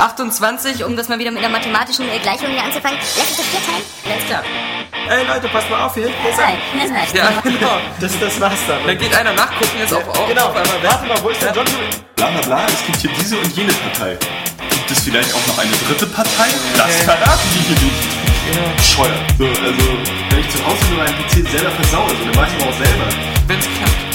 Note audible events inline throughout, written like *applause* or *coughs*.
28, um das mal wieder mit einer mathematischen Gleichung hier anzufangen. Lässt sich das vier teilen? Alles klar. Ey Leute, passt mal auf hier. Nein, ein. das reicht. Ja, *laughs* genau. Das, das war's dann. Da geht einer nachgucken, jetzt auf, auf, genau. auf einmal weg. Warte mal, wo ist der John? Bla bla bla, es gibt hier diese und jene Partei. Gibt es vielleicht auch noch eine dritte Partei? Das verraten die hier nicht. Bescheuert. So, also, wenn ich zu Hause nur meinen PC selber versaue, also, dann weiß ich aber auch selber. Wenn's klappt.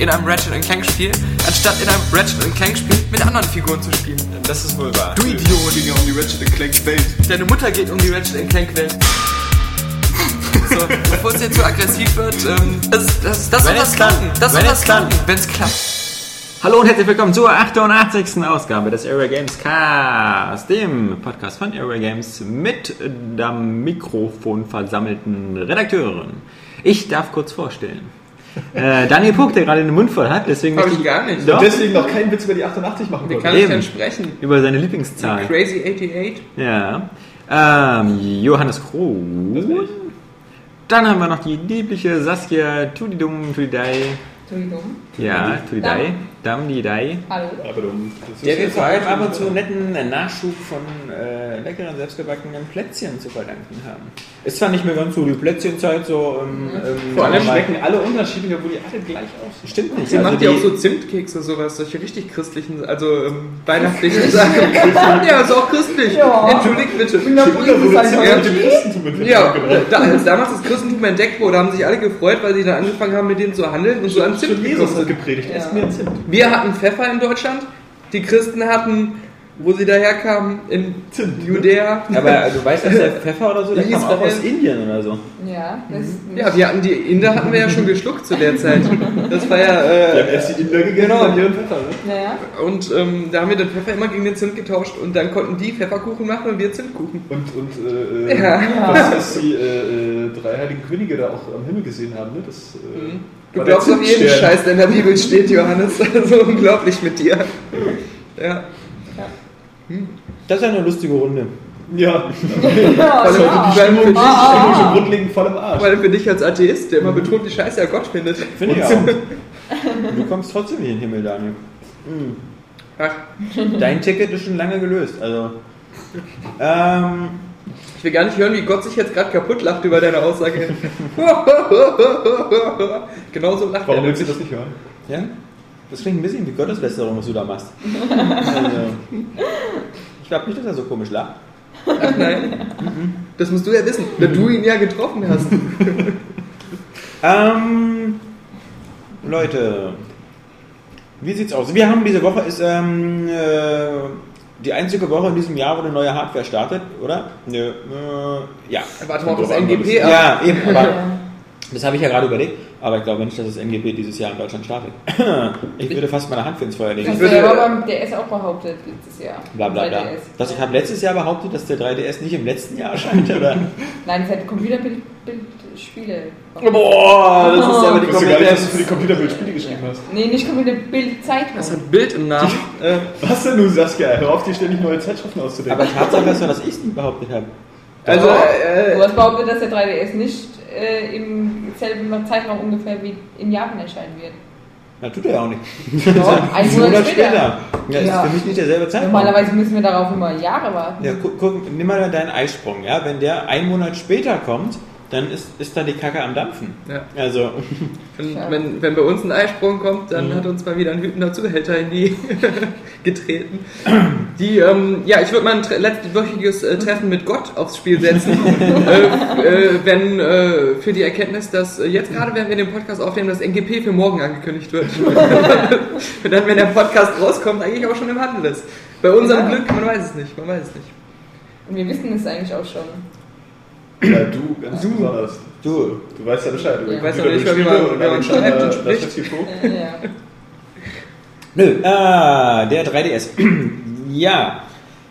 in einem Ratchet Clank Spiel, anstatt in einem Ratchet Clank Spiel mit anderen Figuren zu spielen. Das ist wohl wahr. Du Idiot! Ging ja um die Ratchet Clank Welt. Deine Mutter geht um die Ratchet Clank Welt. So, bevor es jetzt zu aggressiv wird, ähm, das, das, das soll das klappen. Das soll Wenn das es klappt. klappen, wenn es klappt. Hallo und herzlich willkommen zur 88. Ausgabe des Area Games Cast, dem Podcast von Area Games mit der Mikrofon versammelten Redakteurin. Ich darf kurz vorstellen. Äh, Daniel Puck, der gerade den Mund voll hat, deswegen Hab ich gar nicht. Doch, Deswegen noch keinen Witz über die 88 machen Wie kann ich denn sprechen? über seine Lieblingszahl. Crazy 88? Ja. Ähm, Johannes Krohn. Dann haben wir noch die liebliche Saskia Tudidum Tudidai. Entschuldigung. Ja, Tudidai. Dam Didai. Hallo. Der wir vor allem ab und zu netten Nachschub von äh, leckeren, selbstgebackenen Plätzchen zu verdanken haben. Ist zwar nicht mehr ganz so die Plätzchenzeit, so im, im Vor allem schmecken alle unterschiedlich, obwohl die alle gleich aussehen. Stimmt nicht. Sie also macht ja auch so Zimtkekse, sowas, solche richtig christlichen, also ähm, weihnachtlichen *laughs* Sachen. ja, ist auch christlich. Ja. Entschuldigt bitte. bin der Polizei Ja, heute. Christentum entwickelt. Ja, da, als damals das Christentum entdeckt wurde, haben sich alle gefreut, weil sie dann angefangen haben, mit denen zu handeln und so an Zimt Jesus gepredigt. Esst mir ein Zimt. Wir hatten Pfeffer in Deutschland, die Christen hatten, wo sie daherkamen, in Zimt. Judäa. aber du weißt, dass der Pfeffer oder so, der kam auch Israel. aus Indien oder so. Ja, das ist Ja, wir hatten die Inder hatten wir ja schon geschluckt zu der Zeit. Das war ja, Wir haben äh, erst die Inder gegessen, Genau. dann ihren Pfeffer. Ne? Naja, und ähm, da haben wir den Pfeffer immer gegen den Zimt getauscht und dann konnten die Pfefferkuchen machen und wir Zimtkuchen. Und, und äh, äh, Ja. was, was die äh, äh, drei heiligen Könige da auch am Himmel gesehen haben, ne? das äh, Du war der glaubst auf jeden. Scheiß, der in der Bibel steht, Johannes. *laughs* So unglaublich mit dir. Ja. Das ist ja eine lustige Runde. Ja, ja, Vor allem ja. für dich, Stimmung Ah. schon grundlegend voll im Arsch. allem für dich als Atheist, der immer betont, wie scheiße er Gott findet. Finde ich auch. Du kommst trotzdem in den Himmel, Daniel. Ach, Dein Ticket ist schon lange gelöst. Also. Ähm, ich will gar nicht hören, wie Gott sich jetzt gerade kaputt lacht über deine Aussage. *laughs* *laughs* Genauso lacht Warum er. willst du das nicht hören? ja? Das klingt ein bisschen wie Gotteslästerung, was du da machst. *laughs* Also, ich glaube nicht, dass er so komisch lacht. Ach nein. Das musst du ja wissen, wenn du ihn ja getroffen hast. *laughs* Ähm, Leute, wie sieht's aus? Wir haben diese Woche ist ähm, äh, die einzige Woche in diesem Jahr, wo eine neue Hardware startet, oder? Nö, äh, ja. Warte mal auf das NGP. Ja, eben, aber *laughs* das habe ich ja gerade überlegt, aber ich glaube nicht, dass das NGP dieses Jahr in Deutschland startet. *clears throat* Ich würde fast meine Hand für ins Feuer legen. Das ja aber beim DS auch behauptet letztes Jahr. Bla bla. Das, ich habe letztes Jahr behauptet, dass der 3DS nicht im letzten Jahr erscheint, *laughs* oder? Nein, es hat Computerbildspiele. Boah, das ist aber die nicht, dass du für die. Computerbildspiele geschrieben hast. Nee, nicht Computerbildzeichnung. Das hat ein Bild im Namen. *laughs* Äh, Was denn nun, Saskia? Hör auf, dir ständig neue Zeitschriften auszudenken. Aber Tatsache ist ja, dass ich es nie behauptet habe. also, äh, Du hast behauptet, dass der 3DS nicht äh, im selben Zeitraum ungefähr wie in Japan erscheinen wird. Na, tut er ja auch nicht. *laughs* Doch, ein Monat später. Ja, ist Ja. für mich nicht derselbe Zeitraum. Normalerweise müssen wir darauf immer Jahre warten. Ja, guck, guck, nimm mal deinen Eisprung, ja. Wenn der einen Monat später kommt, dann ist, ist da die Kacke am Dampfen. Ja. Also, wenn, wenn, wenn bei uns ein Eisprung kommt, dann hat uns mal wieder ein wütender Zuhälter in die *laughs* getreten. Die, ähm, ja, ich würde mal ein letztwöchiges äh, Treffen mit Gott aufs Spiel setzen. *laughs* äh, äh, wenn äh, für die Erkenntnis, dass äh, jetzt gerade, während wir den Podcast aufnehmen, das NGP für morgen angekündigt wird. *laughs* Und dann, wenn der Podcast rauskommt, eigentlich auch schon im Handel ist. Bei unserem Ja. Glück, man weiß es nicht, man weiß es nicht. Und wir wissen es eigentlich auch schon. Ja, du ganz besonders. du, Du weißt ja Bescheid. über Ich weiß aber nicht mal, wie man- wie man schreibt und spricht. Laschetiko. Äh, ja. Nö, ah, der 3DS. *clears throat* ja,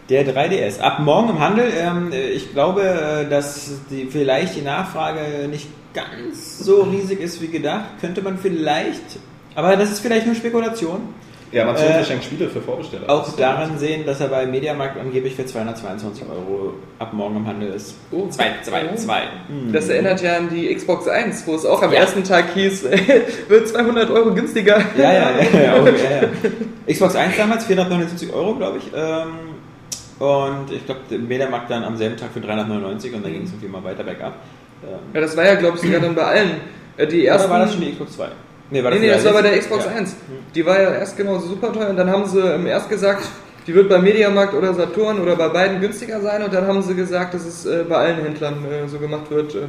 Der 3DS. Ab morgen im Handel. Ähm, ich glaube, äh, dass die, vielleicht die Nachfrage nicht ganz so riesig ist wie gedacht. Könnte man vielleicht, aber das ist vielleicht nur Spekulation, Ja, Amazon Äh, verschenkt Spiele für Vorbesteller. auch daran sehen, dass er bei Mediamarkt angeblich für 222 Euro ab morgen im Handel ist. Oh. 2, 2, 2. Das erinnert ja an die Xbox 1, wo es auch am Ja. ersten Tag hieß, *laughs* wird 200 Euro günstiger. Ja, ja, ja, ja, oh, ja, ja. *laughs* Xbox 1 damals 479 Euro, glaube ich. Ähm, und ich glaube, Mediamarkt dann am selben Tag für 399 und dann ging es irgendwie mal weiter bergab. Ähm, Ja, das war ja, glaube ich, sogar dann bei allen. Äh, Die Oder ersten, war das schon die Xbox 2? Nee, war nee, nee, die das war bei der 3DS? Xbox Ja. 1. Die war ja erst genauso super teuer und dann haben sie erst gesagt, die wird bei Mediamarkt oder Saturn oder bei beiden günstiger sein und dann haben sie gesagt, dass es äh, bei allen Händlern äh, so gemacht wird. Äh,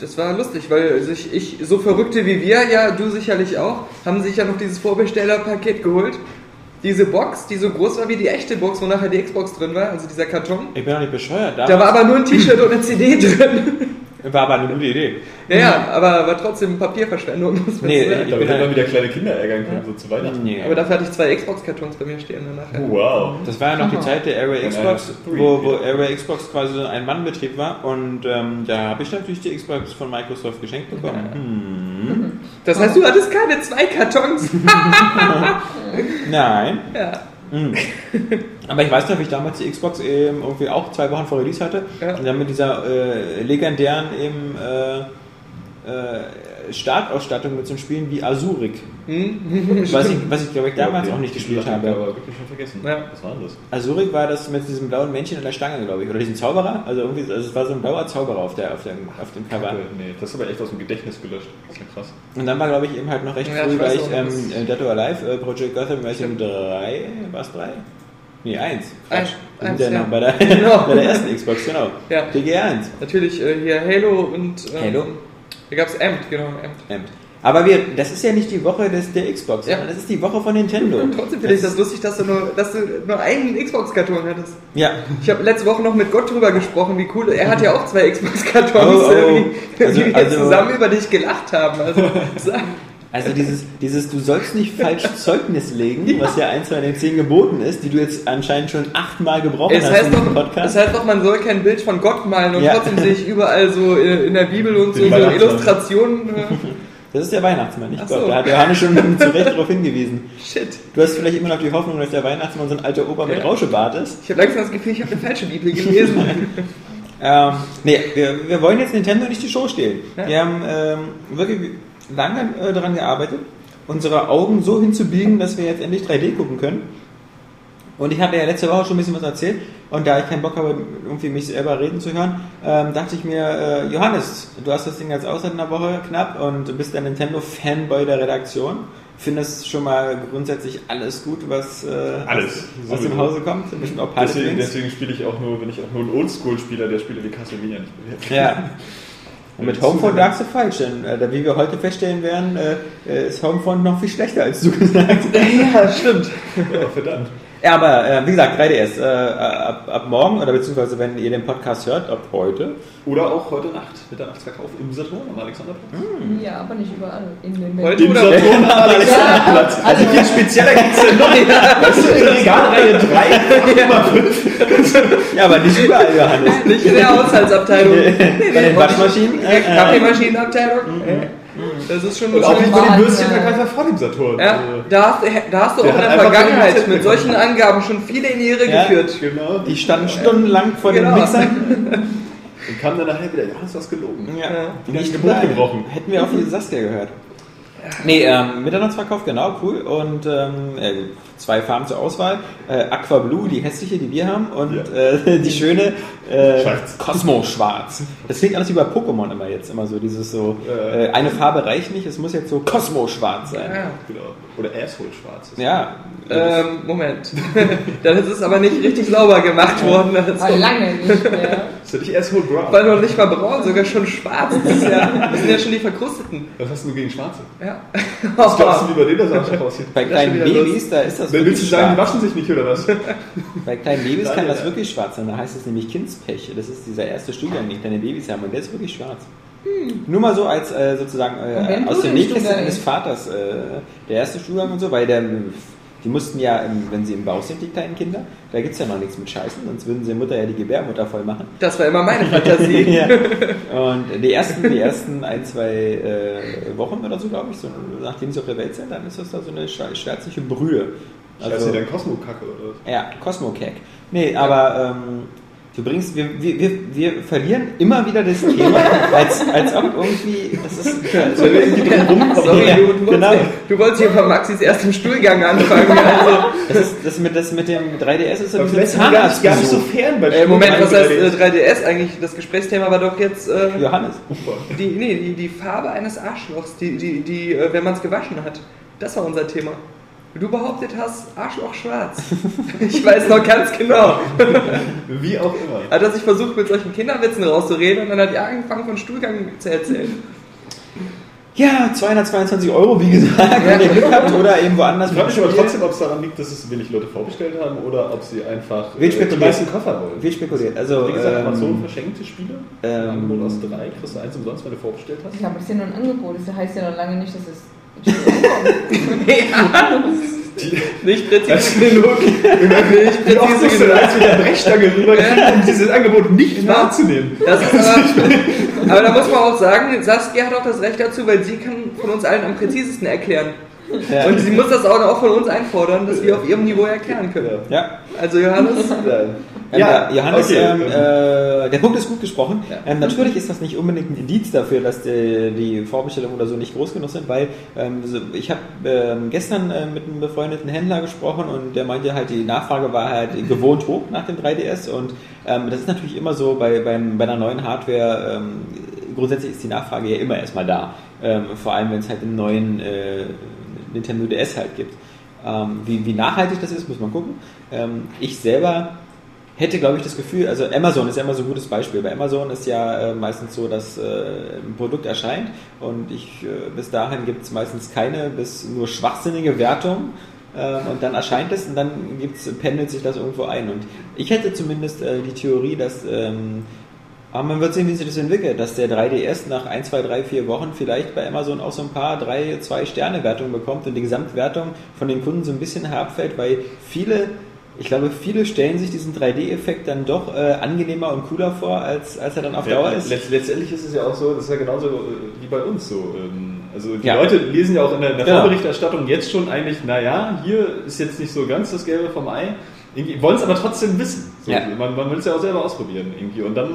das war lustig, weil sich ich, so Verrückte wie wir, ja, du sicherlich auch, haben sich ja noch dieses Vorbestellerpaket geholt. Diese Box, die so groß war wie die echte Box, wo nachher die Xbox drin war, also dieser Karton. Ich bin doch nicht bescheuert. Da war aber nur ein T-Shirt und eine CD drin. War aber eine gute Idee. Ja, ja, aber war trotzdem Papierverschwendung, *laughs* muss man Nee, sagen. ich Damit hätte man wieder kleine Kinder ärgern können, so zu Weihnachten. nee. Aber dafür hatte ich zwei Xbox-Kartons bei mir stehen danach. Wow. Das war ja noch die Zeit der Area Xbox, wo, wo. Area Xbox quasi so ein Mannbetrieb war und ähm, da habe ich natürlich die Xbox von Microsoft geschenkt bekommen. Hm. Das heißt, du hattest keine zwei Kartons. *laughs* Nein. ja. Hm. *laughs* Aber ich weiß noch, wie ich damals die Xbox eben irgendwie auch zwei Wochen vor Release hatte Ja. und dann mit dieser äh, legendären eben äh, äh, Startausstattung mit so einem Spielen wie Azurik, Hm? was ich, was ich glaube ich damals Okay. auch nicht gespielt Das hab ich habe. aber wirklich schon vergessen. Ja. Was war das? Azurik war das mit diesem blauen Männchen an der Stange, glaube ich, oder diesem Zauberer. Also irgendwie, also es war so ein blauer Zauberer auf, der, auf, dem, auf dem Cover. Kacke, Nee, das ist aber echt aus dem Gedächtnis gelöscht. Das ist ja krass. Und dann war, glaube ich, eben halt noch recht Ja, früh, weil ich ähm, äh, Dead or Alive, äh, Project Gotham Version 3, war es 3? Nee, 1. Eins, Wir eins, sind ja ja. noch bei der, *laughs* Genau. bei der ersten Xbox, genau. Ja. DG1. Natürlich äh, hier Halo und. Ähm, Halo. Da gab es Amt, genau, Amt. Ähm, Aber wir, das ist ja nicht die Woche des, der Xbox, Ja. sondern das ist die Woche von Nintendo. Und trotzdem finde ich das lustig, dass du nur, dass du nur einen Xbox-Karton hattest. Ja. Ich habe letzte Woche noch mit Gott drüber gesprochen, wie cool. Er hat ja auch zwei Xbox-Kartons, Oh, oh. *laughs* wie, Also- wie wir also- zusammen über dich gelacht haben. Also, *laughs* Also dieses, dieses, du sollst nicht falsch *laughs* Zeugnis legen, was ja eins von den zehn Geboten ist, die du jetzt anscheinend schon achtmal gebrochen es, hast heißt in doch, diesem Podcast. heißt doch, man soll kein Bild von Gott malen und Ja. trotzdem sehe ich überall so äh, in der Bibel und so, so. Illustrationen. Äh, *laughs* Das ist der Weihnachtsmann, nicht Ach Gott. so. Da hat Johannes schon zu Recht darauf hingewiesen. shit. Du hast vielleicht immer noch die Hoffnung, dass der Weihnachtsmann so ein alter Opa mit Ja. Rauschebart ist. Ich habe langsam das Gefühl, ich habe eine falsche Bibel gelesen. *laughs* Ähm, nee, wir, wir wollen jetzt Nintendo nicht die Show stehlen. Ja. Wir haben ähm, wirklich lange äh, daran gearbeitet, unsere Augen so hinzubiegen, dass wir jetzt endlich 3D gucken können. Und ich hatte ja letzte Woche schon ein bisschen was erzählt. Und da ich keinen Bock habe, irgendwie mich selber reden zu hören, ähm, dachte ich mir, äh, Johannes, du hast das Ding jetzt aus seit einer Woche knapp und bist der Nintendo-Fanboy der Redaktion. Findest schon mal grundsätzlich alles gut, was, äh, Alles. was im Sowieso. Hause kommt? Bestimmt auch Deswegen, deswegen spiele ich auch nur, bin ich auch nur ein Oldschool-Spieler, der Spiele wie Castlevania nicht bewirbt. Ja. *laughs* Und mit Homefront lagst du falsch, denn äh, wie wir heute feststellen werden, äh, äh, ist Homefront noch viel schlechter, als du gesagt hast. ja, stimmt. Ja, verdammt. Ja, aber äh, wie gesagt, 3DS, äh, ab, ab morgen oder beziehungsweise wenn ihr den Podcast hört, ab heute. Oder auch heute Nacht, Mitternachtsverkauf im Saturn am Alexanderplatz. Ja, aber nicht überall. In den Heute Im oder Saturn am Alexanderplatz. Also, viel spezieller gibt's denn noch nicht. Weißt du, in Regalreihe 3, Ja, aber nicht überall, Johannes. nicht in der Haushaltsabteilung. Bei den Waschmaschinen? Äh, Äh, äh, Kaffeemaschinenabteilung. Das ist schon Und auch nicht bei Mann, den Würstchenverkäufer ja. vor dem Saturn. Ja, Also, da hast, da hast du auch Der in hat der Vergangenheit mit solchen Angaben schon viele in die Irre Ja. geführt. Genau. die standen stundenlang vor Genau. den Mixern. *laughs* Und kam dann nachher wieder, ja, hast du was gelogen. Ja. Die Nicht gebrochen. Hätten wir auch viel Saskia gehört. Nee, ähm, Mitternachtsverkauf, genau, cool. Und ähm, äh, zwei Farben zur Auswahl. Äh, Aqua Blue, die hässliche, die wir haben. Und Ja. äh, *laughs* die schöne äh, Schwarz. Cosmo Schwarz. Das klingt alles wie bei Pokémon immer jetzt. Immer so dieses so, äh, eine Farbe reicht nicht, es muss jetzt so Cosmo Schwarz sein. Ja. Genau. Oder Asshole schwarz. Ja. Ähm, Moment. *laughs* Dann ist es aber nicht richtig sauber gemacht worden. aber Also, lange nicht mehr. Ist ja nicht Asshole Brown. war noch nicht mal braun, sogar schon schwarz. *laughs* Das, ist ja, das sind ja schon die Verkrusteten. Was hast du gegen Schwarze? Ja. Was glaubst du, wie bei denen das Arschloch aussieht? Bei kleinen Babys, da ist das Wenn willst du sagen, die schwarz. waschen sich nicht, oder was? *laughs* Bei kleinen Babys Nein, kann ja, das wirklich schwarz sein. Da heißt es nämlich Kindspech. Das ist dieser erste Stuhlgang, den kleine Babys haben. Und der ist wirklich schwarz. Nur mal so als äh, sozusagen äh, aus dem Nähkästchen eines? Vaters äh, der erste Stuhlgang und so, weil der, die mussten ja, wenn sie im Bauch sind, die kleinen Kinder, da gibt es ja noch nichts mit Scheißen, sonst würden sie Mutter ja die Gebärmutter voll machen. Das war immer meine *laughs* Fantasie. ja. Und die ersten, die ersten ein, zwei äh, Wochen oder so, glaube ich, so, nachdem sie auf der Welt sind, dann ist das da so eine schwär- schwärzliche Brühe. Also, Scheiße, dein Cosmo-Kacke oder was? Ja, Cosmo-Cack. Nee, aber ähm, du bringst, wir, wir, wir, wir verlieren immer wieder das Thema, *laughs* als, als ob irgendwie, das ist, also, *laughs* Sorry, Ja, du, du, genau. wolltest, du wolltest hier von Maxis erstem Stuhlgang anfangen. Also, das, ist, das, mit, das mit dem 3DS ist so Aber ein wir gar nicht, gar nicht so fern bei äh, Moment, was heißt äh, Stuhlgang. 3DS eigentlich? Das Gesprächsthema war doch jetzt äh, Johannes. die, nee, die, die Farbe eines Arschlochs, die, die, die äh, wenn man es gewaschen hat. Das war unser Thema. Du behauptet hast, Arschloch schwarz. Ich weiß noch ganz genau. Wie auch immer. Hat er sich versucht, mit solchen Kinderwitzen rauszureden und dann hat er angefangen, von Stuhlgang zu erzählen. Ja, 222 Euro, wie gesagt, wenn ihr Glück habt oder eben woanders. Ich frage mich aber trotzdem, ob es daran liegt, dass es wenig Leute vorbestellt haben oder ob sie einfach Wird die meisten Koffer wollen. Viel spekuliert. Also, Wie gesagt, Amazon ähm, verschenkte Spiele. ähm, Angebot aus drei, kriegst du eins umsonst, wenn du vorbestellt hast. Ja, aber das ist ja nur ein Angebot. Das heißt ja noch lange nicht, dass es. Nicht präzise Also, genug. Nicht Wie oft präzise musst du genug. als mit der Brechstange rüberkriegen, um dieses Angebot nicht wahrzunehmen? Das ist aber, aber da muss man auch sagen, Saskia hat auch das Recht dazu, weil sie kann von uns allen am präzisesten erklären. Ja. Und sie muss das auch von uns einfordern, dass wir auf ihrem Niveau erklären können. ja, Also Johannes, Ja, Johannes, okay. ähm, äh, der Punkt ist gut gesprochen. Ja. Ähm, natürlich ist das nicht unbedingt ein Indiz dafür, dass die, die Vorbestellungen oder so nicht groß genug sind, weil ähm, so, ich habe ähm, gestern äh, mit einem befreundeten Händler gesprochen und der meinte halt, die Nachfrage war halt gewohnt hoch nach dem 3DS und ähm, das ist natürlich immer so bei, beim, bei einer neuen Hardware, ähm, grundsätzlich ist die Nachfrage ja immer erstmal da. Ähm, vor allem, wenn es halt einen neuen äh, Nintendo DS halt gibt. Ähm, wie, wie nachhaltig das ist, muss man gucken. Ähm, ich selber hätte, glaube ich, das Gefühl, also Amazon ist ja immer so ein gutes Beispiel. Bei Amazon ist ja äh, meistens so, dass äh, ein Produkt erscheint und ich, äh, bis dahin gibt es meistens keine bis nur schwachsinnige Wertung. ähm, Und dann erscheint es und dann gibt's, pendelt sich das irgendwo ein. Und ich hätte zumindest äh, die Theorie, dass ähm, man wird sehen, wie sich das entwickelt, dass der 3DS nach 1, 2, 3, 4 Wochen vielleicht bei Amazon auch so ein paar 3, 2 Sterne Wertungen bekommt und die Gesamtwertung von den Kunden so ein bisschen herabfällt, weil viele, ich glaube, viele stellen sich diesen 3D-Effekt dann doch äh, angenehmer und cooler vor, als, als er dann auf Dauer ist. Letzt, letztendlich ist es ja auch so, das ist ja genauso äh, wie bei uns so. ähm, Also die Ja. Leute lesen ja auch in der, in der. Vorberichterstattung jetzt schon eigentlich, naja, hier ist jetzt nicht so ganz das Gelbe vom Ei. Irgendwie wollen es aber trotzdem wissen. So, Ja. Man, man will es ja auch selber ausprobieren irgendwie. Und dann, äh,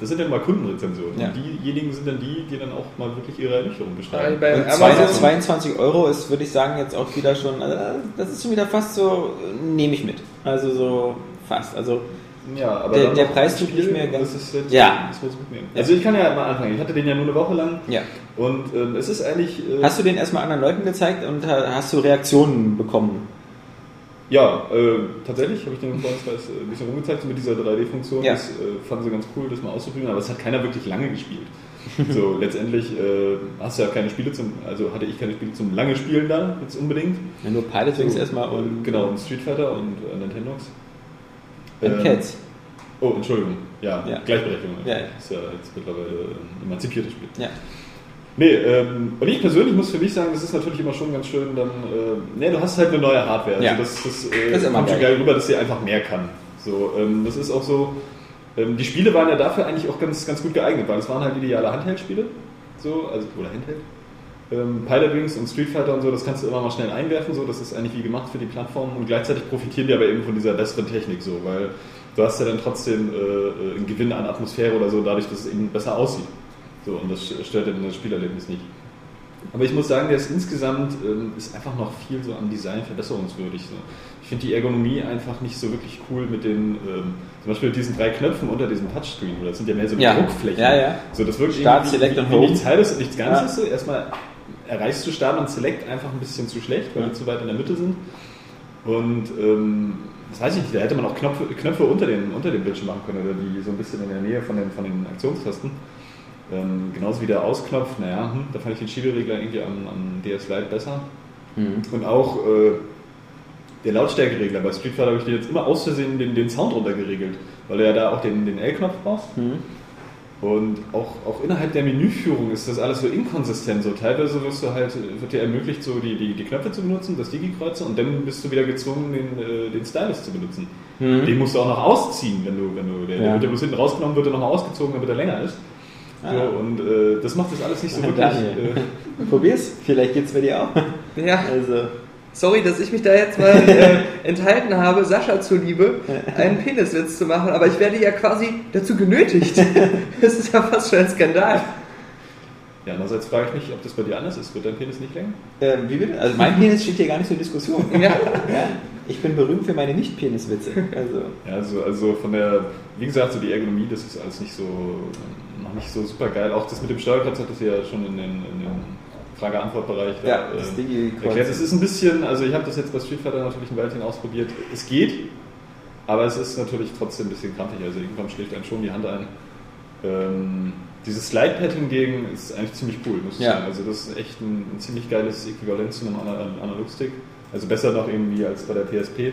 das sind ja mal Kundenrezensionen. Ja. Und diejenigen sind dann die, die dann auch mal wirklich ihre Ernüchterung beschreiben. bei Und Amazon, 22 Euro ist, würde ich sagen, jetzt auch wieder schon, also das ist schon wieder fast so, nehme ich mit. Also so fast. Also Ja, aber Der- dann der Preis tut nicht mehr ganz- Das ist jetzt, Ja. das muss ich mitnehmen. Also ich kann ja mal anfangen. Ich hatte den ja nur eine Woche lang ja. und ähm, es ist eigentlich. Äh, Hast du den erstmal anderen Leuten gezeigt und ha- hast du Reaktionen bekommen? Ja, äh, tatsächlich habe ich den Freundeskreis äh, ein bisschen rumgezeigt mit dieser 3D-Funktion. Ja. Das äh, fanden sie ganz cool, das mal auszuprobieren, aber es hat keiner wirklich lange gespielt. *laughs* so, letztendlich äh, hast du ja keine Spiele zum, also hatte ich keine Spiele zum lange Spielen da, jetzt unbedingt. Ja, nur Pilot Wings So, erstmal und Genau, und Street Fighter und äh, Nintendox. und Ähm, Cats. Oh, Entschuldigung. Ja, Ja. Gleichberechtigung. Ja, ja. Ist ja jetzt mittlerweile ein emanzipiertes Spiel. Ja. Nee, ähm, und ich persönlich muss für mich sagen, das ist natürlich immer schon ganz schön, dann, äh, nee, du hast halt eine neue Hardware. Also Ja. das, das, äh, Das kommt schon geil. geil rüber, dass sie einfach mehr kann. So, ähm, das ist auch so, ähm, die Spiele waren ja dafür eigentlich auch ganz, ganz gut geeignet, weil es waren halt ideale Handheld-Spiele, so, also, oder Handheld. Ähm, Pilot Wings und Street Fighter und so, das kannst du immer mal schnell einwerfen, so, das ist eigentlich wie gemacht für die Plattform und gleichzeitig profitieren die aber eben von dieser besseren Technik, so, weil du hast ja dann trotzdem äh, äh, einen Gewinn an Atmosphäre oder so, dadurch, dass es eben besser aussieht. So, und das stört dann das Spielerlebnis nicht. Aber ich muss sagen, der ist insgesamt ähm, ist einfach noch viel so am Design verbesserungswürdig. So. Ich finde die Ergonomie einfach nicht so wirklich cool mit den, ähm, zum Beispiel mit diesen drei Knöpfen unter diesem Touchscreen, oder das sind ja mehr so Ja. Druckflächen. Ja, ja. So, das wirkt Start, Select und Home. nichts Halbes und nichts Ganzes. Ja. So. Erstmal erreichst du Start und Select einfach ein bisschen zu schlecht, weil Ja. die zu weit in der Mitte sind. Und ähm, das weiß ich nicht, da hätte man auch Knöpfe, Knöpfe unter, den, unter dem Bildschirm machen können oder die so ein bisschen in der Nähe von den, von den Aktionstasten. Ähm, genauso wie der Ausknopf, naja, hm, da fand ich den Schieberegler irgendwie am, am DS Lite besser. Mhm. Und auch äh, der Lautstärkeregler bei Street Fighter habe ich dir jetzt immer aus Versehen den, den Sound runtergeregelt, weil du ja da auch den, den L-Knopf brauchst. Mhm. Und auch, auch innerhalb der Menüführung ist das alles so inkonsistent. So teilweise wirst du halt, wird dir ermöglicht, so die, die, die Knöpfe zu benutzen, das Digi-Kreuze, und dann bist du wieder gezwungen, den, äh, den Stylus zu benutzen. Den musst du auch noch ausziehen, wenn du, wenn du, der, Ja. der wird ja bloß hinten rausgenommen, wird er nochmal ausgezogen, damit er länger ist. Ah. So, und äh, das macht das alles nicht so *laughs* wirklich. Äh, *laughs* Probier's, vielleicht geht's bei dir auch. Ja, Also, sorry, dass ich mich da jetzt mal *laughs* äh, enthalten habe, Sascha zuliebe, einen Peniswitz zu machen, aber ich werde ja quasi dazu genötigt. Das ist ja fast schon ein Skandal. Ja, andererseits frage ich mich, ob das bei dir anders ist. Wird dein Penis nicht länger? äh, wie bitte? Also mein Penis steht hier gar nicht zur Diskussion. *laughs* Ja. Ja, ich bin berühmt für meine Nicht-Peniswitze. Also, Ja, also, also von der, wie gesagt, so die Ergonomie, das ist alles nicht so, noch nicht so super geil. Auch das mit dem Steuerkreuz hat das ja schon in den, in den Frage-Antwort-Bereich da, ja, das äh, erklärt. Es ist ein bisschen, also ich habe das jetzt bei Street Fighter natürlich ein Weilchen ausprobiert. Es geht, aber es ist natürlich trotzdem ein bisschen krampfig. Also irgendwann schlägt einem schon die Hand ein. Ähm, dieses Slide-Pad hingegen ist eigentlich ziemlich cool, muss ich Ja. sagen. Also das ist echt ein, ein ziemlich geiles Äquivalent zu einem Ana- Analogstick. Also besser noch irgendwie als bei der PSP.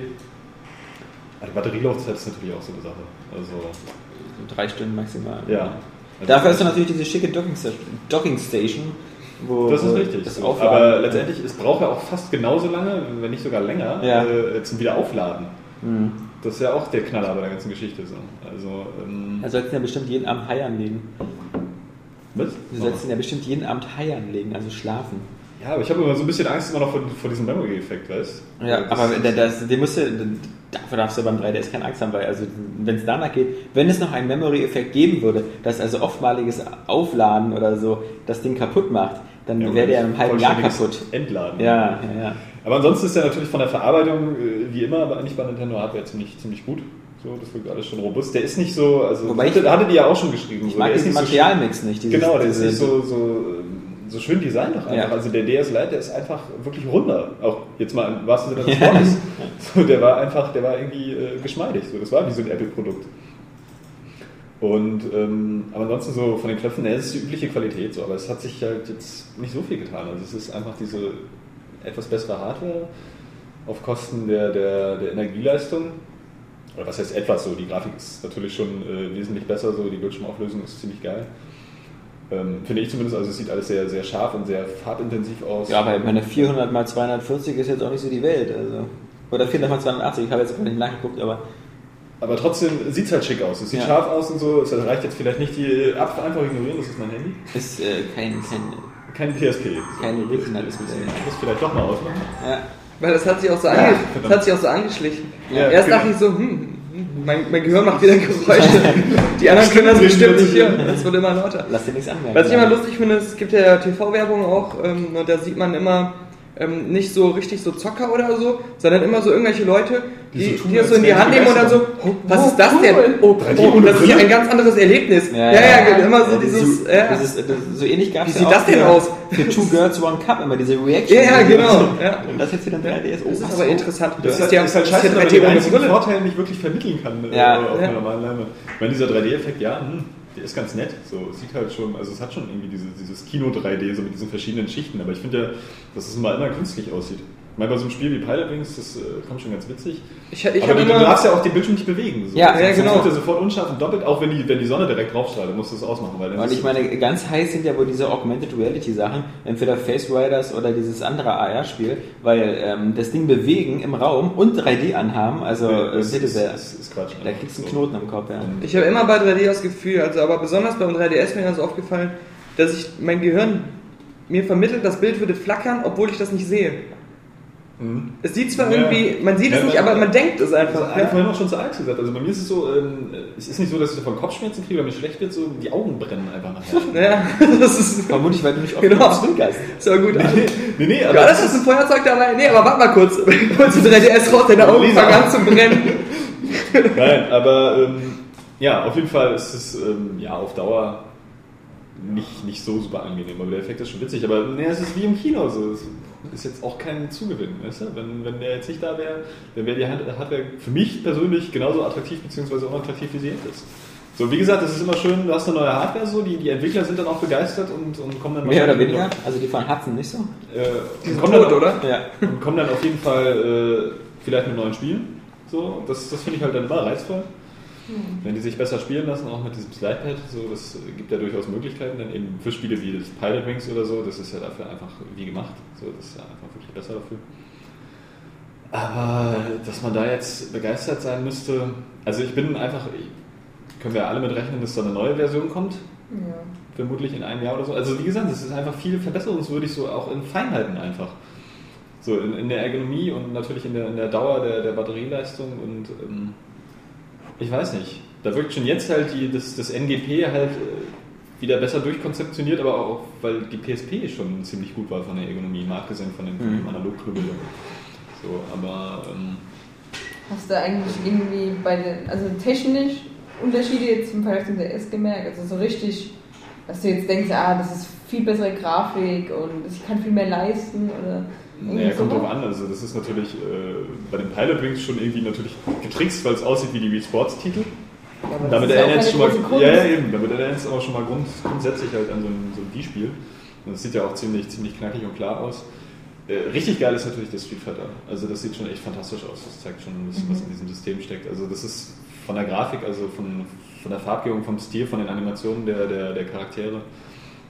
Aber die Batterielaufzeit ist natürlich auch so eine Sache. Also, So drei Stunden maximal. ja. Also Dafür hast du natürlich diese schicke Docking Station, Docking Station wo Das ist richtig. Das. Aufladen- Aber letztendlich, es braucht ja auch fast genauso lange, wenn nicht sogar länger, Ja. äh, zum Wiederaufladen. Mhm. Das ist ja auch der Knaller bei der ganzen Geschichte. So. Also, ähm, Da sollten ja bestimmt jeden Abend Hai anlegen. was? Wir sollten ja bestimmt jeden Abend Hai anlegen, also schlafen. Ja, aber ich habe immer so ein bisschen Angst immer noch vor, vor diesem Memory-Effekt, weißt du? Ja, das, aber der, das, den musst du, dafür darfst du beim 3DS keine Angst haben, weil also wenn es danach geht, wenn es noch einen Memory-Effekt geben würde, dass also oftmaliges Aufladen oder so das Ding kaputt macht, dann Ja, wäre der einem halben Jahr kaputt. Entladen. Ja, ja, ja. Aber ansonsten ist ja natürlich von der Verarbeitung, äh, wie immer, aber eigentlich bei Nintendo Hardware ziemlich, ziemlich gut. So, das wirkt alles schon robust. Der ist nicht so, also Wobei das ich- hatte die ja auch schon geschrieben. Ich so. mag diesen nicht so Materialmix nicht. Dieses, genau, der ist nicht so, so, ähm, so schön designt doch einfach. Ja. Also der DS Lite, der ist einfach wirklich runder. Auch jetzt mal im wahrsten Sinne des Wortes. So, der war einfach, der war irgendwie äh, geschmeidig. So, das war wie so ein Apple-Produkt. Und ähm, aber ansonsten so von den Knöpfen, es ist die übliche Qualität so, aber es hat sich halt jetzt nicht so viel getan. Also es ist einfach diese etwas bessere Hardware auf Kosten der, der, der Energieleistung. Oder was heißt etwas so? Die Grafik ist natürlich schon äh, wesentlich besser, so die Bildschirmauflösung ist ziemlich geil. Ähm, finde ich zumindest, also es sieht alles sehr, sehr scharf und sehr farbintensiv aus. Ja, aber meine 400 mal 240 ist jetzt auch nicht so die Welt. Also. Oder 400 mal 280, ich habe jetzt nicht nachgeguckt, aber Aber trotzdem sieht es halt schick aus. Es sieht Ja. scharf aus und so. Es reicht jetzt vielleicht nicht die Apfel einfach ignorieren, das ist mein Handy. ist äh, kein, kein, Kein PSP. kein regionales Ich Modell. muss vielleicht doch mal ausmachen. Ja. Weil das hat sich auch so, ange das hat sich auch so angeschlichen. Ja, Erst genau. dachte ich so, hm, hm, mein, mein Gehirn macht wieder Geräusche. *laughs* Die anderen können das bestimmt nicht hören. Das wird immer lauter. Lass dir nichts anmerken. Was ich immer lustig finde, es gibt ja TV-Werbung auch, ähm, und da sieht man immer ähm, nicht so richtig so Zocker oder so, sondern immer so irgendwelche Leute, Die die, so die, das so in die Hand nehmen und dann so, oh, was ist das denn? Oh, oh, das ist ja ein ganz anderes Erlebnis. Ja, ja, immer so Ja, dieses, so, ja. dieses, das, so ähnlich gab Wie es sieht ja das denn aus? Für Two *laughs* Girls One Cup, immer diese Reaction. Ja, ja, genau. Ja. Und das jetzt wieder ein 3DS. Oh, Das ist aber Oh. interessant. Das, Das ist, ist halt, ja ist halt das scheiße, ist weil ja man den 3D ohne einzigen Brille. Vorteil nicht wirklich vermitteln kann äh, Ja. auf Ja. einer normalen Leinwand. Ich meine, dieser 3D-Effekt, ja, hm, der ist ganz nett. So, sieht halt schon, also es hat schon irgendwie diese, dieses Kino-3D, so mit diesen verschiedenen Schichten, aber ich finde ja, dass es mal immer künstlich aussieht. Meine, bei so einem Spiel wie Pilot Wings, das äh, kommt schon ganz witzig. Ich, ich aber habe du, du immer, darfst ja auch den Bildschirm nicht bewegen. So. Ja, Sonst ja, genau. wird der sofort unscharf und doppelt, auch wenn die, wenn die Sonne direkt drauf strahlt, dann musst du das ausmachen. Weil dann Und ist ich es- meine, ganz heiß sind ja wohl diese Augmented Reality Sachen, entweder Face Riders oder dieses andere AR-Spiel, weil ähm, das Ding bewegen im Raum und 3D anhaben, also Nee, äh, das bitte ist, sehr. ist, ist Quatsch. Da kriegst du einen. Knoten im Kopf, ja. Und- ich habe immer bei 3D das Gefühl, also aber besonders beim 3DS mir ist aufgefallen, dass ich mein Gehirn mir vermittelt, das Bild würde flackern, obwohl ich das nicht sehe. Mhm. Es sieht zwar Ja. irgendwie, man sieht es Ja, nicht, man- aber man denkt es Das einfach. habe ich Ja. vorhin auch schon zu Alex gesagt. Also bei mir ist es so, ähm, es ist nicht so, dass ich davon Kopfschmerzen kriege oder mir schlecht wird, so die Augen brennen einfach nachher. *laughs* Ja, *laughs* das ist, Vermutlich, weil du nicht oft Genau. zwinkerst. ist aber gut. nee, nee, nee, Ja, aber das ist ein Feuerzeug dabei. Nee, aber warte mal kurz. *laughs* Kurz du 3DS raus, deine Augen fangen an zu brennen. Nein, aber ähm, ja, auf jeden Fall ist es ähm, ja auf Dauer nicht, nicht so super angenehm, aber der Effekt ist schon witzig. Aber nee, es ist wie im Kino so. Es ist jetzt auch kein Zugewinn, weißt du? Wenn, wenn der jetzt nicht da wäre, dann wäre die Hardware für mich persönlich genauso attraktiv bzw. unattraktiv wie sie jetzt ist. So, wie gesagt, es ist immer schön, du hast eine neue Hardware, so, die, die Entwickler sind dann auch begeistert und, und kommen dann Mehr oder weniger? Also die von Hudson nicht so? Noch, äh, Die sind kommen dann tot, auch- oder? Ja. und kommen dann auf jeden Fall äh, vielleicht mit neuen Spielen. So, das, das finde ich halt dann immer reizvoll. Wenn die sich besser spielen lassen, auch mit diesem Slidepad, so, das gibt ja durchaus Möglichkeiten, dann eben für Spiele wie das Pilot Wings oder so, das ist ja dafür einfach wie gemacht. So, das ist ja einfach wirklich besser dafür. Aber dass man da jetzt begeistert sein müsste, also ich bin einfach, können wir alle mit rechnen, dass da eine neue Version kommt, Ja. vermutlich in einem Jahr oder so. Also wie gesagt, es ist einfach viel verbesserungswürdig, so auch in Feinheiten einfach. So in, in der Ergonomie und natürlich in der, in der Dauer der, der Batterieleistung und ähm, ich weiß nicht. Da wirkt schon jetzt halt die, das, das NGP halt äh, wieder besser durchkonzeptioniert, aber auch, weil die PSP schon ziemlich gut war von der Ergonomie, mal abgesehen von dem, von dem. So, aber ähm, Hast du eigentlich irgendwie bei den, also technisch Unterschiede jetzt im Vergleich zum DS gemerkt? Also so richtig, dass du jetzt denkst, ah, das ist viel bessere Grafik und ich kann viel mehr leisten oder Naja, kommt drauf an. Also das ist natürlich äh, bei den Pilot Wings schon irgendwie natürlich getrickst, weil es aussieht wie die Wii Sports Titel. Ja, Damit erinnert es schon keine mal, große Kunst. ja, ja, eben, damit erinnert es aber schon mal grund, grundsätzlich halt an so ein, so ein Wii-Spiel. Und das sieht ja auch ziemlich, ziemlich knackig und klar aus. Äh, richtig geil ist natürlich das Street Fighter. Also das sieht schon echt fantastisch aus. Das zeigt schon, was, was in diesem System steckt. Also das ist von der Grafik, also von, von der Farbgebung, vom Stil, von den Animationen der, der, der Charaktere,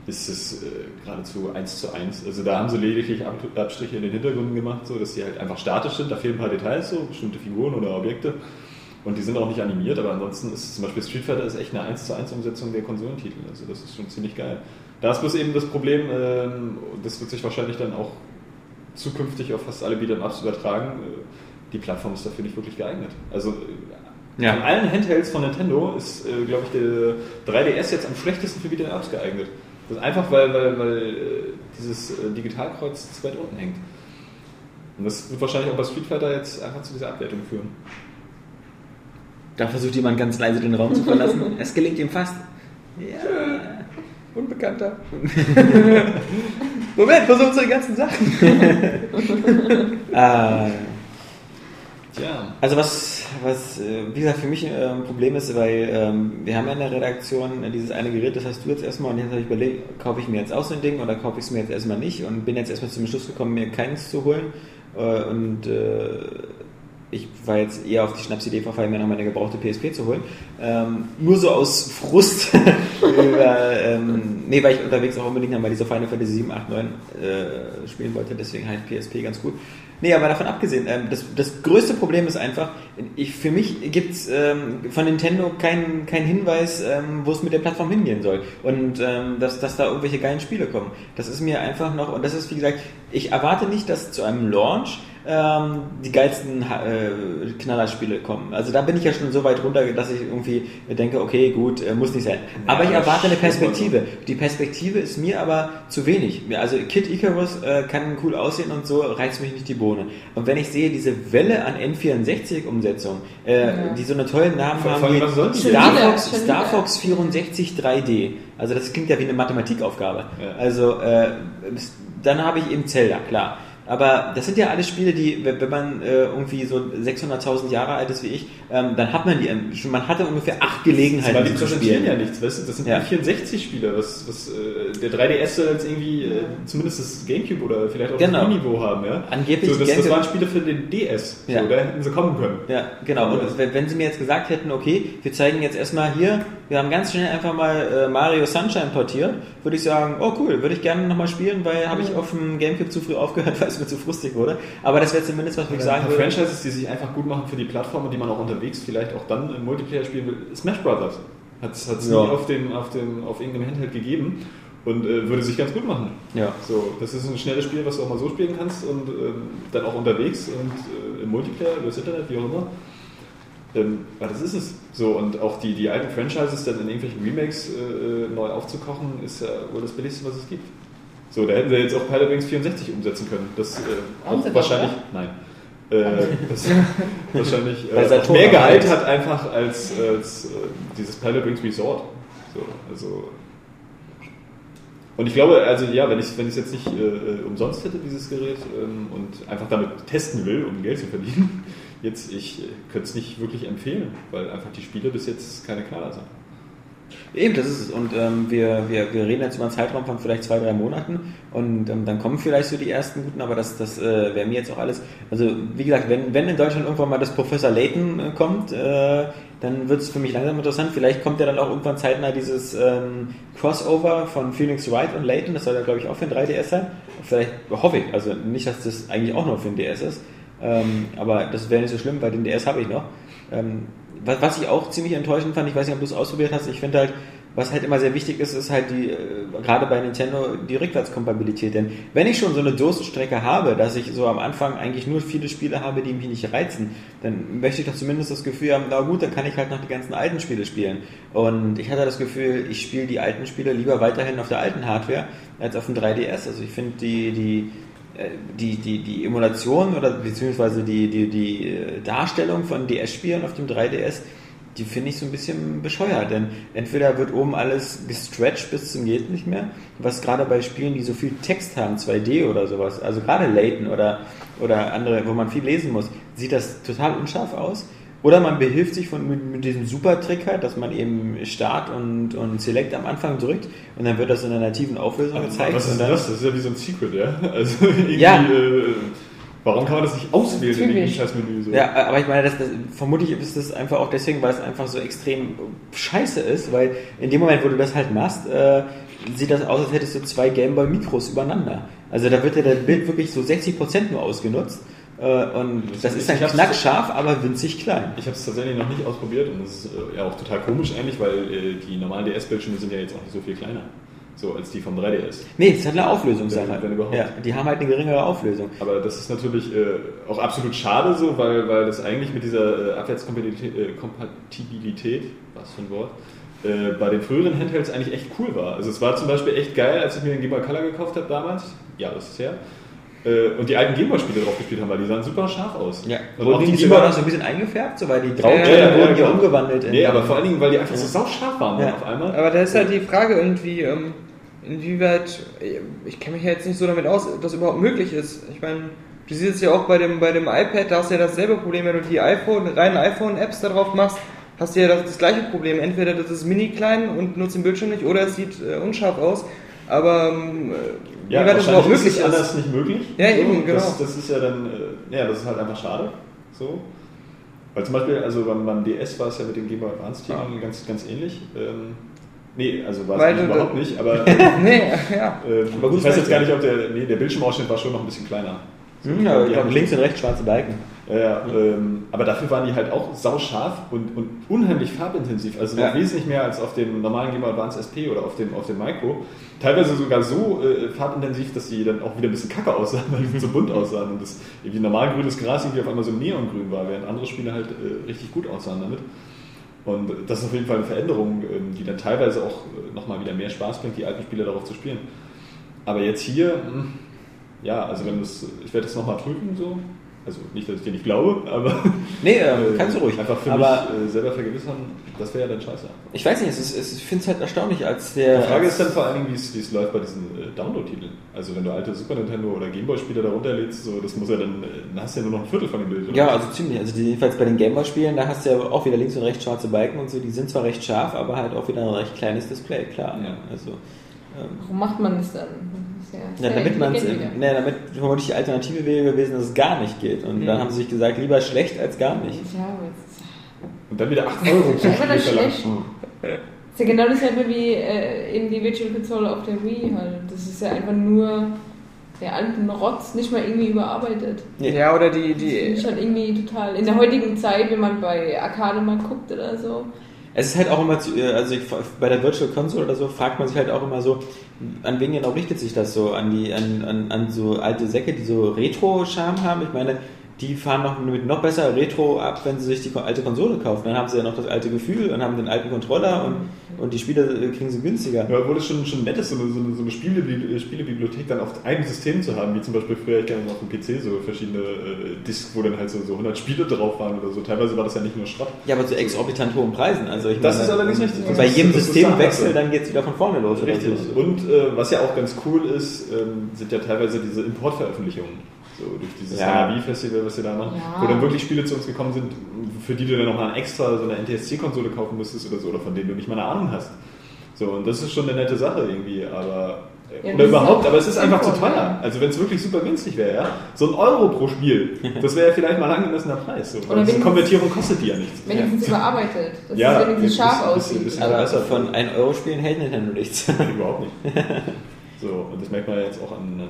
ist es äh, geradezu eins zu eins. Also da haben sie lediglich Ab Abstriche in den Hintergründen gemacht, so dass sie halt einfach statisch sind. Da fehlen ein paar Details, so bestimmte Figuren oder Objekte. Und die sind auch nicht animiert, aber ansonsten ist zum Beispiel Street Fighter ist echt eine 1 zu 1 Umsetzung der Konsolentitel. Also das ist schon ziemlich geil. Da ist bloß eben das Problem, ähm, das wird sich wahrscheinlich dann auch zukünftig auf fast alle Beat'em-Ups übertragen. Äh, Die Plattform ist dafür nicht wirklich geeignet. Also äh, Ja. von allen Handhelds von Nintendo ist, äh, glaube ich, der 3DS jetzt am schlechtesten für Beat'em-Ups geeignet. Das ist einfach, weil, weil, weil äh, dieses äh, Digitalkreuz zu weit unten hängt. Und das wird wahrscheinlich auch bei Street Fighter jetzt einfach zu dieser Abwertung führen. Da versucht jemand ganz leise den Raum zu verlassen. *laughs* es gelingt ihm fast. Ja. Unbekannter. *laughs* Moment, versuch unsere ganzen Sachen. Ah, *laughs* Tja. Also was, was äh, wie gesagt, für mich ein Problem ist, weil ähm, wir haben in der Redaktion äh, dieses eine Gerät, das hast du jetzt erstmal und jetzt habe ich überlegt, kaufe ich mir jetzt auch so ein Ding oder kaufe ich es mir jetzt erstmal nicht und bin jetzt erstmal zum Schluss gekommen, mir keins zu holen äh, und ich war jetzt eher auf die Schnapsidee verfallen, mir noch meine gebrauchte PSP zu holen. Ähm, nur so aus Frust. *laughs* über, ähm, nee, weil ich unterwegs auch unbedingt einmal diese Final Fantasy 7, 8, 9 äh, spielen wollte, deswegen halt PSP ganz gut. Nee, aber davon abgesehen, ähm, das, das größte Problem ist einfach, ich, für mich gibt es ähm, von Nintendo keinen keinen Hinweis, ähm, wo es mit der Plattform hingehen soll. Und ähm, dass, dass da irgendwelche geilen Spiele kommen. Das ist mir einfach noch, und das ist wie gesagt, ich erwarte nicht, dass zu einem Launch ähm, die geilsten äh, Knallerspiele kommen. Also da bin ich ja schon so weit runter, dass ich irgendwie denke, okay, gut, äh, muss nicht sein. aber ich erwarte eine Perspektive. Die Perspektive ist mir aber zu wenig. Also Kid Icarus äh, kann cool aussehen und so, reizt mich nicht die Bohne. Und wenn ich sehe, diese Welle an N64-Umsetzungen, äh, Ja. die so eine tollen Namen Vor- haben allem, wie? Star wieder, Fox, Star. Fox 64 3D. Also das klingt ja wie eine Mathematikaufgabe. Ja. Also äh, dann habe ich eben Zelda, klar. Aber das sind ja alles Spiele, die, wenn man äh, irgendwie so 600.000 Jahre alt ist wie ich, ähm, dann hat man die ähm, schon, man hatte ungefähr acht Gelegenheiten, Weil die präsentieren spielen. ja nichts, weißt du? Das sind Ja. ja. 64-Spiele, was, was äh, der 3DS soll jetzt irgendwie äh, zumindest das Gamecube oder vielleicht auch Genau. das Wii-Niveau haben, ja? Angeblich so, das, das waren Spiele für den DS, Ja. so, da hätten sie kommen können. Ja, genau. Und wenn wenn sie mir jetzt gesagt hätten, okay, wir zeigen jetzt erstmal hier, wir haben ganz schnell einfach mal äh, Mario Sunshine portiert, würde ich sagen, oh cool, würde ich gerne nochmal spielen, weil habe ich auf dem Gamecube zu früh aufgehört, *laughs* weil es mir zu frustig wurde. Aber das wäre zumindest was, ich sagen würde. Franchises, die sich einfach gut machen für die Plattform und die man auch unterwegs vielleicht auch dann im Multiplayer spielen will. Smash Brothers hat es Ja. nie auf, dem, auf, dem, auf irgendeinem Handheld gegeben und äh, würde sich ganz gut machen. Ja. So, das ist ein schnelles Spiel, was du auch mal so spielen kannst und ähm, dann auch unterwegs und äh, im Multiplayer, über das Internet, wie auch immer. Ähm, aber das ist es. So, und auch die, die alten Franchises dann in irgendwelchen Remakes äh, neu aufzukochen, ist ja wohl das Billigste, was es gibt. So, da hätten sie jetzt auch Pilot Wings 64 umsetzen können. Das äh, sie auch doch, wahrscheinlich. Nein. *laughs* Äh, das wahrscheinlich äh, mehr auch Gehalt jetzt. hat einfach als, als äh, dieses Pilot Wings Resort. So, also und ich glaube, also ja, wenn ich wenn ich es jetzt nicht äh, umsonst hätte, dieses Gerät, ähm, und einfach damit testen will, um Geld zu verdienen, *laughs* jetzt, ich äh, könnte es nicht wirklich empfehlen, weil einfach die Spiele bis jetzt keine Knaller sind. Eben, das ist es. Und ähm, wir, wir, wir reden jetzt über einen Zeitraum von vielleicht zwei, drei Monaten und ähm, dann kommen vielleicht so die ersten guten, aber das, das äh, wäre mir jetzt auch alles. Also, wie gesagt, wenn, wenn in Deutschland irgendwann mal das Professor Layton äh, kommt, äh, dann wird es für mich langsam interessant. Vielleicht kommt ja dann auch irgendwann zeitnah dieses ähm, Crossover von Phoenix Wright und Layton, das soll ja glaube ich auch für ein 3DS sein. Vielleicht hoffe ich, also nicht, dass das eigentlich auch nur für ein DS ist, ähm, aber das wäre nicht so schlimm, weil den DS habe ich noch. Ähm, was, was ich auch ziemlich enttäuschend fand, ich weiß nicht, ob du es ausprobiert hast, ich finde halt, was halt immer sehr wichtig ist, ist halt die, äh, gerade bei Nintendo, die Rückwärtskompatibilität. Denn wenn ich schon so eine Dosenstrecke habe, dass ich so am Anfang eigentlich nur viele Spiele habe, die mich nicht reizen, dann möchte ich doch zumindest das Gefühl haben, na gut, dann kann ich halt noch die ganzen alten Spiele spielen. Und ich hatte das Gefühl, ich spiele die alten Spiele lieber weiterhin auf der alten Hardware als auf dem 3DS. Also ich finde die, die, die, die, die Emulation oder beziehungsweise die, die, die äh, Darstellung von DS-Spielen auf dem 3DS die finde ich so ein bisschen bescheuert, denn entweder wird oben alles gestretched bis zum geht nicht mehr, was gerade bei Spielen, die so viel Text haben, 2D oder sowas, also gerade Layton oder, oder andere, wo man viel lesen muss, sieht das total unscharf aus. Oder man behilft sich von, mit, mit diesem Super-Trick halt, dass man eben Start und, und Select am Anfang drückt und dann wird das in einer nativen Auflösung gezeigt. Was ist dann, das? Das ist ja wie so ein Secret, ja? *laughs* Also irgendwie, Ja. äh, warum kann man das nicht auswählen in dem. Scheißmenü? So? Ja, aber ich meine, das, das, vermutlich ist das einfach auch deswegen, weil es einfach so extrem scheiße ist, weil in dem Moment, wo du das halt machst, äh, sieht das aus, als hättest du zwei Gameboy Mikros übereinander. Also da wird ja das Bild wirklich so 60% nur ausgenutzt. Äh, und das ist dann knackscharf, aber winzig klein. Ich habe es tatsächlich noch nicht ausprobiert und das ist äh, ja auch total komisch eigentlich, weil äh, die normalen DS-Bildschirme sind ja jetzt auch nicht so viel kleiner. So als die vom 3DS. Nee, es hat eine Auflösungssache. Wenn- wenn überhaupt. Ja, die haben halt eine geringere Auflösung. Aber das ist natürlich äh, auch absolut schade so, weil, weil das eigentlich mit dieser äh, Abwärtskompatibilität, Kompatibilität, was für ein Wort, äh, bei den früheren Handhelds eigentlich echt cool war. Also es war zum Beispiel echt geil, als ich mir den Game Boy Color gekauft habe damals, ja, das ist her, und die alten Game Boy Spiele drauf gespielt haben, weil die sahen super scharf aus. Ja, und wurden auch die die noch so ein bisschen eingefärbt, so weil die Draufsteller ja, ja, wurden ja genau. umgewandelt in. Nee, aber vor allen Dingen, weil die einfach so sauscharf waren Ja. auf einmal. Aber da ist halt die Frage irgendwie, ähm, inwieweit, ich kenne mich ja jetzt nicht so damit aus, ob das überhaupt möglich ist. Ich meine, du siehst es ja auch bei dem, bei dem iPad, da hast du ja dasselbe Problem, wenn du die iPhone, reinen iPhone-Apps da drauf machst, hast du ja das, das gleiche Problem. Entweder das ist mini klein und nutzt den Bildschirm nicht, oder es sieht äh, unscharf aus. Aber ähm, äh, Ja, wie das überhaupt wahrscheinlich möglich ist es ist. anders nicht möglich. Ja, so, eben, genau. Das, das ist ja dann, äh, ja, das ist halt einfach schade. So. Weil zum Beispiel, also beim, beim DS war es ja mit den Game Boy Advance Titeln ganz, ganz ähnlich. Ähm, nee, also war es überhaupt nicht, aber *laughs* nee, ja. ähm, Aber gut, ich weiß jetzt gar nicht, ob der, nee, der Bildschirmausschnitt war schon noch ein bisschen kleiner. Hm, ja, ich Die glaube, haben- links und rechts schwarze Balken. Ja, ähm, aber dafür waren die halt auch sauscharf und, und unheimlich farbintensiv. Also Ja. wesentlich mehr als auf dem normalen Game Advance SP oder auf dem, auf dem Micro. Teilweise sogar so äh, farbintensiv, dass die dann auch wieder ein bisschen kacke aussahen, *laughs* weil die so bunt aussahen und das irgendwie normal grünes Gras irgendwie auf einmal so neongrün war, während andere Spiele halt äh, richtig gut aussahen damit. Und das ist auf jeden Fall eine Veränderung, ähm, die dann teilweise auch äh, nochmal wieder mehr Spaß bringt, die alten Spiele darauf zu spielen. Aber jetzt hier, mh, ja, also wenn das, ich werde das nochmal prüfen so. Also nicht, dass ich dir nicht glaube, aber *laughs* Nee, ähm, kannst du ruhig. einfach für aber mich äh, selber vergewissern, das wäre ja dann scheiße. ich weiß nicht, es ist, es, ich finde es halt erstaunlich, als der. Die Frage ist dann vor allen Dingen, wie es wie es läuft bei diesen äh, Download-Titeln. Also wenn du alte Super Nintendo oder Gameboy-Spiele da runterlädst, so, das muss ja dann, äh, dann hast du ja nur noch ein Viertel von dem Bild. oder? Ja, also ziemlich. Also jedenfalls bei den Gameboy-Spielen, da hast du ja auch wieder links und rechts schwarze Balken und so, die sind zwar recht scharf, aber halt auch wieder ein recht kleines Display, klar. Ja. Also, ähm, Warum macht man das dann? Das ist ja ja, damit man ne, damit vermutlich die Alternative wäre gewesen, dass es gar nicht geht. Und dann haben sie sich gesagt, lieber schlecht als gar nicht. Ja, aber jetzt ist Und dann wieder 8 Euro pro ist einfach Spiel das schlecht. ist ja genau dasselbe wie äh, eben die Virtual Console auf der Wii halt. Das ist ja einfach nur der alten Rotz nicht mal irgendwie überarbeitet. Ja, oder die, Das die, finde ich halt irgendwie total. In der heutigen Zeit, wenn man bei Arcade mal guckt oder so, Es ist halt auch immer, zu, also ich, bei der Virtual Console oder so fragt man sich halt auch immer so, an wen genau richtet sich das so? An die, an, an, an so alte Säcke, die so Retro-Charme haben? Ich meine, die fahren noch mit noch besser Retro ab, wenn sie sich die alte Konsole kaufen. Dann haben sie ja noch das alte Gefühl und haben den alten Controller und, und die Spiele äh, kriegen sie günstiger. Ja, obwohl es schon, schon nett ist, so eine, so eine, so eine Spielebibli- Spielebibliothek dann auf einem System zu haben, wie zum Beispiel früher, ich kenne auf dem PC so verschiedene äh, Discs, wo dann halt so, so 100 Spiele drauf waren oder so. Teilweise war das ja nicht nur Schrott. Ja, aber zu exorbitant hohen Preisen. Also ich Das meine, ist allerdings richtig. Und bei jedem Systemwechsel, dann geht es wieder von vorne los. Richtig. so. Und äh, was ja auch ganz cool ist, ähm, sind ja teilweise diese Importveröffentlichungen. So durch dieses Ja. Hanabi-Festival, was wir da machen, Ja. wo dann wirklich Spiele zu uns gekommen sind, für die du dann nochmal extra so eine NTSC-Konsole kaufen müsstest oder so, oder von denen du nicht mal eine Ahnung hast. So, und das ist schon eine nette Sache irgendwie, aber Ja, Oder überhaupt, auch aber es ist einfach zu teuer. ja. Also wenn es wirklich super günstig wäre, ja. So ein Euro pro Spiel, *laughs* das wäre ja vielleicht mal ein angemessener Preis. So. Oder wenigstens- Konvertierung kostet die ja nichts. Wenigstens überarbeitet, dass Ja, es wenigstens scharf bisschen- aussieht. bisschen- Aber besser. von 1 Euro Spielen hält Nintendo nichts. *laughs* Überhaupt nicht. *laughs* So, und das merkt man jetzt auch an, an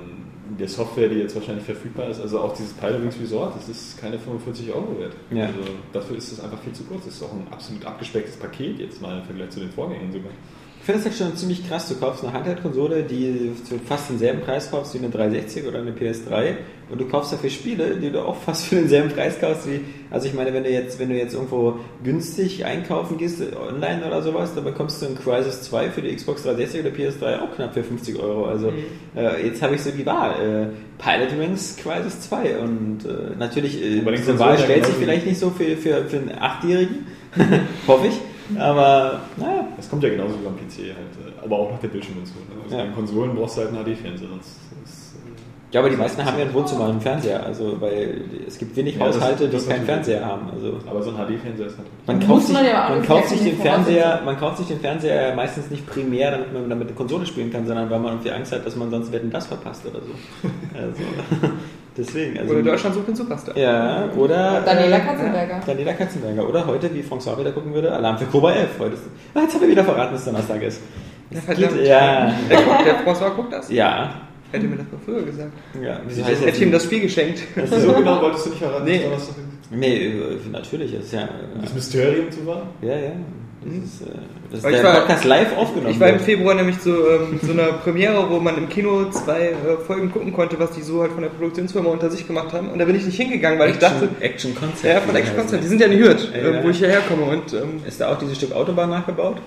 der Software, die jetzt wahrscheinlich verfügbar ist. Also auch dieses Pilotwings Resort, das ist keine 45 Euro wert. Ja. Also dafür ist es einfach viel zu kurz. Das ist auch ein absolut abgespecktes Paket jetzt mal im Vergleich zu den Vorgängern sogar. Ich finde das halt schon ziemlich krass. Du kaufst eine Handheld-Konsole, die zu fast denselben Preis kaufst wie eine 360 oder eine PS3 und du kaufst dafür Spiele, die du auch fast für denselben Preis kaufst wie. Also ich meine, wenn du jetzt, wenn du jetzt irgendwo günstig einkaufen gehst, online oder sowas, dann bekommst du ein Crisis 2 für die Xbox 360 oder PS3 auch knapp für 50 Euro. Also äh, jetzt habe ich so die Wahl. Äh, Pilot Wings Crisis 2 und äh, natürlich, äh, diese Wahl stellt sich vielleicht nicht so für, für, für einen Achtjährigen, *laughs* hoffe ich. Aber naja, Das kommt ja genauso wie beim PC halt. äh, Aber auch noch der Bildschirm dazu. Ne? Also Ja. bei den Konsolen brauchst du halt einen HD-Fernseher, sonst ist, äh, Ja, aber die meisten haben ja ein Wohnzimmer und einen Fernseher, also weil es gibt wenig Ja, das- Haushalte, das die keinen. Fernseher haben. Also aber so ein HD-Fernseher ist natürlich. man kauft sich, man ja man nicht kauft sich den Fernseher, man kauft sich den Fernseher meistens nicht primär, damit man damit eine Konsole spielen kann, sondern weil man irgendwie Angst hat, dass man sonst Wetten das verpasst oder so. *laughs* Also deswegen. Also, Oder Deutschland sucht den Superstar. Ja, oder Daniela äh, Katzenberger. Daniela Katzenberger. Oder heute, wie François wieder gucken würde, Alarm für Cobra 11. Heute ist, ah, jetzt haben wir wieder verraten, dass Donnerstag ist. Ja, Geht, verdammt. ja, Der, François guckt das. ja, Hätte mir das mal früher gesagt. ja. Wieso Ich heißt hätte jetzt ihm das Spiel geschenkt. *laughs* So genau wolltest du nicht *laughs* verraten, Nee. dass Donnerstag ist? Nee, äh, natürlich, das ist ja. Das Mysterium zu wahren? Ja, ja. Das ist, äh, das ist der war- Podcast live aufgenommen. Ich war im. Februar nämlich zu ähm, so einer Premiere, wo man im Kino zwei äh, Folgen gucken konnte, was die so halt von der Produktionsfirma unter sich gemacht haben. Und da bin ich nicht hingegangen, weil ich dachte, Action Concept. ja, von Action Concept, die sind ja in Hürth, Ja, äh, ja. wo ich hierher komme. Und ähm, Ist da auch dieses Stück Autobahn nachgebaut?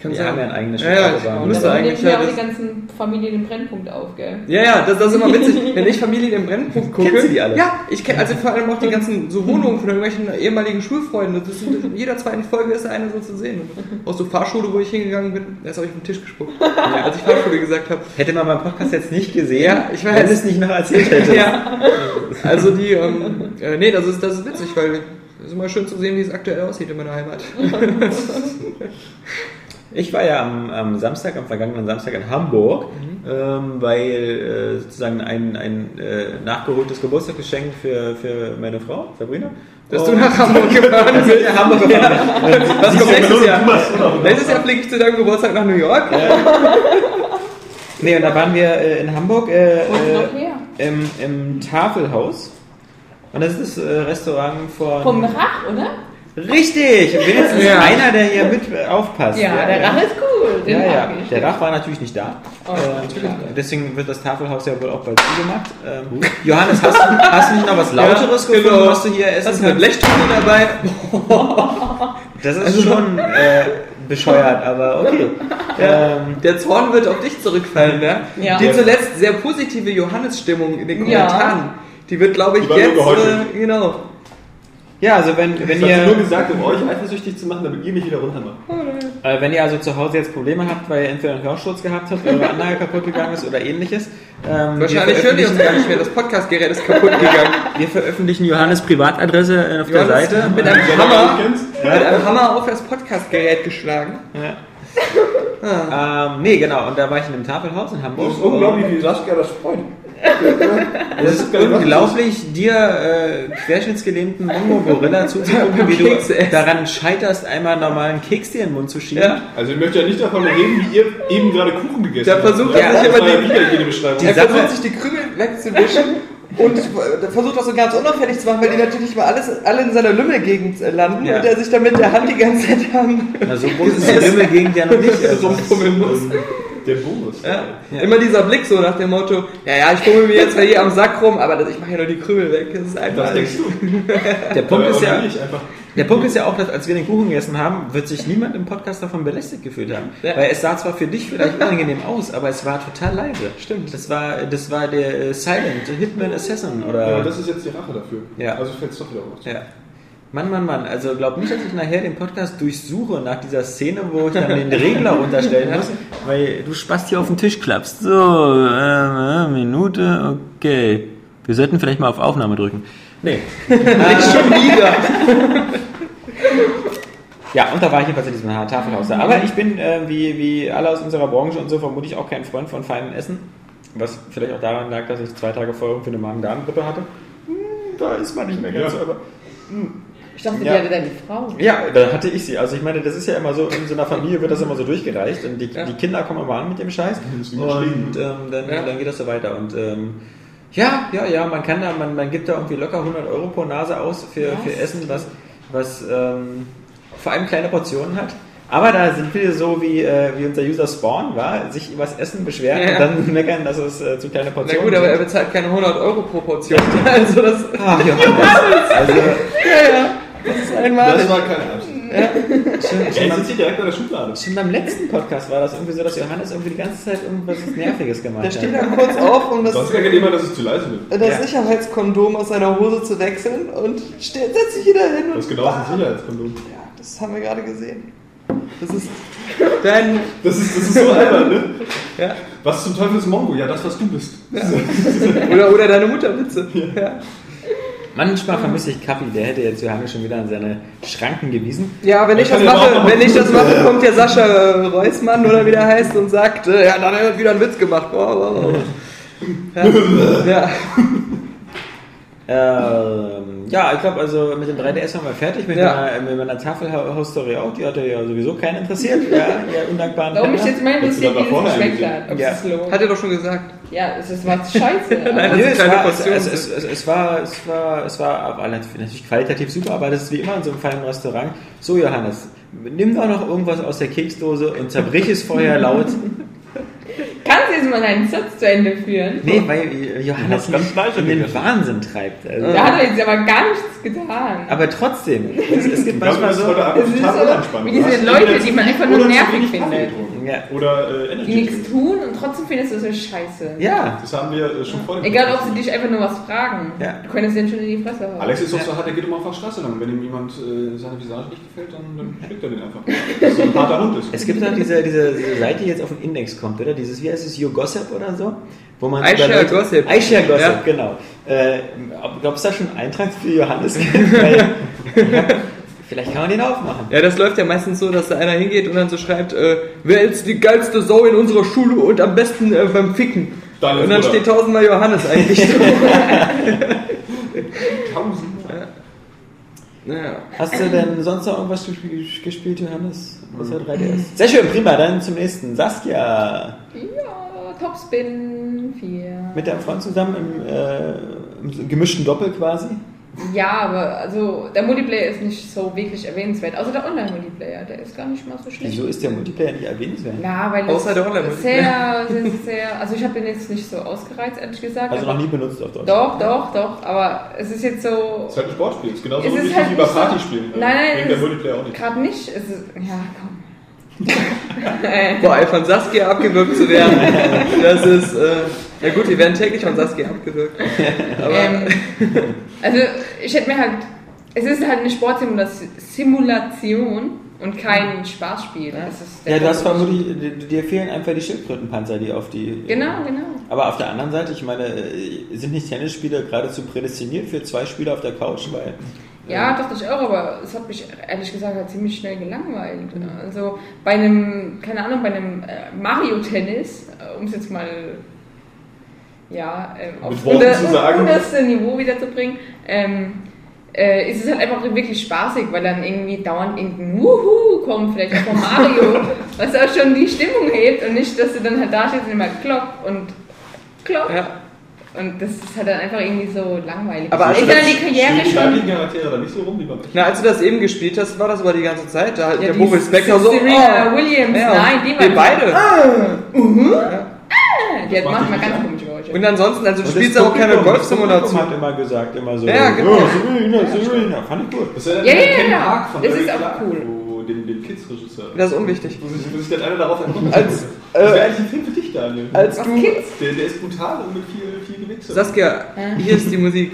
Kann Wir sein. haben ja ein eigenes Ja, Stück ja, Autobahn. Und müsste da eigentlich, nehmen ja ja, auch die ganzen Familien im Brennpunkt auf, gell? Ja, ja, das, das ist immer witzig. *laughs* Wenn ich Familien im Brennpunkt gucke. Kennst du die alle? Ja, ich kenne also vor allem auch die ganzen so Wohnungen von irgendwelchen ehemaligen Schulfreunden. Das sind, in jeder zweiten Folge ist da eine so zu sehen. Und aus so Fahrschule, wo ich hingegangen bin, erst habe ich auf den Tisch gespuckt. Als ich Fahrschule gesagt habe. Hätte man beim Podcast jetzt nicht gesehen, Ja, ich weiß. wenn es nicht noch erzählt hätte. Ja. Also die, ähm, äh, nee, das ist, das ist witzig, weil es ist immer schön zu sehen, wie es aktuell aussieht in meiner Heimat. *laughs* Ich war ja am, am Samstag, am vergangenen Samstag in Hamburg, Mhm. ähm, weil äh, sozusagen ein, ein äh, nachgeholtes Geburtstagsgeschenk für, für meine Frau, Sabrina. Dass du nach Hamburg *laughs* gefahren bist. in Hamburg gefahren. Was kommt nächstes Jahr? Nächstes Jahr fliege ich zu deinem Geburtstag nach New York. *laughs* Nee, und da waren wir äh, in Hamburg äh, äh, im, im Tafelhaus. Und das ist das äh, Restaurant von. Vom Rach, oder? Richtig! Wenigstens Ja. einer, der hier mit äh, aufpasst. Ja, der Rach ist cool. Den Ja, ja. Der Rach war natürlich nicht da. Oh, natürlich. deswegen wird das Tafelhaus ja wohl auch bald zugemacht. Ähm, Johannes, hast, du- hast du nicht noch was Lauteres Ja, gefunden, genau. was du hier essen Hast du eine? Blechtonne dabei? *laughs* Das ist schon äh, bescheuert, aber okay. *laughs* Ähm, Der Zorn wird auf dich zurückfallen, ne? Ja. Die zuletzt sehr positive Johannes-Stimmung in den Ja. Kommentaren. Die wird, glaube ich, Die jetzt. Äh, genau. Ja, also wenn, wenn Ich habe nur ihr, gesagt, um euch eifersüchtig zu machen, damit ihr mich wieder runter macht. äh, wenn ihr also zu Hause jetzt Probleme habt, weil ihr entweder einen Hörsturz gehabt habt, eure Anlage kaputt gegangen ist oder ähnliches, ähm, Wahrscheinlich hören die uns gar nicht mehr. Das Podcastgerät ist kaputt gegangen. *laughs* wir veröffentlichen Johannes Privatadresse äh, auf der Johannes Seite. mit einem Hammer, kennst. mit einem Hammer auf das Podcastgerät geschlagen. Ähm, nee, genau, und da war ich in einem Tafelhaus in Hamburg. wie Saskia das freut. Es ist unglaublich, dir äh, querschnittsgelähmten Mongo-Gorilla zuzugucken, wie du daran scheiterst, einmal einen normalen Keks dir in den Mund zu schieben. Ja. Also ich möchte ja nicht davon reden, wie ihr eben gerade Kuchen gegessen Der habt. versucht ja, ja sich immer die- wieder jede Beschreibung. Er versucht sich die Krümel wegzuwischen und versucht das so ganz unauffällig zu machen, weil die natürlich mal alles, alle in seiner Lümmelgegend äh, landen Ja. und er sich dann mit der Hand die ganze Zeit am Na, so groß *laughs* ist die Lümmelgegend ja noch nicht. Also, rumfummeln muss. Der Bonus. Ja. Immer dieser Blick so nach dem Motto, ja, ja, ich fummel mir jetzt zwar hier am Sack rum, aber das, ich mache ja nur die Krümel weg. Das ist Das einfach. denkst du. *laughs* der, Punkt ist ja, der Punkt ist ja auch, dass als wir den Kuchen gegessen haben, wird sich niemand im Podcast davon belästigt gefühlt haben. Ja. Weil es sah zwar für dich vielleicht unangenehm aus, aber es war total leise. Stimmt. Das war, das war der äh, Silent Hitman Assassin Ja, oder. aber das ist jetzt die Rache dafür. Ja. Also fällt es doch wieder raus. Ja. Mann, Mann, Mann, also glaub nicht, dass ich nachher den Podcast durchsuche nach dieser Szene, wo ich dann den Regler *laughs* runterstellen muss, weil du Spast hier auf den Tisch klappst. So, äh, äh, Minute, okay. Wir sollten vielleicht mal auf Aufnahme drücken. Nee. *laughs* Nicht schon wieder. Ja, und da war ich jedenfalls in diesem Tafelhaus. Aber ich bin, äh, wie, wie alle aus unserer Branche und so, vermutlich auch kein Freund von feinem Essen. Was vielleicht auch daran lag, dass ich zwei Tage vorher irgendwie eine Magen-Darm-Grippe hatte. Hm, da ist man nicht mehr ganz Ja. so. Aber Ich dachte, Ja. die hatte deine Frau. ja, da hatte ich sie. Also ich meine, das ist ja immer so, in so einer Familie wird das immer so durchgereicht und die, Ja. die Kinder kommen immer an mit dem Scheiß ist und ähm, dann, Ja. dann geht das so weiter. Und ähm, ja, ja, ja, man kann da, man, man gibt da irgendwie locker 100 Euro pro Nase aus für, für Essen, was, was ähm, vor allem kleine Portionen hat. Aber da sind wir so wie, äh, wie unser User Spawn war, sich über das Essen beschweren Ja. und dann *laughs* meckern, dass es äh, zu kleine Na Portionen gut, aber er sind. bezahlt keine 100 Euro pro Portion. *laughs* Also das, Ach, Johannes. *laughs* Also, ja, ja, das ist einmalig. Das war keine Absicht. schon, Ja, schon, jetzt beim, sind Sie direkt bei der Schublade. schon beim letzten Podcast war das irgendwie so, dass Johannes irgendwie die ganze Zeit irgendwas Nerviges gemacht Der hat. steht dann kurz auf, um das, Sonst merkt jemand, dass ich zu leise bin. das Ja. Sicherheitskondom aus seiner Hose zu wechseln und steht, setzt sich wieder hin Das ist und genauso ein Sicherheitskondom. Ja, das haben wir gerade gesehen. Das ist dein. Das ist, das ist so albern, ne? Ja. Was zum Teufel ist Mongo? Ja, das, was du bist. Oder, oder deine Mutterwitze. Ja. Manchmal vermisse ich Kapi, der hätte jetzt Johannes schon wieder an seine Schranken gewiesen. Ja, wenn ich Ich das ja mache, wenn ich das mache, äh, kommt der Sascha Reusmann oder wie der heißt und sagt, äh, ja, dann hat er wieder einen Witz gemacht. Oh, oh, oh. Ja. *laughs* ja. Ähm, ja, ich glaube, also mit dem 3DS waren wir fertig, mit, Ja. meiner, mit meiner Tafelhaus-Story auch. Die hatte ja sowieso keinen interessiert, ja, *laughs* ihr undankbaren Warum mich Penner. jetzt mal interessiert, das wie vorher geschmeckt hat. Ja. Hat er doch schon gesagt. Ja, es ist was scheiße. *laughs* Nein, Nee, das es, ist keine war, es, Portion. es, es, es, es, war, es war, es war aber natürlich qualitativ super, aber das ist wie immer in so einem feinen Restaurant. So, Johannes, nimm doch noch irgendwas aus der Keksdose und zerbrich es vorher laut. *laughs* Kannst du jetzt mal einen Satz zu Ende führen? Nee, weil Johannes mich in den gegessen. Wahnsinn treibt. Also, Da hat er jetzt aber gar nichts getan. Aber trotzdem, es, es gibt Ich glaube, manchmal das ist so. Es ist total so, wie diese Leute, die man einfach nur nervig findet. Ja. Oder äh, Energy Die nichts tun und trotzdem findest du es so scheiße. Ja, Das haben wir äh, schon vor dem Egal, ob sie dich einfach nur was fragen. Ja. Du könntest den schon in die Fresse hauen. Alex ist auch so hart, der geht immer auf der Straße lang. Wenn ihm jemand äh, seine Visage nicht gefällt, dann, dann schlägt er den einfach. Das ist so ein harter Hund ist. Es gibt noch diese, diese, diese Seite, die jetzt auf den Index kommt, oder? Dieses, wie heißt es, Yo Gossip oder so? Wo man iShare Gossip. iShare Gossip, Ja. genau. Äh, ob es da schon einen Eintrag für Johannes gibt? *laughs* Weil, *laughs* vielleicht kann man den aufmachen. Ja, das läuft ja meistens so, dass da einer hingeht und dann so schreibt, äh, wer ist die geilste Sau in unserer Schule und am besten äh, beim Ficken. Daniel und dann Bruder. steht tausendmal Johannes eigentlich. *laughs* Tausend. naja. Hast du denn sonst noch irgendwas gesp- gespielt, Johannes? Außer 3DS? Sehr schön, prima. Dann zum nächsten. Saskia. Ja, Topspin 4. Mit deinem Freund zusammen im, äh, im gemischten Doppel quasi. Ja, aber also der Multiplayer ist nicht so wirklich erwähnenswert. Außer der Online-Multiplayer, der ist gar nicht mal so schlecht. Wieso ist der Multiplayer nicht erwähnenswert? Ja, weil Außer der Online-Multiplayer. sehr, sehr, sehr, also ich habe den jetzt nicht so ausgereizt, ehrlich gesagt. Also noch nie benutzt auf Deutsch. Doch, doch, doch, aber es ist jetzt so. Es ist halt ein Sportspiel. Es ist genauso Es ist wichtig halt wie bei nicht so- Partyspielen. Nein, nein, Wegen es der ist- Multiplayer auch nicht. Gerade nicht. Es ist, ja, komm. Boah, ey, von Saskia abgewürgt zu werden, *laughs* das ist, äh, ja gut, wir werden täglich von Saskia abgewürgt. *laughs* Ähm, also ich hätte mir halt, es ist halt eine Sportsimulation und kein Spaßspiel. Das ist der Ja, das vermutlich, dir- dir fehlen einfach die Schildkrötenpanzer, die auf die. Genau, genau. Aber auf der anderen Seite, ich meine, äh, sind nicht Tennisspieler geradezu prädestiniert für zwei Spieler auf der Couch? Weil, Ja, dachte ich auch, aber es hat mich ehrlich gesagt halt ziemlich schnell gelangweilt. Also bei einem, keine Ahnung, bei einem äh, Mario-Tennis, äh, um es jetzt mal ja, ähm, sagen. unterste Niveau wiederzubringen, ähm, äh, ist es halt einfach wirklich spaßig, weil dann irgendwie dauernd irgendein Wuhu kommt, vielleicht auch von Mario, *laughs* was auch schon die Stimmung hebt und nicht, dass du dann halt da stehst und immer klopp und klopp. ja. Und das ist halt dann einfach irgendwie so langweilig. Aber also ist dann die Karriere Die schon weiblichen Charaktere da nicht so rum wie beim Na, als du das eben gespielt hast, war das aber die ganze Zeit, da hat Ja, der die Boris Becker so, Serena oh, Williams, ja, nein, die wir war beide. Die hat macht manchmal die ganz nicht komische Geräusche. Und ansonsten, also du spielst auch keine Golfsimulation. hat immer gesagt, immer so. Ja, genau. Oh, Serena, Serena. Fand ich gut. Das ist ja, Ja, ja, ja. Das ist auch Clark, cool. Wo, den, den Kids-Regisseur. Das ist unwichtig. Wo sich, wo sich der eine darauf erkundet Als, Das wäre äh, eigentlich ein Film für dich, Daniel. als du, Kids? Der, der ist brutal und mit viel, viel Gewichse. Saskia, hier ist die Musik.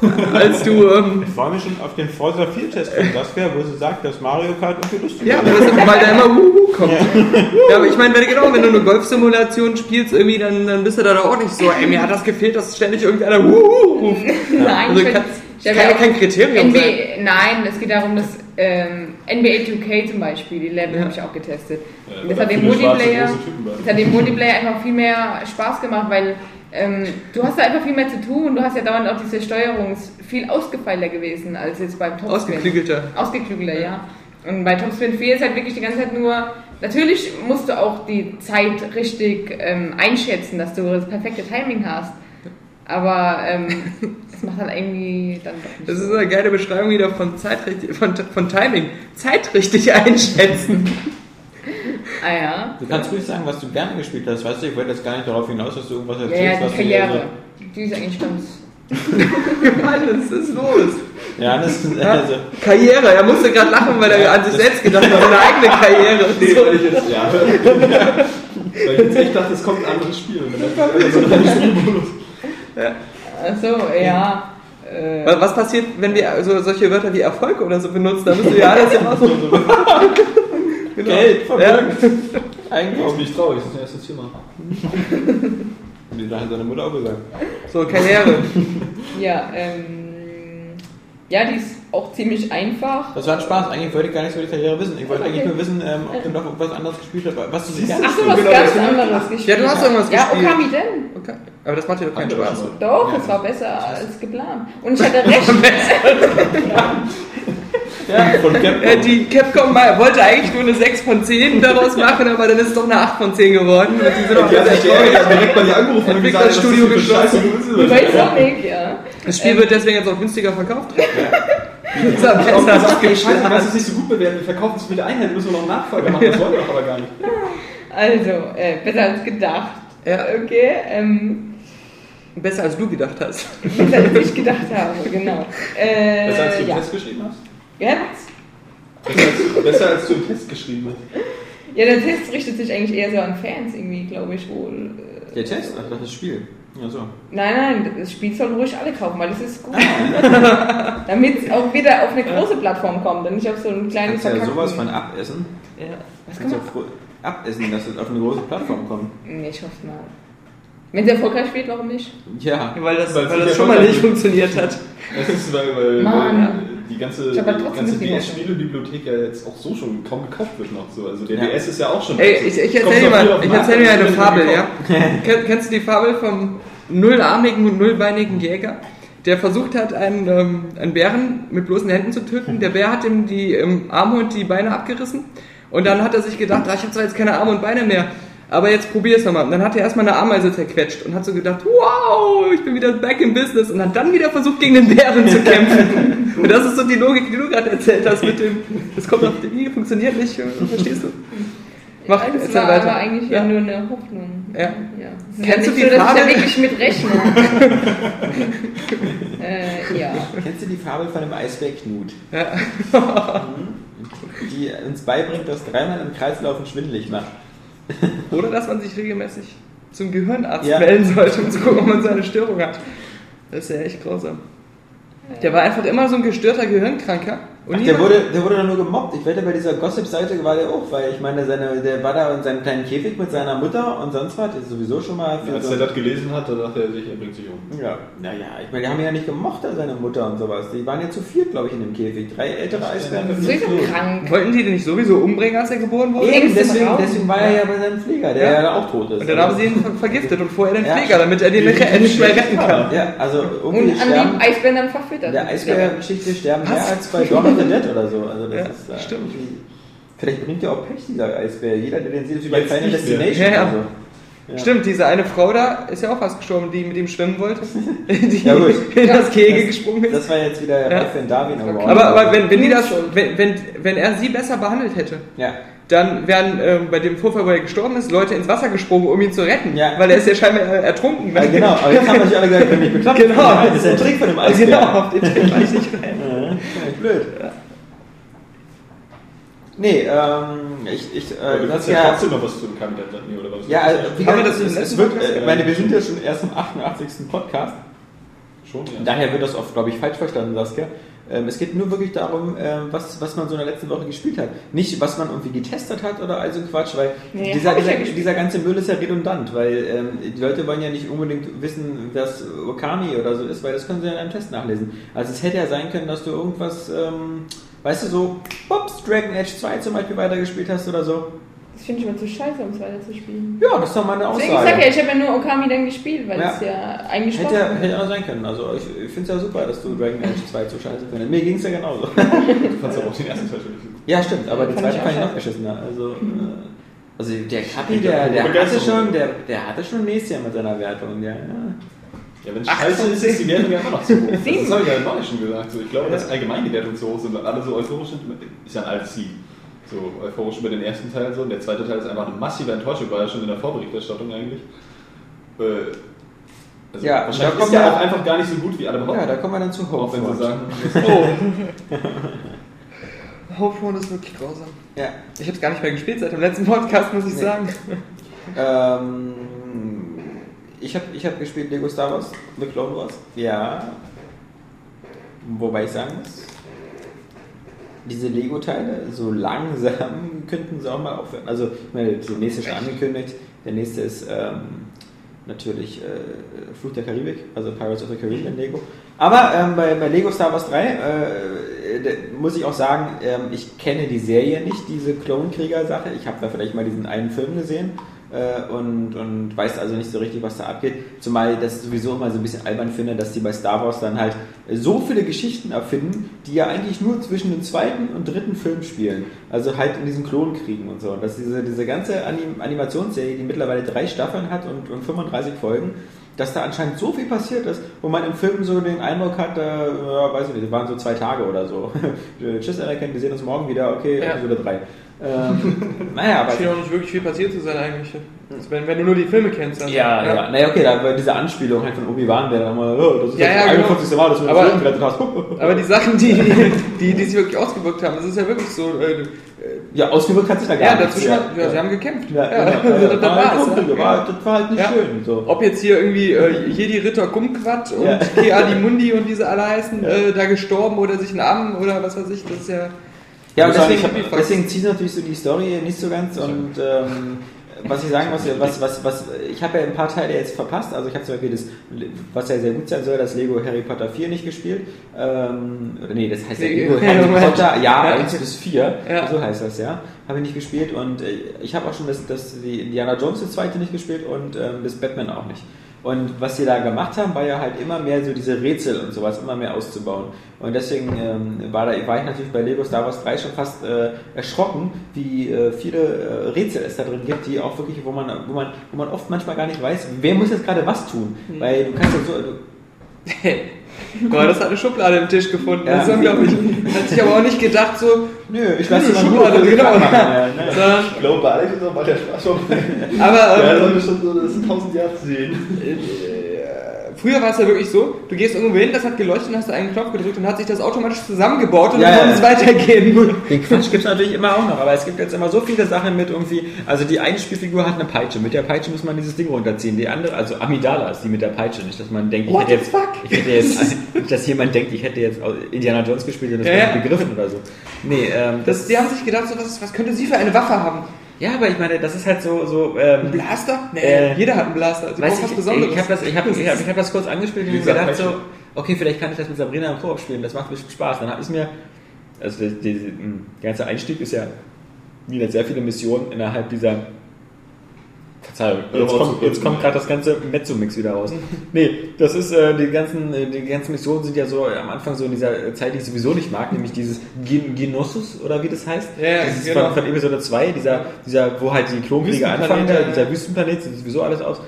*laughs* Als du, ähm, Ich freue mich schon auf den Forza 4-Test von Saskia, wo sie sagt, dass Mario Kart irgendwie lustig ja, ist. weil, das, weil da immer *laughs* Wuhu kommt. Ja, aber ich meine, wenn, genau, wenn du eine Golfsimulation spielst, irgendwie, dann, dann bist du da doch auch nicht so, ey, mir hat das gefehlt, dass ständig irgendeiner Wuhu ruft. *laughs* Nein, Also ich kann, ich kann ja kein Kriterium sein. NB Nein, es geht darum, dass ähm, NBA 2K zum Beispiel, die Level Ja. habe ich auch getestet. Ja, das hat schwarze, Multiplayer, das hat dem Multiplayer einfach viel mehr Spaß gemacht, weil ähm, du hast da einfach viel mehr zu tun und du hast ja dauernd auch diese Steuerung viel ausgefeilter gewesen als jetzt beim Topspin. Ausgeklügelter. Ausgeklügelter, ja. Und bei Topspin 4 ist halt wirklich die ganze Zeit nur, natürlich musst du auch die Zeit richtig ähm, einschätzen, dass du das perfekte Timing hast. Aber ähm, *laughs* das macht halt irgendwie dann doch nicht Das ist eine geile Beschreibung wieder von, Zeitrichtig, von, von Timing. Zeitrichtig *laughs* einschätzen. Ah ja. Du kannst ruhig sagen, was du gerne gespielt hast. Weißt du, ich wollte jetzt gar nicht darauf hinaus, dass du irgendwas Ja, erzählst, ja, was die du dir Karriere. Die ist eigentlich ganz. *laughs* Mann, was ist los? So, ja, das ist also, Karriere. Er musste gerade lachen, weil er an sich selbst gedacht hat, seine eigene Karriere. Nee, weil ich jetzt, *laughs* ja. weil ich jetzt echt dachte, es kommt ein anderes Spiel. Also, Spielmodus. Achso, ja. Äh, Was was passiert, wenn wir so solche Wörter wie Erfolg oder so benutzen? Da müssen wir ja alles immer so. *laughs* Genau. Geld, Ja. *laughs* Vermögen, Warum Einkauf. nicht traurig? Das ist ein erstes Thema. Wie hat seine Mutter auch gesagt. So, Karriere. *laughs* ja, ähm. Ja, die ist auch ziemlich einfach. Das war ein Spaß. Eigentlich wollte ich gar nichts über die Karriere wissen. Ich wollte Okay. eigentlich nur wissen, ähm, ob du noch irgendwas anderes gespielt hast. Was du siehst. Ach so, was Genau, ganz anderes gespielt. Ja, du hast irgendwas Ja, gespielt. Okami denn? Okay. Aber das macht dir doch keinen Spaß. Doch, Ja. es war besser als geplant. Und ich hatte recht. *laughs* Von Capcom. Äh, die Capcom wollte eigentlich nur eine 6 von 10 daraus machen, aber dann ist es doch eine 8 von 10 geworden. Und die sind auch Die sich traurig. direkt bei dir angerufen und gesagt, das Scheiße geschlossen. Bei Sonic, ja. Das Spiel wird deswegen jetzt auch günstiger verkauft. Das *laughs* ist am Auch besten gesagt, kannst du es nicht so gut bewerten. Wir verkaufen es mit der Einheit, müssen wir noch einen Nachfolger machen. Das wollen wir doch aber gar nicht. Also, äh, besser als gedacht. Ja. Okay, ähm, Besser als du gedacht hast. besser als ich gedacht habe, genau. Äh, Besser als du einen ja. Test geschrieben hast? Ja, was? Besser als, besser als du einen Test geschrieben hast. Ja, der Test richtet sich eigentlich eher so an Fans irgendwie, glaube ich wohl. Äh, Der Test? Ach, das ist das Spiel. Ja, so. Nein, nein, das Spiel sollen ruhig alle kaufen, weil das ist gut. *laughs* Ah. Damit es auch wieder auf eine große Plattform kommt und nicht auf so ein kleines Kannst ja sowas von abessen. Ja. Was kann ja man? abessen, dass es auf eine große Plattform kommt. Nee, ich hoffe mal. Wenn es erfolgreich wird, warum nicht? Ja. Weil das, Weil weil das schon mal nicht funktioniert hat. Das ist, weil, weil, Mann. Die ganze, die ganze DS-Spielebibliothek ja jetzt auch so schon kaum gekauft wird noch so. Also der Ja. DS ist ja auch schon. Ey, ich, ich Kommt erzähl dir ich erzähl dir eine Fabel, ja? *laughs* Ken- Kennst du die Fabel vom nullarmigen und nullbeinigen Jäger? Der versucht hat, einen, ähm, einen Bären mit bloßen Händen zu töten. Der Bär hat ihm die ähm, Arme und die Beine abgerissen. Und dann hat er sich gedacht, ah, ich habe zwar jetzt keine Arme und Beine mehr, aber jetzt probier es nochmal. Und dann hat er erstmal eine Ameise zerquetscht und hat so gedacht, wow, ich bin wieder back in business. Und hat dann wieder versucht, gegen den Bären zu kämpfen. *laughs* und das ist so die Logik, die du gerade erzählt hast mit dem, das kommt auf die Linie, funktioniert nicht, verstehst du? Mach, das erzähl war weiter. aber eigentlich Ja. ja. nur eine Hoffnung. Ja. ja. Es Kennst ja du die so, Fabel? da wirklich mit rechne. *laughs* äh, ja. Kennst du die Fabel von dem Eisbär Knut? Ja. *laughs* Die uns beibringt, dass dreimal im Kreis laufen schwindelig macht. *laughs* Oder dass man sich regelmäßig zum Gehirnarzt Ja. melden sollte, um zu gucken, ob man so eine Störung hat. Das ist ja echt grausam. Der war einfach immer so ein gestörter Gehirnkranker. Und Ach, der wurde, der wurde doch nur gemobbt. Ich wette, bei dieser Gossip-Seite war der auch, weil ich meine, seine, der war da in seinem kleinen Käfig mit seiner Mutter und sonst was. Das ist sowieso schon mal für Als so er das gelesen hat, da dachte er sich, er bringt sich um. Ja, naja, ich meine, die haben ihn ja nicht gemocht, da seine Mutter und sowas. Die waren ja zu viert, glaube ich, in dem Käfig. Drei ältere Eisbären. So ist Klos. krank. Wollten die den nicht sowieso umbringen, als er geboren wurde? Eben, deswegen, deswegen war er ja bei seinem Pfleger, der Ja. ja, auch tot ist. Und dann haben sie ihn ver- vergiftet und vorher den Ja. Pfleger, damit er den nicht nicht mehr retten kann. Ja, also irgendwie Und an sterben, die Eisbären dann verfüttert. der Eisbär-Geschichte sterben mehr als bei Dawn of the Dead oder so. Also das Ja, ist, äh, stimmt. Vielleicht bringt ja auch Pech, dieser Eisbär. Jeder, der den sieht, ist wie bei Jetzt Final. Destination. Ja, ja. Also. Ja. Stimmt, diese eine Frau da ist ja auch fast gestorben, die mit ihm schwimmen wollte. *laughs* Die Ja, gut. in das Gehege Das- gesprungen ist. Das war jetzt wieder Ja. Darwin Award. Aber, aber wenn, wenn, die das, wenn, wenn, wenn er sie besser behandelt hätte, ja. Dann wären ähm, bei dem Vorfall, wo er gestorben ist, Leute ins Wasser gesprungen, um ihn zu retten. Ja. Weil er ist ja scheinbar äh, ertrunken. Ja, genau, aber jetzt haben natürlich alle gesagt, ich bin nicht bekloppt. Genau. Das ist ein Trick von dem Eisbär. Genau, auf den Trick war ich nicht rein. Ja, blöd. Nee, ähm, ich, ich, Aber äh, du ist ja trotzdem noch was zu dem sagen, nee, oder was? ja, also, wie Haben wir gesagt, das es, es wird, äh, meine, wir sind ja schon erst im 88. Podcast. Schon, ja. Daher wird das oft, glaube ich, falsch verstanden, Saskia. Ähm, es geht nur wirklich darum, ähm, was, was man so in der letzten Woche gespielt hat. Nicht, was man irgendwie getestet hat oder all so Quatsch, weil Nee, dieser, ich ja dieser, dieser ganze Müll ist ja redundant, weil ähm, die Leute wollen ja nicht unbedingt wissen, was Okami oder so ist, weil das können sie ja in einem Test nachlesen. Also es hätte ja sein können, dass du irgendwas, ähm, weißt du, so, Pops, Dragon Age 2 zum Beispiel weitergespielt hast oder so. Das finde ich immer zu scheiße, um es weiterzuspielen. Ja, das ist doch mal eine Deswegen sag ich ja, Aussage. ich habe ja nur Okami dann gespielt, weil Ja. es ja eigentlich Hätte, ja- hätte auch sein können. Also ich, ich finde es ja super, dass du Dragon Age 2 so scheiße findest. Mir ging es ja genauso. Du fandst auch den ersten Teil schon gut. Ja, stimmt, aber die Fand zweite ich auch fand ich noch beschissener. Also, äh, also der Kapi, Ich der, der hatte schon, der, der hatte schon Näschen mit seiner Wertung. Der, ja. Ja, wenn es scheiße ist, ist die Wertung ja immer noch zu hoch. Das habe ich ja neulich schon gesagt. So, ich glaube, dass allgemein die Wertungen zu hoch sind, weil alle so euphorisch sind. Ist ja ein altes Sieg. So euphorisch über den ersten Teil so. Und der zweite Teil ist einfach eine massive Enttäuschung, war ja schon in der Vorberichterstattung eigentlich. Äh, also Ja, da wahrscheinlich kommt ist ja auch einfach gar nicht so gut, wie alle behaupten. ja, da kommen wir dann zu auch wenn sie sagen, *laughs* *laughs* Homefront ist wirklich grausam. Ja. Ich habe es gar nicht mehr gespielt seit dem letzten Podcast, muss ich Nee. sagen. Ähm, ich habe ich hab gespielt Lego Star Wars, The Clone Wars. Ja. Wobei ich sagen muss, diese Lego-Teile, so langsam *laughs* könnten sie auch mal aufhören. Also, meine, der nächste ist schon angekündigt. Der nächste ist ähm, natürlich äh, Fluch der Karibik, also Pirates of the Caribbean Lego. Aber ähm, bei, bei Lego Star Wars 3 äh, muss ich auch sagen, ähm, ich kenne die Serie nicht, diese Klonkrieger-Sache. Ich habe da vielleicht mal diesen einen Film gesehen äh, und, und weiß also nicht so richtig, was da abgeht. Zumal das sowieso immer so ein bisschen albern finde, dass die bei Star Wars dann halt so viele Geschichten erfinden, die ja eigentlich nur zwischen dem zweiten und dritten Film spielen. Also halt in diesen Klonkriegen und so. Und dass diese, diese ganze Anim Animationsserie, die mittlerweile drei Staffeln hat und, und 35 Folgen, dass da anscheinend so viel passiert ist, wo man im Film so den Eindruck hat, äh, weiß ich nicht, das waren so zwei Tage oder so. *laughs* Tschüss, Anakin, wir sehen uns morgen wieder, okay, Ja. Episode 3. Ähm, *laughs* naja, aber. Scheint auch nicht wirklich viel passiert zu sein eigentlich. Also wenn, wenn du nur die Filme kennst. Dann, Ja, ja, naja, okay, da war diese Anspielung halt von Obi-Wan, der dann mal, oh, das ist Ja, das ja, genau. 41. Mal, dass du Aber- Leben gerettet hast. *laughs* Aber die Sachen, die, die, die sich wirklich ausgewirkt haben, das ist ja wirklich so. Äh, äh, ja, ausgewirkt hat sich da gar ja, nichts. dazwischen, ja, ja, sie haben gekämpft. Ja, Ja, genau. Ja, *laughs* das, ja, das war war's. Kumpel, ja. war, das war halt nicht Ja. schön. So. Ob jetzt hier irgendwie äh, Jedi-Ritter Kumquat und Ja. Keadi Mundi und wie sie alle heißen, äh, da gestorben oder sich einen Arm oder was weiß ich, das ist ja. Ja, und deswegen, hab deswegen zieht natürlich so die Story nicht so ganz und ähm, was ich sagen muss, was, was, was, ich habe ja ein paar Teile jetzt verpasst, also ich habe zum Beispiel das, was ja sehr gut sein soll, das Lego Harry Potter 4 nicht gespielt, ähm, oder nee, das heißt ja Lego Harry Potter, ja, Ja. 1 bis 4, Ja. so heißt das ja, habe ich nicht gespielt und äh, ich habe auch schon das, das, die Indiana Jones das zweite nicht gespielt und ähm, das Batman auch nicht. Und was sie da gemacht haben, war ja halt immer mehr so diese Rätsel und sowas immer mehr auszubauen. Und deswegen ähm, war, da, war ich natürlich bei Lego Star Wars 3 schon fast äh, erschrocken, wie äh, viele äh, Rätsel es da drin gibt, die auch wirklich, wo man, wo man, wo man oft manchmal gar nicht weiß, wer muss jetzt gerade was tun. Weil du kannst ja so, du, *laughs* Boah, das hat eine Schublade im Tisch gefunden. Das ist Ja. unglaublich. Hat sich aber auch nicht gedacht, so. nö, ich lasse mal Schublade, nur genau. machen. Ja, ne. *laughs* Sondern, ich glaube, bei Alex ist auch mal der Spaß vorbei. aber Ja, ähm, Leute, schon so, das sind tausend Jahre zu sehen. Früher war es ja wirklich so, du gehst irgendwo hin, das hat geleuchtet und hast du einen Knopf gedrückt und hat sich das automatisch zusammengebaut und Ja, dann ja. es weitergehen. *laughs* Den Quatsch gibt es natürlich immer auch noch, aber es gibt jetzt immer so viele Sachen mit irgendwie, also die eine Spielfigur hat eine Peitsche, mit der Peitsche muss man dieses Ding runterziehen, die andere, also Amidala ist die mit der Peitsche, nicht, dass man denkt, ich What hätte jetzt, ich hätte jetzt, nicht, dass jemand denkt, ich hätte jetzt Indiana Jones gespielt und das Ja, ja. begriffen oder so. Nee, ähm, das, Das, die haben sich gedacht, so, was, was könnte sie für eine Waffe haben? Ja, aber ich meine, das ist halt so, so, ähm, Ein Blaster? Nee, Äh, jeder hat einen Blaster. Sie Weiß brauchen was ich, Besonderes. ich habe das, ich hab, ich hab, ich hab das kurz angespielt und mir gedacht so, okay, vielleicht kann ich das mit Sabrina im Koop spielen, das macht bestimmt Spaß. Dann habe ich mir, also die, der ganze Einstieg ist ja wieder sehr viele Missionen innerhalb dieser Verzeihung, jetzt kommt, jetzt kommt gerade das ganze Mezzo-Mix wieder raus. Nee, das ist, äh, die, ganzen, äh, die ganzen Missionen sind ja so am Anfang so in dieser Zeit, die ich sowieso nicht mag, nämlich dieses Gen Genossus oder wie das heißt. Ja, das ist genau. von, von Episode 2, dieser, dieser, wo halt die Klonkrieger Wüstenplanet, anfangen, ja, dieser Wüstenplanet, sieht sowieso alles aus.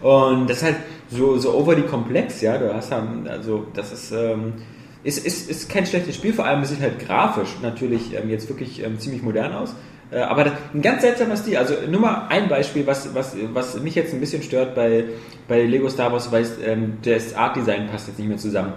Und das ist halt so, so overly komplex, ja. Du hast dann, also das ist, ähm, ist, ist, ist kein schlechtes Spiel, vor allem es sieht halt grafisch natürlich ähm, jetzt wirklich ähm, ziemlich modern aus. Äh, aber ein ganz seltsamer Stil. Also nur mal ein Beispiel, was, was, was mich jetzt ein bisschen stört bei, bei Lego Star Wars, weil ähm, das Art Design passt jetzt nicht mehr zusammen.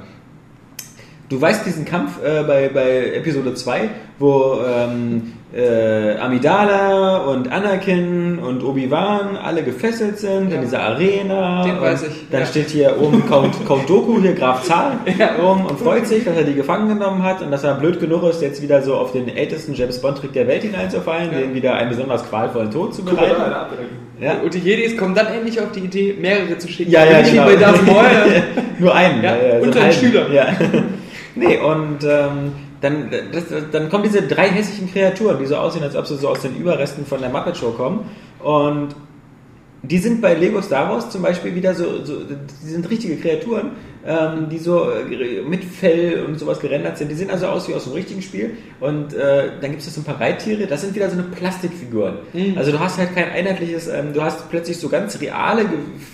Du weißt diesen Kampf äh, bei, bei Episode 2, wo ähm, äh, Amidala und Anakin und Obi-Wan alle gefesselt sind in dieser Arena. Den weiß ich, Dann ja. steht hier oben Count, *laughs* Count Doku, hier Graf Zahl, *laughs* rum und freut sich, dass er die gefangen genommen hat und dass er blöd genug ist, jetzt wieder so auf den ältesten James Bond-Trick der Welt hineinzufallen, den wieder einen besonders qualvollen Tod zu bereiten. Ja. Und die Jedis kommen dann endlich auf die Idee, mehrere zu schicken. Ja, ja, genau. wie bei Darth Maul. *laughs* Nur einen. Ja, äh, und einen. Schüler. Ja. Nee, und ähm, dann, das, dann kommen diese drei hässlichen Kreaturen, die so aussehen, als ob sie so aus den Überresten von der Muppet Show kommen. Und die sind bei Lego Star Wars zum Beispiel wieder so, so die sind richtige Kreaturen, ähm, die so äh, mit Fell und sowas gerendert sind. Die sehen also aus wie aus dem richtigen Spiel. Und äh, dann gibt es so ein paar Reittiere, das sind wieder so eine Plastikfiguren. Mhm. Also du hast halt kein einheitliches, ähm, du hast plötzlich so ganz reale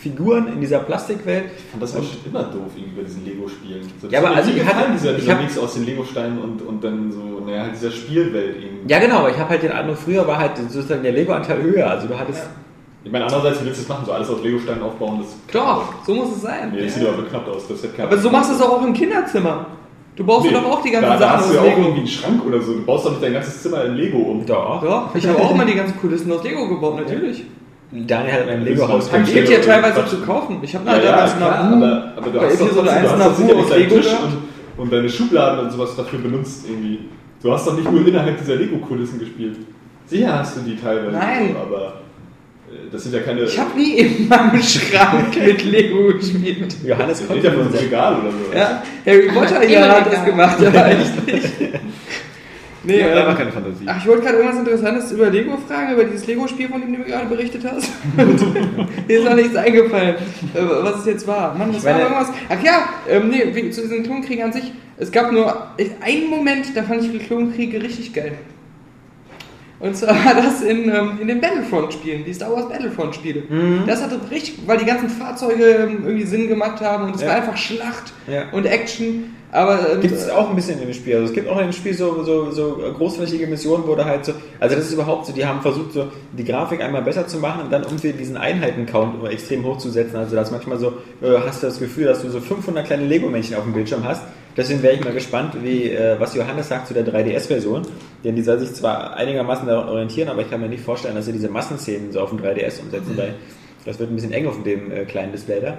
Figuren in dieser Plastikwelt. Ich fand das auch schon immer doof irgendwie bei diesen Lego-Spielen. So, Ja, aber also ich hatte- gefallen, dieser, ich dieser hab- Mix aus den Lego-Steinen und, und dann so, naja, halt dieser Spielwelt irgendwie. Ja genau, ich habe halt den Eindruck, früher war halt sozusagen der Lego-Anteil höher. Also du hattest... Ich meine, andererseits, wie willst du das machen? So alles aus Lego-Steinen aufbauen, das Doch, so muss es sein. Nee, das sieht aber beknappt aus. Das hat Aber so machst du es auch im Kinderzimmer. Du baust Nee, doch auch die ganzen da, da Sachen hast aus du ja auch Lego. irgendwie einen Schrank oder so. Du baust doch nicht dein ganzes Zimmer in Lego um. Doch. Doch, ich habe auch immer die ganzen Kulissen aus Lego gebaut, natürlich. Daniel hat mein Das Lego-Haus halt gibt ja teilweise zu kaufen. Ich habe Ja, ja, damals klar, Nabu aber, aber du hast doch Episode trotzdem, 1 du hast doch sicher Nabu nicht aus Lego Tisch und, und deine Schubladen und sowas dafür benutzt irgendwie. Du hast doch nicht nur innerhalb dieser Lego-Kulissen gespielt. Sicher hast du die teilweise, Nein. aber das sind ja keine... Ich habe nie in meinem *laughs* Schrank mit Lego gespielt. Johannes das kommt ist ja von uns. Regal oder so. Ja, Harry Potter ja, hat egal. das gemacht, aber *laughs* ich nicht. Nee, Ja, da war ähm, keine Fantasie. Ach, ich wollte gerade irgendwas Interessantes über Lego fragen, über dieses Lego-Spiel, von dem du mir gerade berichtet hast. Und *laughs* mir ist noch nichts eingefallen, äh, was es jetzt war. Mann, das war irgendwas. Ach ja, ähm, nee, zu diesen Klonkriegen an sich. Es gab nur einen Moment, da fand ich die Klonkriege richtig geil. Und zwar war das in, ähm, in den Battlefront-Spielen, die Star Wars Battlefront-Spiele. Das hatte richtig, weil die ganzen Fahrzeuge ähm, irgendwie Sinn gemacht haben und es Ja. war einfach Schlacht Ja. und Action. Aber ähm, Gibt es auch ein bisschen in dem Spiel. Also es gibt auch in dem Spiel so, so, so großflächige Missionen, wo da halt so, also das ist überhaupt so, die haben versucht, so die Grafik einmal besser zu machen und dann irgendwie diesen Einheiten-Count extrem hochzusetzen. Also dass manchmal so, äh, hast du das Gefühl, dass du so 500 kleine Lego-Männchen auf dem Bildschirm hast. Deswegen wäre ich mal gespannt, wie, äh, was Johannes sagt zu der 3DS-Version. Denn die soll sich zwar einigermaßen daran orientieren, aber ich kann mir nicht vorstellen, dass sie diese Massenszenen so auf dem 3DS umsetzen, weil das wird ein bisschen eng auf dem äh, kleinen Display da.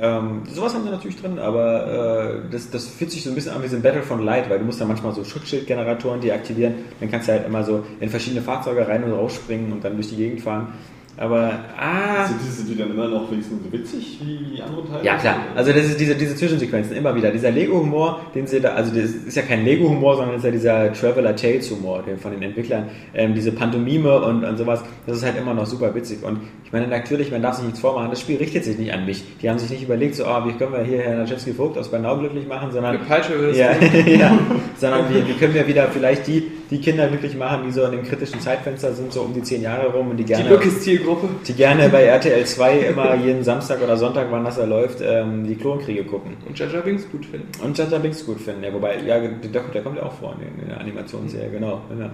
Ähm, sowas haben sie natürlich drin, aber äh, das, das fühlt sich so ein bisschen an wie so ein Battle von Light, weil du musst dann manchmal so Schutzschildgeneratoren deaktivieren, dann kannst du halt immer so in verschiedene Fahrzeuge rein und rausspringen und dann durch die Gegend fahren. Aber, ah, Sind die, sind die dann immer noch wenigstens so witzig wie die anderen Teile? ja klar, also das ist diese, diese Zwischensequenzen immer wieder. Dieser Lego-Humor, den sie da, also das ist ja kein Lego-Humor, sondern das ist ja dieser Traveler Tales-Humor den von den Entwicklern. Ähm, diese Pantomime und, und sowas, das ist halt immer noch super witzig. Und ich meine, natürlich, man darf sich nichts vormachen, das Spiel richtet sich nicht an mich. Die haben sich nicht überlegt, so, oh, wie können wir hier Herrn Naczewski Vogt aus Bernau glücklich machen, sondern Peitsche ja, *laughs* ja, sondern wie, wie können wir wieder vielleicht die, die Kinder glücklich machen, die so in dem kritischen Zeitfenster sind, so um die zehn Jahre rum und die Die gerne Lucas-Zielgruppe. die gerne bei RTL 2 immer jeden Samstag oder Sonntag, wann das da läuft, ähm, die Klonkriege gucken. Und Jaja Binks gut finden. Und Jar Binks gut finden. Ja, wobei, ja, der, der kommt ja auch vor in, der Animationsserie, genau. Ja.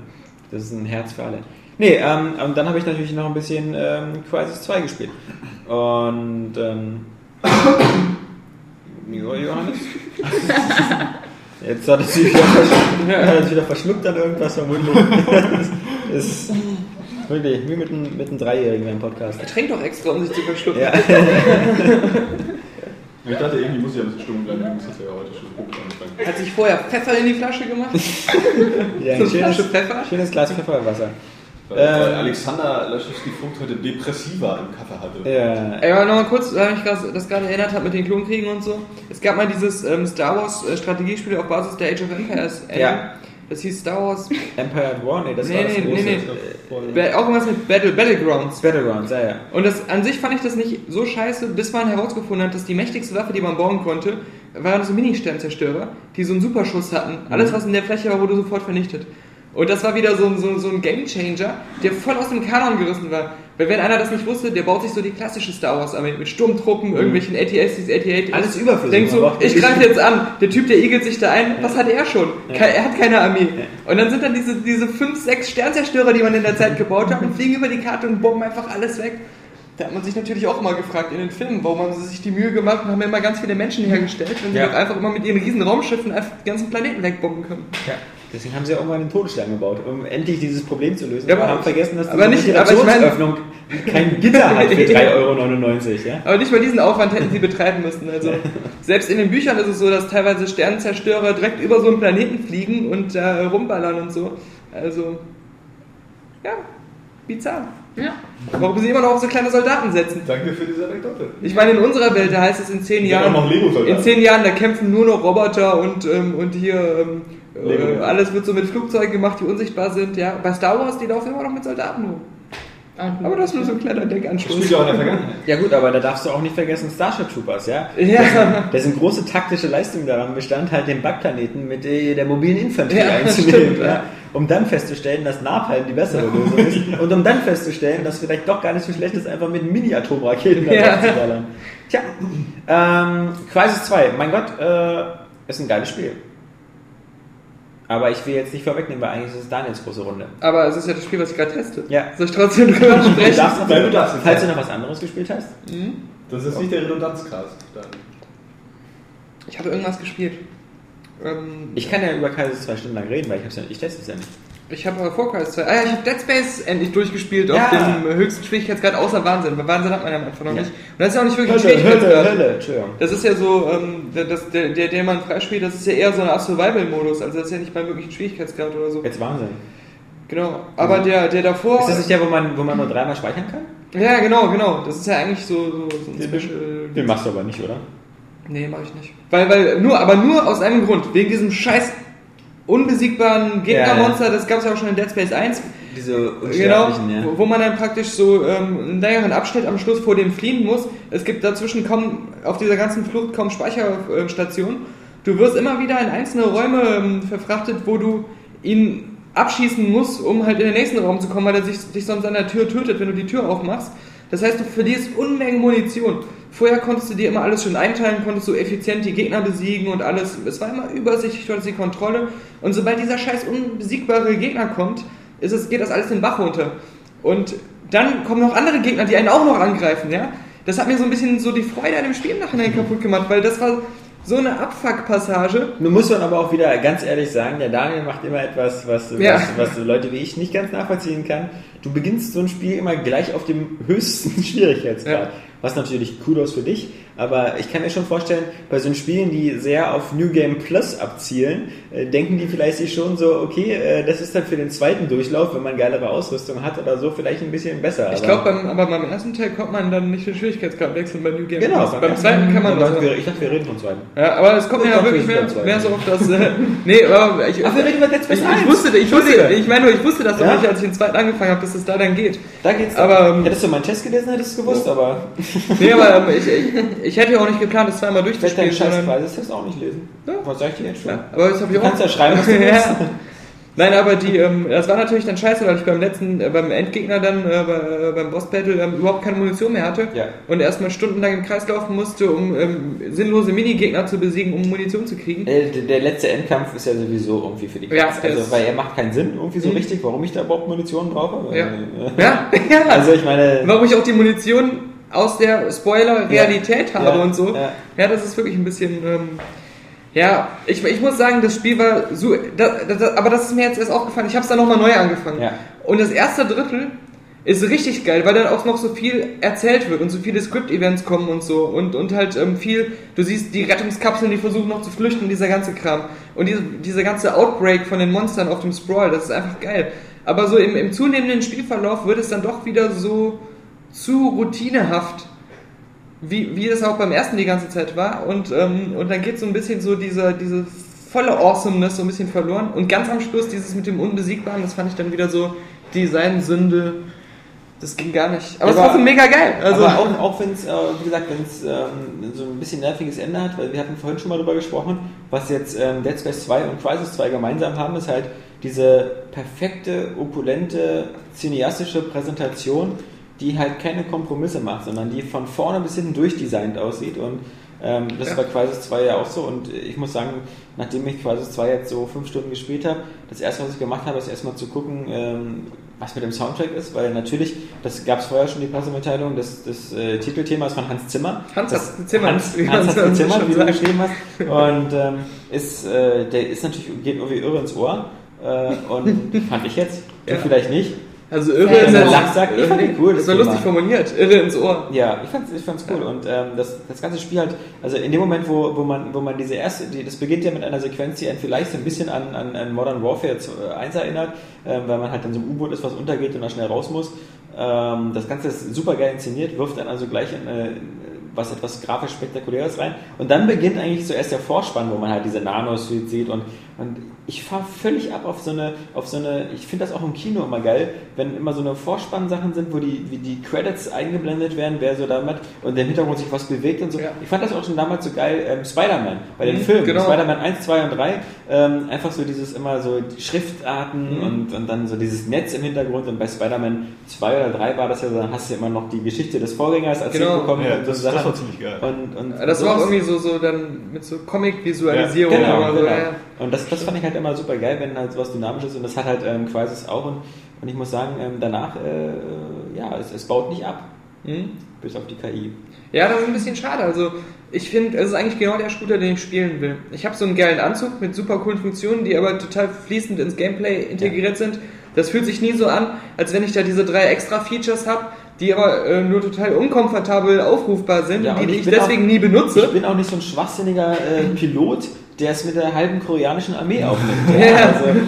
Das ist ein Herz für alle. Nee, ähm, und dann habe ich natürlich noch ein bisschen ähm, Crisis 2 gespielt. Und, ähm, *coughs* Jo- Johannes? *laughs* Jetzt hat es sich wieder, verschluckt, hat er sich wieder verschluckt an irgendwas vermutlich. *laughs* Das ist wirklich wie mit einem, mit einem Dreijährigen im Podcast. Er trinkt doch extra, um sich zu verschlucken. Ja. *laughs* Ich dachte, irgendwie muss ich ja ein bisschen stumm bleiben, das ist ja heute schon gut angefangen. Hat sich vorher Pfeffer in die Flasche gemacht. Ja, So ein eine Flasche schönes, Pfeffer. schönes Glas Pfefferwasser. Weil, weil Ähm. Alexander Laschewski-Vogt heute Depressiva im Kaffee hatte. Ja. Ey, aber nochmal kurz, weil ich grad- das gerade erinnert habe mit den Klonkriegen und so. Es gab mal dieses ähm, Star Wars äh, Strategiespiel auf Basis der Age of Empires. Anime. Ja. Das hieß Star Wars. Empire at War? Nee, das Nee, war das nee, große. nee, Äh, Ba- Auch irgendwas mit Battle, Battlegrounds. Battlegrounds, ja, ja. Und das, an sich fand ich das nicht so scheiße, bis man herausgefunden hat, dass die mächtigste Waffe, die man bauen konnte, waren so Mini-Sternzerstörer, die so einen Superschuss hatten. Alles, was in der Fläche war, wurde sofort vernichtet. Und das war wieder so, ein- so, so ein Gamechanger, der voll aus dem Kanon gerissen war. Weil wenn einer das nicht wusste, der baut sich so die klassische Star Wars Armee mit Sturmtruppen, irgendwelchen ATSTs, AT-8. Alles überflüssig, Denkt so, ich greife jetzt an. Der Typ, der igelt sich da ein. Was hat er schon? Ke- Er hat keine Armee. Und dann sind dann diese, diese fünf, sechs Sternzerstörer, die man in der Zeit gebaut hat und fliegen über die Karte und bomben einfach alles weg. Da hat man sich natürlich auch immer gefragt in den Filmen, warum haben sie sich die Mühe gemacht und haben immer ganz viele Menschen hergestellt, wenn sie Ja. doch einfach immer mit ihren riesen Raumschiffen einfach die ganzen Planeten wegbomben können. Ja. Deswegen haben sie ja irgendwann einen Todesstern gebaut, um endlich dieses Problem zu lösen. Ja, aber aber- haben vergessen, dass aber diese nicht- aber ich meine- kein Gitter hat für *laughs* 3,99 Euro. Ja? Aber nicht mal diesen Aufwand hätten sie betreiben müssen. Also selbst in den Büchern ist es so, dass teilweise Sternenzerstörer direkt über so einen Planeten fliegen und da rumballern und so. Also ja, bizarr. Ja. Warum sie immer noch auf so kleine Soldaten setzen? Danke für diese Anekdote. Ich meine, in unserer Welt, da heißt es in zehn Die Jahren, auch noch in zehn Jahren, da kämpfen nur noch Roboter und, ähm, und hier ähm, äh, Lego. alles wird so mit Flugzeugen gemacht, die unsichtbar sind. Ja, bei Star Wars, die laufen immer noch mit Soldaten rum. Aber das ist nur so ein kleiner Das Denkanstoß. spielt ja auch in der Vergangenheit. ja gut, aber da darfst du auch nicht vergessen Starship Troopers, ja? *laughs* Ja, Da sind große taktische Leistung daran bestand, halt den Bugplaneten mit äh, der mobilen Infanterie Ja, *laughs* einzunehmen, stimmt, ja? um dann festzustellen, dass Napalm die bessere Lösung ist *laughs* und um dann festzustellen, dass vielleicht doch gar nicht so schlecht ist, einfach mit Mini-Atomraketen da Ja. zu ballern. Tja, ähm, Crisis 2, mein Gott, äh, ist ein geiles Spiel. Aber ich will jetzt nicht vorwegnehmen, weil eigentlich ist es Daniels große Runde. aber es ist ja das Spiel, was ich gerade teste. Ja. Soll ich trotzdem drüber Du sprechen? darfst, Nein, du darfst nicht. falls du noch was anderes gespielt hast. Das ist nicht der Redundanzcast. Dann. Ich habe irgendwas gespielt. Ähm, Ich kann ja über Crisis 2 Stunden lang reden, weil ich, hab's ja, ich teste es ja nicht. Ich habe Cry 2. Ah ja, ich habe Dead Space endlich durchgespielt Ja. auf dem höchsten Schwierigkeitsgrad außer Wahnsinn. Weil Wahnsinn hat man ja am Anfang noch Ja. nicht. Und das ist ja auch nicht wirklich ein Hölle, Hölle, Schwierigkeitsgrad. Hölle, Entschuldigung. Das ist ja so, ähm, der, das, der, der, den man freispielt, das ist ja eher so eine Art Survival-Modus. Also das ist ja nicht mal wirklich ein Schwierigkeitsgrad oder so. Jetzt Wahnsinn. Genau. Aber der, der davor. Ist das nicht der, wo man, wo man nur dreimal speichern kann? ja, genau, genau. Das ist ja eigentlich so, so, so ein Special. Den machst du aber nicht, oder? Nee, mache ich nicht. Weil, weil, nur, aber nur aus einem Grund. Wegen diesem scheiß unbesiegbaren Gegnermonster, das gab es ja auch schon in Dead Space 1. Diese Genau, Unsterblichen, ja. wo, wo man dann praktisch so ähm, einen längeren Abschnitt am Schluss vor dem fliehen muss. Es gibt dazwischen kaum, auf dieser ganzen Flucht kaum Speicherstationen. Du wirst immer wieder in einzelne Räume ähm, verfrachtet, wo du ihn abschießen musst, um halt in den nächsten Raum zu kommen, weil er sich, dich sonst an der Tür tötet, wenn du die Tür aufmachst. Das heißt, du verlierst Unmengen Munition. Vorher konntest du dir immer alles schon einteilen, konntest du effizient die Gegner besiegen und alles. Es war immer übersichtlich, du hattest die Kontrolle. Und sobald dieser scheiß unbesiegbare Gegner kommt, ist es, geht das alles den Bach runter. Und dann kommen noch andere Gegner, die einen auch noch angreifen, ja. Das hat mir so ein bisschen so die Freude an dem Spiel im Nachhinein *laughs* kaputt gemacht, weil das war so eine Abfuck-Passage. Nun muss man aber auch wieder ganz ehrlich sagen, der Daniel macht immer etwas, was, Ja. was, was Leute wie ich nicht ganz nachvollziehen kann. Du beginnst so ein Spiel immer gleich auf dem höchsten *laughs* Schwierigkeitsgrad. Ja. Was natürlich Kudos für dich, aber ich kann mir schon vorstellen, bei so Spielen, die sehr auf New Game Plus abzielen, äh, denken die vielleicht sich schon so, okay, äh, das ist dann für den zweiten Durchlauf, wenn man geilere Ausrüstung hat oder so, vielleicht ein bisschen besser. Ich glaube, beim, aber beim ersten Teil kommt man dann nicht den Schwierigkeitsgrad wechseln bei New Game. Genau, Plus. Beim zweiten kann man ich das. dachte, wir, ich dachte, wir reden vom zweiten. Ja, aber es kommt ja wirklich wir mehr, mehr so auf das. Äh, nee, aber ich, Ach, wir reden über Dead Space ich, 1. ich wusste, ich wusste, ich meine, nur, ich wusste das doch Ja? nicht, als ich den zweiten angefangen habe, dass es da dann geht. Da geht's. Aber, ähm, hättest du meinen Test gelesen, hättest du es gewusst, aber Nee, aber ähm, ich, ich, ich hätte ja auch nicht geplant, das zweimal deinen durchzuspielen. scheiß sondern- Preises auch nicht lesen. Ja. Was sag ich dir jetzt schon? Ja, aber das habe ich Du auch. kannst ja schreiben, was du *laughs* willst. Ja. Nein, aber die, ähm, das war natürlich dann scheiße, weil ich beim letzten, äh, beim Endgegner dann, äh, bei, äh, beim Boss-Battle ähm, überhaupt keine Munition mehr hatte Ja. und erstmal stundenlang im Kreis laufen musste, um ähm, sinnlose Minigegner zu besiegen, um Munition zu kriegen. Äh, Der, der letzte Endkampf ist ja sowieso irgendwie für die Ja, Katz. der also, weil er macht keinen Sinn irgendwie so Mhm. richtig, warum ich da überhaupt Munition brauche. Ja. Äh, *laughs* Ja, ja. Also ich meine, Warum ich auch die Munition aus der Spoiler-Realität Ja. habe Ja. und so. Ja. Ja. das ist wirklich ein bisschen. Ja, ich, ich muss sagen, das Spiel war so. Da, da, aber das ist mir jetzt erst aufgefallen. Ich habe es dann nochmal neu angefangen. Ja. Und das erste Drittel ist richtig geil, weil dann auch noch so viel erzählt wird und so viele Script-Events kommen und so. Und, und halt ähm, viel. Du siehst die Rettungskapseln, die versuchen noch zu flüchten, dieser ganze Kram. Und diese, dieser ganze Outbreak von den Monstern auf dem Sprawl, das ist einfach geil. Aber so im, im zunehmenden Spielverlauf wird es dann doch wieder so zu routinehaft, wie, wie es auch beim ersten die ganze Zeit war. Und, ähm, und dann geht so ein bisschen so diese, diese volle Awesomeness so ein bisschen verloren. Und ganz am Schluss dieses mit dem Unbesiegbaren, das fand ich dann wieder so Designsünde. Das ging gar nicht. Aber, es war Aber- trotzdem mega geil. Also, aber auch, auch wenn es, äh, wie gesagt, wenn es ähm, so ein bisschen nerviges Ende hat, weil wir hatten vorhin schon mal drüber gesprochen, was jetzt ähm, Dead Space 2 und Crisis 2 gemeinsam haben, ist halt diese perfekte, opulente, cineastische Präsentation, die halt keine Kompromisse macht, sondern die von vorne bis hinten durchdesignt aussieht und ähm, das Ja. ist bei Crisis 2 ja auch so und ich muss sagen, nachdem ich Crisis 2 jetzt so fünf Stunden gespielt habe, das erste, was ich gemacht habe, ist erstmal zu gucken, ähm, was mit dem Soundtrack ist, weil natürlich, das gab es vorher schon die Pressemitteilung des, des äh, Titelthemas von Hans Zimmer. Hans das, hat's gezimmert, Hans, wie Hans so gezimmert, schön wie du geschrieben hast. Und ähm, ist, äh, der ist natürlich, geht irgendwie irre ins Ohr. Äh, und *laughs* fand ich jetzt, du Ja. vielleicht nicht. Also irre Ja, ja, jetzt- Lach sagt, ich fand ihn cool, Das das war Thema. lustig formuliert. Irre ins Ohr. Ja, ich fand's, ich fand's cool. Und ähm, das, das ganze Spiel halt, also in dem Moment, wo, wo man, wo man diese erste, die, das beginnt ja mit einer Sequenz, die einen vielleicht so ein bisschen an, an, an Modern Warfare 1 erinnert, ähm, weil man halt in so einem U-Boot ist, was untergeht und dann schnell raus muss. Ähm, das Ganze ist super geil inszeniert, wirft dann also gleich in, äh, was etwas grafisch Spektakuläres rein. Und dann beginnt eigentlich zuerst der Vorspann, wo man halt diese Nanosuite sieht und, und ich fahre völlig ab auf so eine, auf so eine, ich finde das auch im Kino immer geil, wenn immer so eine Vorspann-Sachen sind, wo die, wie die Credits eingeblendet werden, wer so damit und im Hintergrund sich was bewegt und so. Ja. Ich fand das auch schon damals so geil, ähm, Spider-Man, bei den Mhm, Filmen, genau. Spider-Man 1, 2 und 3, ähm, einfach so dieses immer so die Schriftarten Mhm. und, und dann so dieses Netz im Hintergrund und bei Spider-Man 2 oder 3 war das ja so, dann hast du ja immer noch die Geschichte des Vorgängers erzählt Genau. bekommen Ja, und so das, das Sachen. war ziemlich geil. Und, und Das war auch irgendwie so, so dann mit so Comic-Visualisierung. Genau, oder so, genau. ja. Und das, das fand ich halt immer super geil, wenn halt sowas Dynamisches und das hat halt ähm, Crisis auch und, und ich muss sagen, ähm, danach, äh, ja, es, es baut nicht ab, Hm? bis auf die KI. Ja, das ist ein bisschen schade. Also ich finde, es ist eigentlich genau der Shooter, den ich spielen will. Ich habe so einen geilen Anzug mit super coolen Funktionen, die aber total fließend ins Gameplay integriert sind. Das fühlt sich nie so an, als wenn ich da diese drei extra Features habe, die aber äh, nur total unkomfortabel aufrufbar sind Ja, und und die ich deswegen auch- nie benutze. Ich bin auch nicht so ein schwachsinniger äh, Pilot, der es mit der halben koreanischen Armee *laughs* aufnimmt. Ja. Also,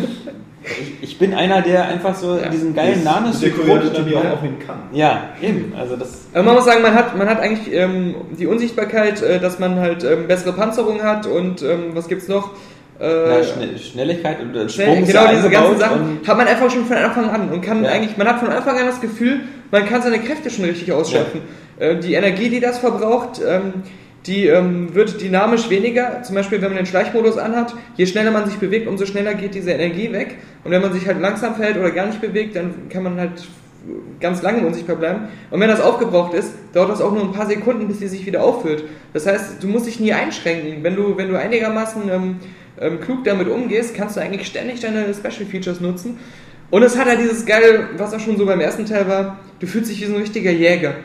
ich, ich bin einer, der einfach so Ja. diesen geilen Nanos der koreanische Armee auch aufnehmen kann. Ja, eben. Also das. Aber man muss sagen, man hat, man hat eigentlich ähm, die Unsichtbarkeit, äh, dass man halt ähm, bessere Panzerung hat und ähm, was gibt's noch? Äh, Ja, Schnell, Schnelligkeit und äh, Schnell, Sprung genau ja diese ganzen Sachen hat man einfach schon von Anfang an und kann Ja. eigentlich, man hat von Anfang an das Gefühl, man kann seine Kräfte schon richtig ausschöpfen. Äh, die Energie, die das verbraucht, ähm, die ähm, wird dynamisch weniger. Zum Beispiel, wenn man den Schleichmodus anhat, je schneller man sich bewegt, umso schneller geht diese Energie weg. Und wenn man sich halt langsam verhält oder gar nicht bewegt, dann kann man halt ganz lange unsichtbar bleiben. Und wenn das aufgebraucht ist, dauert das auch nur ein paar Sekunden, bis die sich wieder auffüllt. Das heißt, du musst dich nie einschränken. Wenn du, wenn du einigermaßen ähm, ähm, klug damit umgehst, kannst du eigentlich ständig deine Special Features nutzen. Und es hat halt dieses geile, was auch schon so beim ersten Teil war, du fühlst dich wie so ein richtiger Jäger.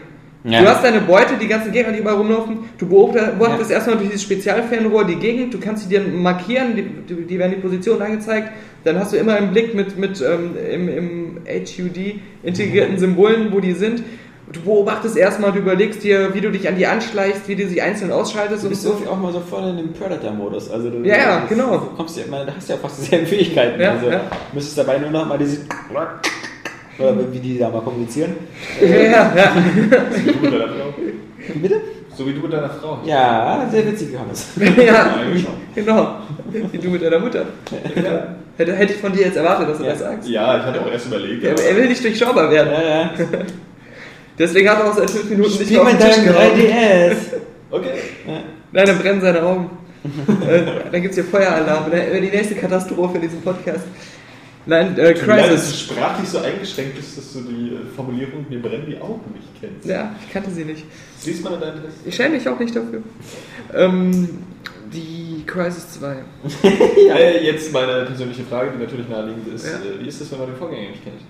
Ja. Du hast deine Beute, die ganzen Gegner, die überall rumlaufen. Du beobachtest beobachtest erstmal durch dieses Spezialfernrohr die Gegend. Du kannst sie dir markieren, die, die, werden die Position angezeigt. Dann hast du immer im Blick mit, mit ähm, im, im HUD integrierten Symbolen, wo die sind. Du beobachtest erstmal, du überlegst dir, wie du dich an die anschleichst, wie du sie einzeln ausschaltest Du und bist so. irgendwie auch mal so voll in dem Predator-Modus. Also du, Ja, ja, genau. Du kommst ja, da hast du ja fast dieselben Fähigkeiten. Ja, also ja. müsstest dabei nur noch mal diese oder wie die da mal kommunizieren. Ja, ja, ja. So wie du mit deiner Frau. Wie bitte? So wie du mit deiner Frau. Ja, sehr witzig, Johannes. ja. Genau. Wie du mit deiner Mutter. Ja. Hätte, hätte ich von dir jetzt erwartet, dass du Ja. das sagst. Ja, ich hatte auch erst überlegt. Er, aber- er will nicht durchschaubar werden. Ja, ja. Deswegen hat er auch seit fünf Minuten nicht Spiel mehr auf den Tisch deinem gehauen. 3DS. Okay. Nein, dann brennen seine Augen. *laughs* äh, dann gibt es hier Feueralarm. Dann wäre die nächste Katastrophe in diesem Podcast. Nein, äh, mir leid, dass du Crisis. sprachlich so eingeschränkt bist, dass du die äh, Formulierung mir brennen die Augen nicht kennst. Ja, ich kannte sie nicht. Das liest man in deinem Test. Ich schäme mich auch nicht dafür. Ähm, die Crisis 2. Äh, *laughs* jetzt meine persönliche Frage, die natürlich naheliegend ist. Ja. Äh, Wie ist das, wenn man den Vorgänger nicht kennt?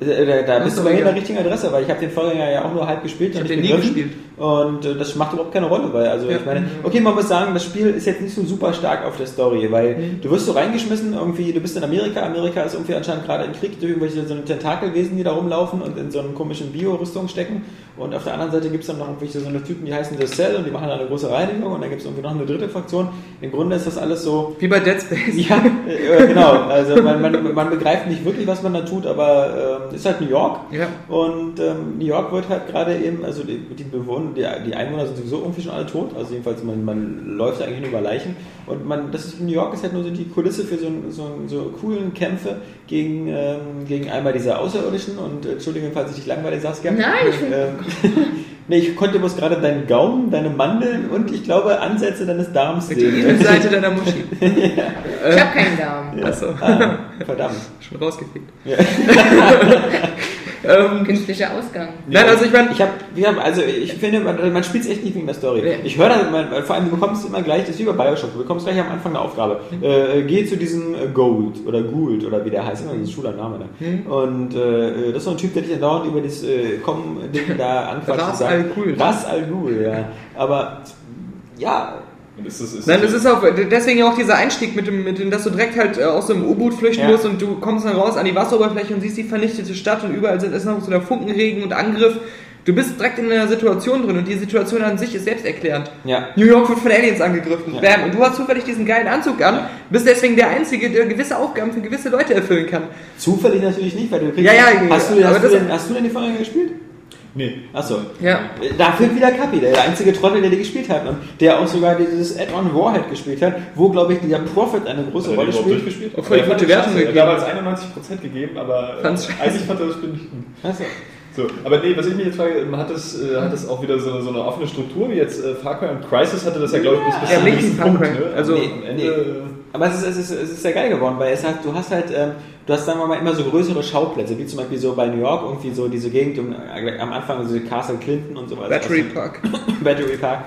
Äh, Da, da bist du bei mir in ja. der richtigen Adresse, weil ich habe den Vorgänger ja auch nur halb gespielt. Ich und hab nicht den nie gespielt. Und äh, das macht überhaupt keine Rolle, weil, also Ja. ich meine, okay, man muss sagen, das Spiel ist jetzt nicht so super stark auf der Story, weil Mhm. du wirst so reingeschmissen, irgendwie, du bist in Amerika, Amerika ist irgendwie anscheinend gerade im Krieg durch irgendwelche so Tentakelwesen, die da rumlaufen und in so einen komischen Bio-Rüstung stecken. Und auf der anderen Seite gibt es dann noch irgendwelche so eine Typen, die heißen The Cell und die machen dann eine große Reinigung und dann gibt es irgendwie noch eine dritte Fraktion. Im Grunde ist das alles so, Wie bei Dead Space. ja, äh, genau. Also man, man, man begreift nicht wirklich, was man da tut, aber ähm, ist halt New York. Ja. Und ähm, New York wird halt gerade eben, also die, die Bewohner, die, die Einwohner sind sowieso irgendwie schon alle tot. Also jedenfalls, man, man läuft eigentlich nur über Leichen. Und man, das ist New York ist halt nur so die Kulisse für so, so, so coolen Kämpfe gegen, ähm, gegen einmal diese Außerirdischen. Und äh, Entschuldigung, falls ich dich langweilig Saskia. Nein, ich ähm, *laughs* Nee, ich konnte bloß gerade deinen Gaumen, deine Mandeln und ich glaube Ansätze deines Darms Die sehen. Innenseite deiner *laughs* Muschi. Ich habe keinen Daumen. Achso, Ah, verdammt. schon rausgefickt. Ja. *laughs* *laughs* Ähm, Künstlicher Ausgang. Nein, also ich meine, Ich habe, also ich finde, man, man spielt es echt nicht wegen der Story. Ja. Ich höre dann, man, vor allem du bekommst immer gleich, das ist wie bei Bioshock, du bekommst gleich am Anfang eine Aufgabe. Äh, geh zu diesem äh, Gold oder Gould oder wie der heißt, immer ein schwuler Name da. Und äh, das ist so ein Typ, der dich dann dauernd über das äh, Kommen-Ding da *laughs* anquatscht. Und sagt, Al Ghul. Ras Al Ghul, ja. Aber ja, ist das, ist Nein, das ist auch deswegen auch dieser Einstieg mit dem, mit dem, dass du direkt halt äh, aus einem U-Boot flüchten Ja. musst und du kommst dann raus an die Wasseroberfläche und siehst die vernichtete Stadt und überall sind ist noch so der Funkenregen und Angriff. Du bist direkt in einer Situation drin und die Situation an sich ist selbsterklärend. Ja. New York wird von Aliens angegriffen. Ja. Bam. Und du hast zufällig diesen geilen Anzug an, bist deswegen der Einzige, der gewisse Aufgaben für gewisse Leute erfüllen kann. zufällig natürlich nicht, weil du kriegst. Ja, ja, hast, du, hast, du denn, hast du denn die Vorgänger gespielt? Nee. Achso. Ja. Da fehlt wieder Kapi, der einzige Trottel, der die gespielt hat. Und der auch sogar dieses Add-on Warhead gespielt hat, wo, glaube ich, dieser Profit eine große Rolle spielt. durchgespielt? Auch voll gute Wertung gegeben. Er hat damals 91% gegeben, aber äh, Fand's eigentlich fand er das Spiel nicht gut. Achso. So, aber nee, was ich mich jetzt frage, ähm, hat das, äh, hat das auch wieder so eine, so eine offene Struktur, wie jetzt äh, Far Cry und Crisis hatte das ja, glaube ich, bis bis Ja, zum Punkt. Ne? Also, am nee, Ende, Aber es ist, es, ist, es ist sehr geil geworden, weil es hat, du hast halt, ähm, du hast, sagen wir mal, immer so größere Schauplätze, wie zum Beispiel so bei New York, irgendwie so diese Gegend um, am Anfang, so Castle Clinton und so weiter. *laughs* Battery Park. Battery Park.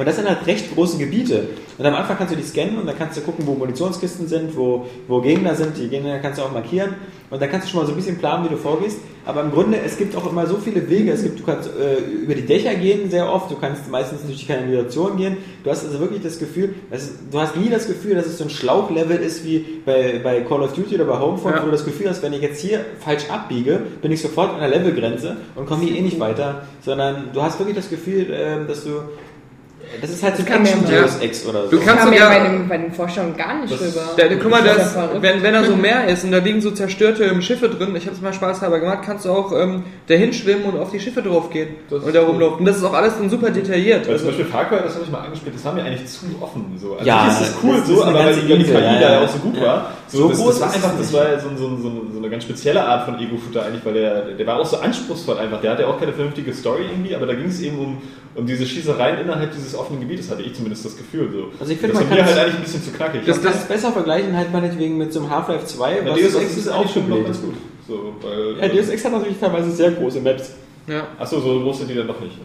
Und das sind halt recht große Gebiete. Und am Anfang kannst du die scannen und dann kannst du gucken, wo Munitionskisten sind, wo, wo Gegner sind. Die Gegner kannst du auch markieren. Und dann kannst du schon mal so ein bisschen planen, wie du vorgehst. Aber im Grunde, es gibt auch immer so viele Wege. Es gibt, du kannst äh, über die Dächer gehen sehr oft. Du kannst meistens durch die Kanalisation gehen. Du hast also wirklich das Gefühl, dass, du hast nie das Gefühl, dass es so ein Schlauchlevel ist wie bei, bei Call of Duty oder bei Homefront, Ja. wo du das Gefühl hast, wenn ich jetzt hier falsch abbiege, bin ich sofort an der Levelgrenze und komme hier eh nicht weiter. Sondern du hast wirklich das Gefühl, ähm, dass du das ist halt so ein Deus Ex oder so. Du kannst sogar- bei, dem, bei den Vorstellungen gar nicht Das- rüber. Da, guck mal, Das ja wenn, wenn da so *laughs* Meer ist und da liegen so zerstörte ähm, Schiffe drin, ich habe es mal spaßhalber gemacht, kannst du auch ähm, dahin schwimmen und auf die Schiffe drauf gehen Das ist und da rumlaufen. Und das ist auch alles dann super detailliert. Weil zum Also, Beispiel Far Cry, das habe ich mal angespielt, das war mir eigentlich zu offen. So. Also Ja, das ist cool das so, ist aber weil die, KI ja, da ja. ja auch so gut Ja. war. So, So das, groß das war ist einfach, das war so, so, so, so eine ganz spezielle Art von Ego-Shooter eigentlich, weil der, der war auch so anspruchsvoll einfach. Der hatte auch keine vernünftige Story irgendwie, aber da ging es eben um, um diese Schießereien innerhalb dieses offenen Gebietes, hatte ich zumindest das Gefühl. So. Also ich finde, das man war mir halt eigentlich ein bisschen zu knackig. das, das ist besser vergleichen halt meinetwegen mit so einem Half-Life 2. ja, was- Deus Ex ist auch schon noch blöd ganz ist. gut. So, weil, Ja, Deus Ex hat natürlich teilweise sehr große Maps. ja. Achso, so groß sind die dann doch nicht.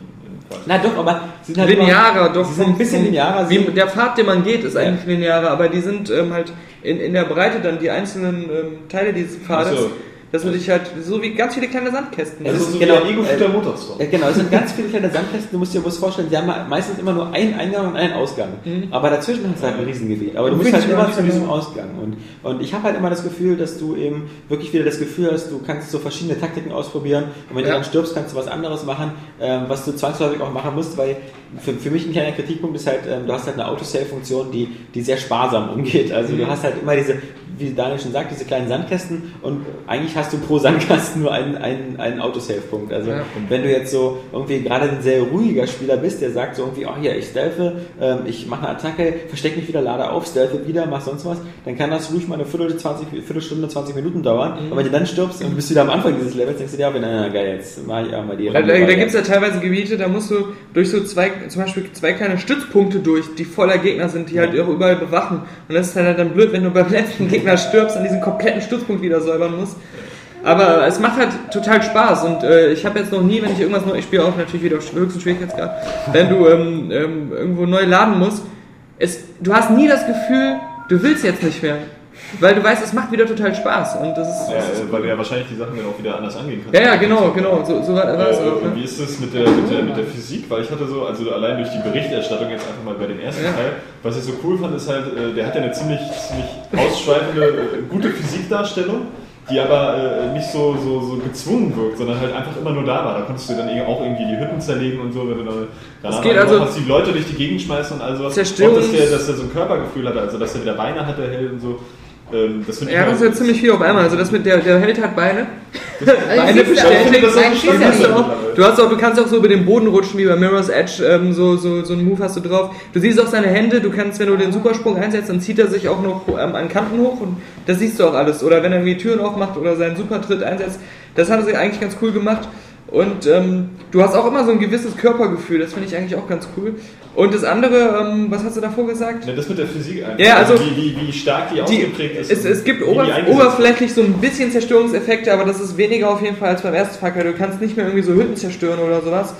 Na doch, aber sie sind halt Linearer, immer, doch. Sie sind ein bisschen linearer. Wie, der Pfad, den man geht, ist Ja. eigentlich linearer, aber die sind ähm, halt in, in der Breite dann die einzelnen ähm, Teile dieses Pfades. So. Das würde ich halt so wie ganz viele kleine Sandkästen. Also ist so genau, wie ein Ego-Shooter Motorstorm. Ja, genau, es sind ganz *laughs* viele kleine Sandkästen. Du musst dir bloß vorstellen, sie haben meistens immer nur einen Eingang und einen Ausgang. Aber dazwischen hast du halt ein Riesengebiet. Aber du Und musst halt immer zu diesem. Ausgang. Und, und ich habe halt immer das Gefühl, dass du eben wirklich wieder das Gefühl hast, du kannst so verschiedene Taktiken ausprobieren. Und wenn Ja. du dann stirbst, kannst du was anderes machen, ähm, was du zwangsläufig auch machen musst, weil für, für mich ein kleiner Kritikpunkt ist halt, ähm, du hast halt eine Autosave-Funktion, die, die sehr sparsam umgeht. Also Mhm. du hast halt immer diese, wie Daniel schon sagt, diese kleinen Sandkästen und eigentlich hast du pro Sandkasten nur einen, einen, einen Autosave-Punkt. Also Ja. wenn du jetzt so irgendwie gerade ein sehr ruhiger Spieler bist, der sagt so irgendwie, oh hier, ich stealthe, ähm, ich mache eine Attacke, versteck mich wieder, lade auf, stealthe wieder, mach sonst was, dann kann das ruhig mal eine Viertel, 20, Viertelstunde, 20 Minuten dauern. Mhm. Und wenn du dann stirbst und bist wieder am Anfang dieses Levels, denkst du dir, ja, na, geil, jetzt mache ich auch mal die Da, da, da gibt es ja teilweise Gebiete, da musst du durch so zwei, zum Beispiel zwei kleine Stützpunkte durch, die voller Gegner sind, die halt Ja. auch überall bewachen. Und das ist halt dann blöd, wenn du beim letzten Gegner stirbst und diesen kompletten Stützpunkt wieder säubern musst. Aber es macht halt total Spaß und äh, ich habe jetzt noch nie, wenn ich irgendwas neu, ich spiele auch natürlich wieder auf höchsten Schwierigkeitsgrad, wenn du ähm, ähm, irgendwo neu laden musst, es, du hast nie das Gefühl, du willst jetzt nicht mehr. Weil du weißt, es macht wieder total Spaß und das ist. Ja, äh, weil du ja wahrscheinlich die Sachen dann auch wieder anders angehen kannst. Ja, ja, genau, genau. So, so war, war Äh, auch. Ne? wie ist es mit der, mit, der, mit der Physik? Weil ich hatte so, also allein durch die Berichterstattung jetzt einfach mal bei dem ersten Ja. Teil, was ich so cool fand, ist halt, äh, der hat ja eine ziemlich, ziemlich ausschweifende, äh, gute Physikdarstellung, die aber äh, nicht so, so, so gezwungen wirkt, sondern halt einfach immer nur da war. Da konntest du dann eh auch irgendwie die Hütten zerlegen und so, wenn du dann danach geht also- hast die Leute durch die Gegend schmeißen und all sowas. Zerstörungs- Und dass der, dass der so ein Körpergefühl hatte, also dass er wieder Beine hatte, hält und so. Ähm, das Ja, das ist ja ziemlich viel auf einmal. Also das mit der, der Held hat Beine. *laughs* Beine bestätigt. du hast auch, kannst auch so über den Boden rutschen, wie bei Mirror's Edge, ähm, so, so, so einen Move hast du drauf. Du siehst auch seine Hände, du kannst, wenn du den Supersprung einsetzt, dann zieht er sich auch noch ähm, an Kanten hoch und das siehst du auch alles. Oder wenn er irgendwie Türen aufmacht oder seinen Supertritt einsetzt, das haben sie eigentlich ganz cool gemacht. Und ähm, du hast auch immer so ein gewisses Körpergefühl, das finde ich eigentlich auch ganz cool. Und das andere, ähm, was hast du davor gesagt? Ja, das mit der Physik einfach. Ja, also- wie, wie, wie stark die, Die, ausgeprägt ist. es, es gibt ober, oberflächlich so ein bisschen Zerstörungseffekte, aber das ist weniger auf jeden Fall als beim ersten Cry. Du kannst nicht mehr irgendwie so Hütten zerstören oder sowas.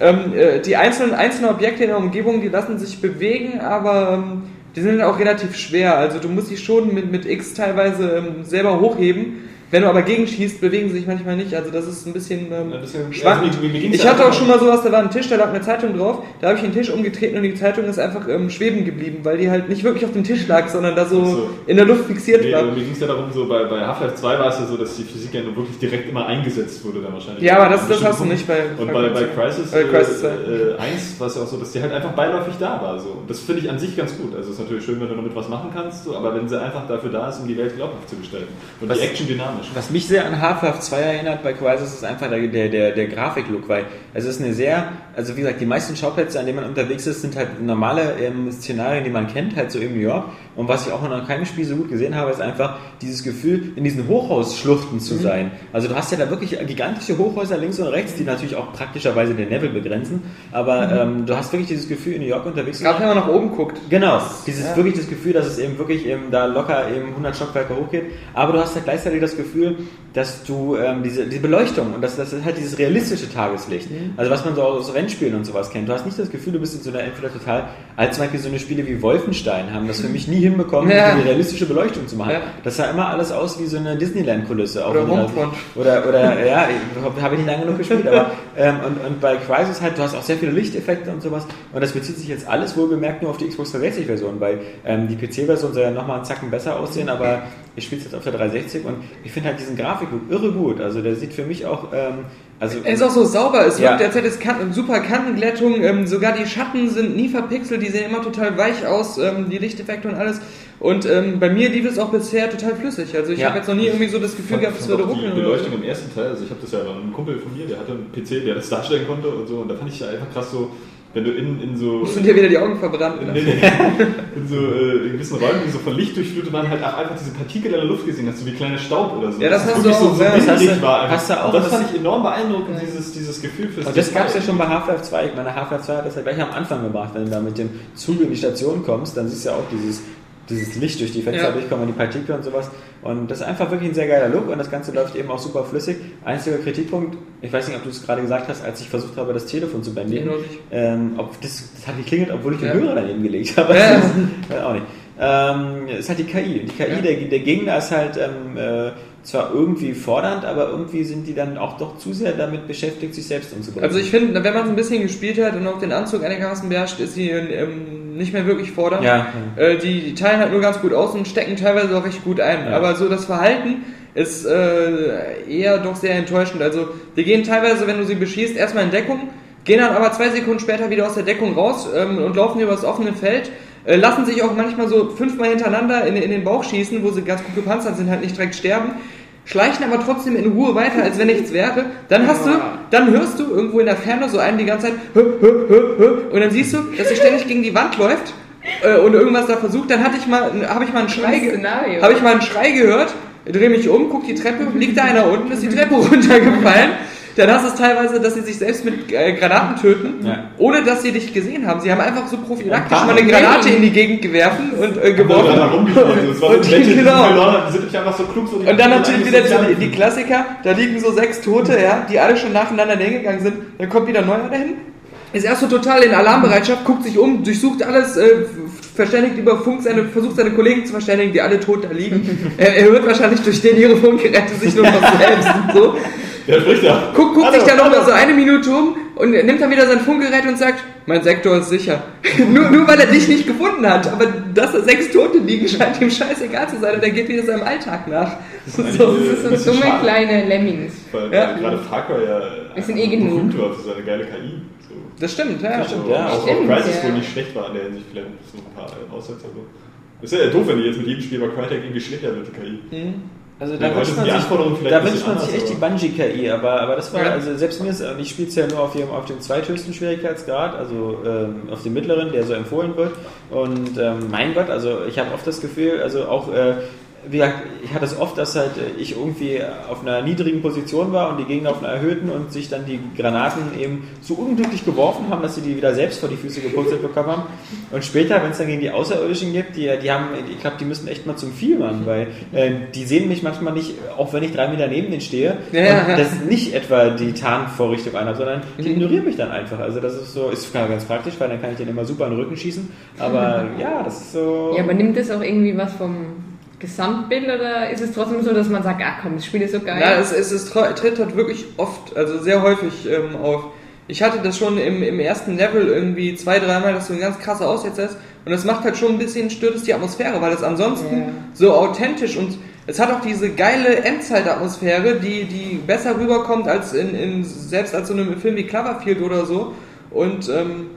Ähm, äh, die einzelnen, einzelnen Objekte in der Umgebung, die lassen sich bewegen, aber ähm, die sind auch relativ schwer. Also du musst die schon mit, mit X teilweise ähm, selber hochheben. Wenn du aber gegenschießt, bewegen sie sich manchmal nicht. Also das ist ein bisschen, ähm, Ein bisschen- schwankend. also ich hatte auch schon mal sowas, da war ein Tisch, da lag eine Zeitung drauf. Da habe ich den Tisch umgetreten und die Zeitung ist einfach ähm, schweben geblieben, weil die halt nicht wirklich auf dem Tisch lag, sondern da so, so. in der Luft fixiert Nee, war. mir ging es ja darum, so bei, bei Half-Life 2 war es ja so, dass die Physik ja nur wirklich direkt immer eingesetzt wurde dann wahrscheinlich. Ja, aber das- das hast du nicht bei- Und bei bei, Crisis. Bei Crisis, äh, äh, 1 war es ja auch so, dass die halt einfach beiläufig da war. So. Und das finde ich an sich ganz gut. Also es ist natürlich schön, wenn du damit was machen kannst, so, aber wenn sie einfach dafür da ist, um die Welt glaubhaft zu gestalten. Und Was- die Action dynamisch. Was mich sehr an Half-Life 2 erinnert bei Crisis ist einfach der, der, der, Grafiklook, weil es ist eine sehr, also wie gesagt, die meisten Schauplätze, an denen man unterwegs ist, sind halt normale ähm, Szenarien, die man kennt, halt so in New York. Und was ich auch noch in keinem Spiel so gut gesehen habe, ist einfach dieses Gefühl, in diesen Hochhausschluchten zu sein. Also du hast ja da wirklich gigantische Hochhäuser links und rechts, die natürlich auch praktischerweise den Level begrenzen, aber ähm, du hast wirklich dieses Gefühl, in New York unterwegs zu Gerade sein. wenn man nach oben guckt. Genau, dieses ja. wirklich das Gefühl, dass es eben wirklich eben da locker eben 100 Stockwerke hochgeht, aber du hast halt gleichzeitig das Gefühl, dass du ähm, diese, diese Beleuchtung und das, das ist halt dieses realistische Tageslicht, also was man so aus Rennspielen und sowas kennt. Du hast nicht das Gefühl, du bist in so einer entweder total, als zum Beispiel so eine Spiele wie Wolfenstein haben das für mich nie hinbekommen, Ja. die realistische Beleuchtung zu machen. Ja. Das sah immer alles aus wie so eine Disneyland-Kulisse. Oder Homefront. Oder, oder *laughs* ja, habe ich nicht lange genug gespielt, aber ähm, und, und bei Crisis halt, du hast auch sehr viele Lichteffekte und sowas und das bezieht sich jetzt alles wohlgemerkt nur auf die Xbox 360-Version, weil ähm, die PC-Version soll ja nochmal einen Zacken besser aussehen, aber ich spiele es jetzt auf der 360 und ich finde halt diesen Grafiklook irre gut. Also der sieht für mich auch, ähm, also Er ist auch so sauber, es Ja. wirkt, als hätte es kan super Kantenglättung, ähm, sogar die Schatten sind nie verpixelt, die sehen immer total weich aus, ähm, die Lichteffekte und alles. Und ähm, bei mir lief es auch bisher total flüssig. Also ich Ja. habe jetzt noch nie irgendwie so das Gefühl gehabt, es würde die ruckeln. oder Beleuchtung so. im ersten Teil, also ich habe das ja einem Kumpel von mir, der hatte einen PC, der das darstellen konnte und so, und da fand ich ja einfach krass so, wenn du in, in so Sind dir wieder die Augen verbrannt. in, in, in so äh, in gewissen Räumen, die so von Licht durchflutet waren, halt auch einfach diese Partikel in der Luft gesehen hast, so wie kleine Staub oder so. Ja, das Dass es hast du auch, so, so ja. Das hast du- war. einfach. hast du auch, das das- fand ich enorm beeindruckend, dieses, dieses Gefühl fürs Und das gab es ja schon bei Half-Life 2. Ich meine, Half-Life 2 hat das ja gleich am Anfang gemacht. Wenn du da mit dem Zug in die Station kommst, dann siehst du ja auch dieses, dieses Licht durch die Fenster Ja. durchkommen und die Partikel und sowas. Und das ist einfach wirklich ein sehr geiler Look und das Ganze läuft eben auch super flüssig. Einziger Kritikpunkt, ich weiß nicht, ob du es gerade gesagt hast, als ich versucht habe, das Telefon zu bändigen. Ähm, ob das, das hat geklingelt, obwohl ich den Ja. Hörer daneben gelegt *laughs* habe. Ja. Das ist, weiß auch nicht. Ähm, ist halt die KI. Die KI Ja. der, der Gegner ist halt ähm, äh, zwar irgendwie fordernd, aber irgendwie sind die dann auch doch zu sehr damit beschäftigt, sich selbst umzubringen. Also ich finde, wenn man es ein bisschen gespielt hat und auch den Anzug einigermaßen beherrscht, ist sie ähm, nicht mehr wirklich fordernd. Ja. Äh, die, die teilen halt nur ganz gut aus und stecken teilweise auch recht gut ein. Ja. Aber so das Verhalten ist äh, eher doch sehr enttäuschend. Also die gehen teilweise, wenn du sie beschießt, erstmal in Deckung, gehen dann aber zwei Sekunden später wieder aus der Deckung raus ähm, und laufen über das offene Feld. Äh, lassen sich auch manchmal so fünfmal hintereinander in, in den Bauch schießen, wo sie ganz gut gepanzert sind, halt nicht direkt sterben. Schleichen aber trotzdem in Ruhe weiter, als wenn nichts wäre. Dann hast du, dann hörst du irgendwo in der Ferne so einen die ganze Zeit hö, hö, hö, hö, und dann siehst du, dass er ständig gegen die Wand läuft äh, und irgendwas da versucht. Dann hatte ich mal, habe ich mal einen Schrei, habe ich mal einen Schrei gehört, drehe mich um, guck die Treppe, liegt da einer unten, ist die Treppe *laughs* runtergefallen. Dann hast du es teilweise, dass sie sich selbst mit äh, Granaten töten, Ja. ohne dass sie dich gesehen haben. Sie haben einfach so prophylaktisch Ja, mal eine Granate in die Gegend gewerfen und äh, geworfen. *laughs* Das war so Und die genau. verloren haben, die sind nicht einfach so klug. So Und dann natürlich wieder die, die Klassiker, da liegen so sechs Tote, ja, die alle schon nacheinander hingegangen sind. Dann kommt wieder ein neuer dahin, ist erst so total in Alarmbereitschaft, guckt sich um, durchsucht alles, äh, verständigt über Funk, seine, versucht seine Kollegen zu verständigen, die alle tot da liegen. *laughs* er, er hört wahrscheinlich durch den ihre Funkgeräte sich nur noch selbst und so. Der spricht ja. Guckt, guckt Hallo, sich dann noch mal hallo. so eine Minute um und nimmt dann wieder sein Funkgerät und sagt, mein Sektor ist sicher. *laughs* nur, nur weil er dich nicht gefunden hat. Aber dass da sechs Tote liegen, scheint ihm scheißegal zu sein und er geht wieder seinem Alltag nach. *laughs* So. Das sind so dumme kleine Lemmings. Weil Ja. gerade Far Cry ja Wir sind eh genug. berühmt war für seine geile KI. So. Das stimmt, ja. stimmt, Also ja. Auch, Stimmt, auch Crisis ja. wohl nicht schlecht war in der Hinsicht, vielleicht so ein paar Aussetzer. So. Das ist ja doof, wenn die jetzt mit jedem Spiel bei Crytek irgendwie schlechter wird, die KI. Also da wünscht man sich, da wünscht man sich echt anders, die Bungie-KI, aber, aber das war, Ja. also selbst mir ist, ich spiele es ja nur auf dem, auf dem zweithöchsten Schwierigkeitsgrad, also ähm, auf dem mittleren, der so empfohlen wird. Und ähm, mein Gott, also ich habe oft das Gefühl, also auch äh, wie gesagt, ich hatte es oft, dass halt äh, ich irgendwie auf einer niedrigen Position war und die Gegner auf einer erhöhten und sich dann die Granaten eben so unglücklich geworfen haben, dass sie die wieder selbst vor die Füße gepurzelt bekommen haben. Und später, wenn es dann gegen die Außerirdischen gibt, die, die haben, ich glaube, die müssen echt mal zum Vieh machen, weil äh, die sehen mich manchmal nicht, auch wenn ich drei Meter neben denen stehe, Ja, ja, und ja. das nicht etwa die Tarnvorrichtung einhabe, sondern die Mhm. ignorieren mich dann einfach. Also das ist so, ist ganz praktisch, weil dann kann ich den immer super in den Rücken schießen. Aber *laughs* ja, das ist so. Ja, aber nimmt das auch irgendwie was vom Gesamtbild oder ist es trotzdem so, dass man sagt, ah komm, das Spiel ist so geil? Na, es, es, es tr- tritt halt wirklich oft, also sehr häufig ähm, auf. Ich hatte das schon im, im ersten Level irgendwie zwei, dreimal, dass du ein ganz krasser Aussetzer ist. Und das macht halt schon ein bisschen, stört es die Atmosphäre, weil es ansonsten Ja. so authentisch und es hat auch diese geile Endzeit-Atmosphäre, die, die besser rüberkommt als in, in selbst als so einem Film wie Cloverfield oder so. Und ähm,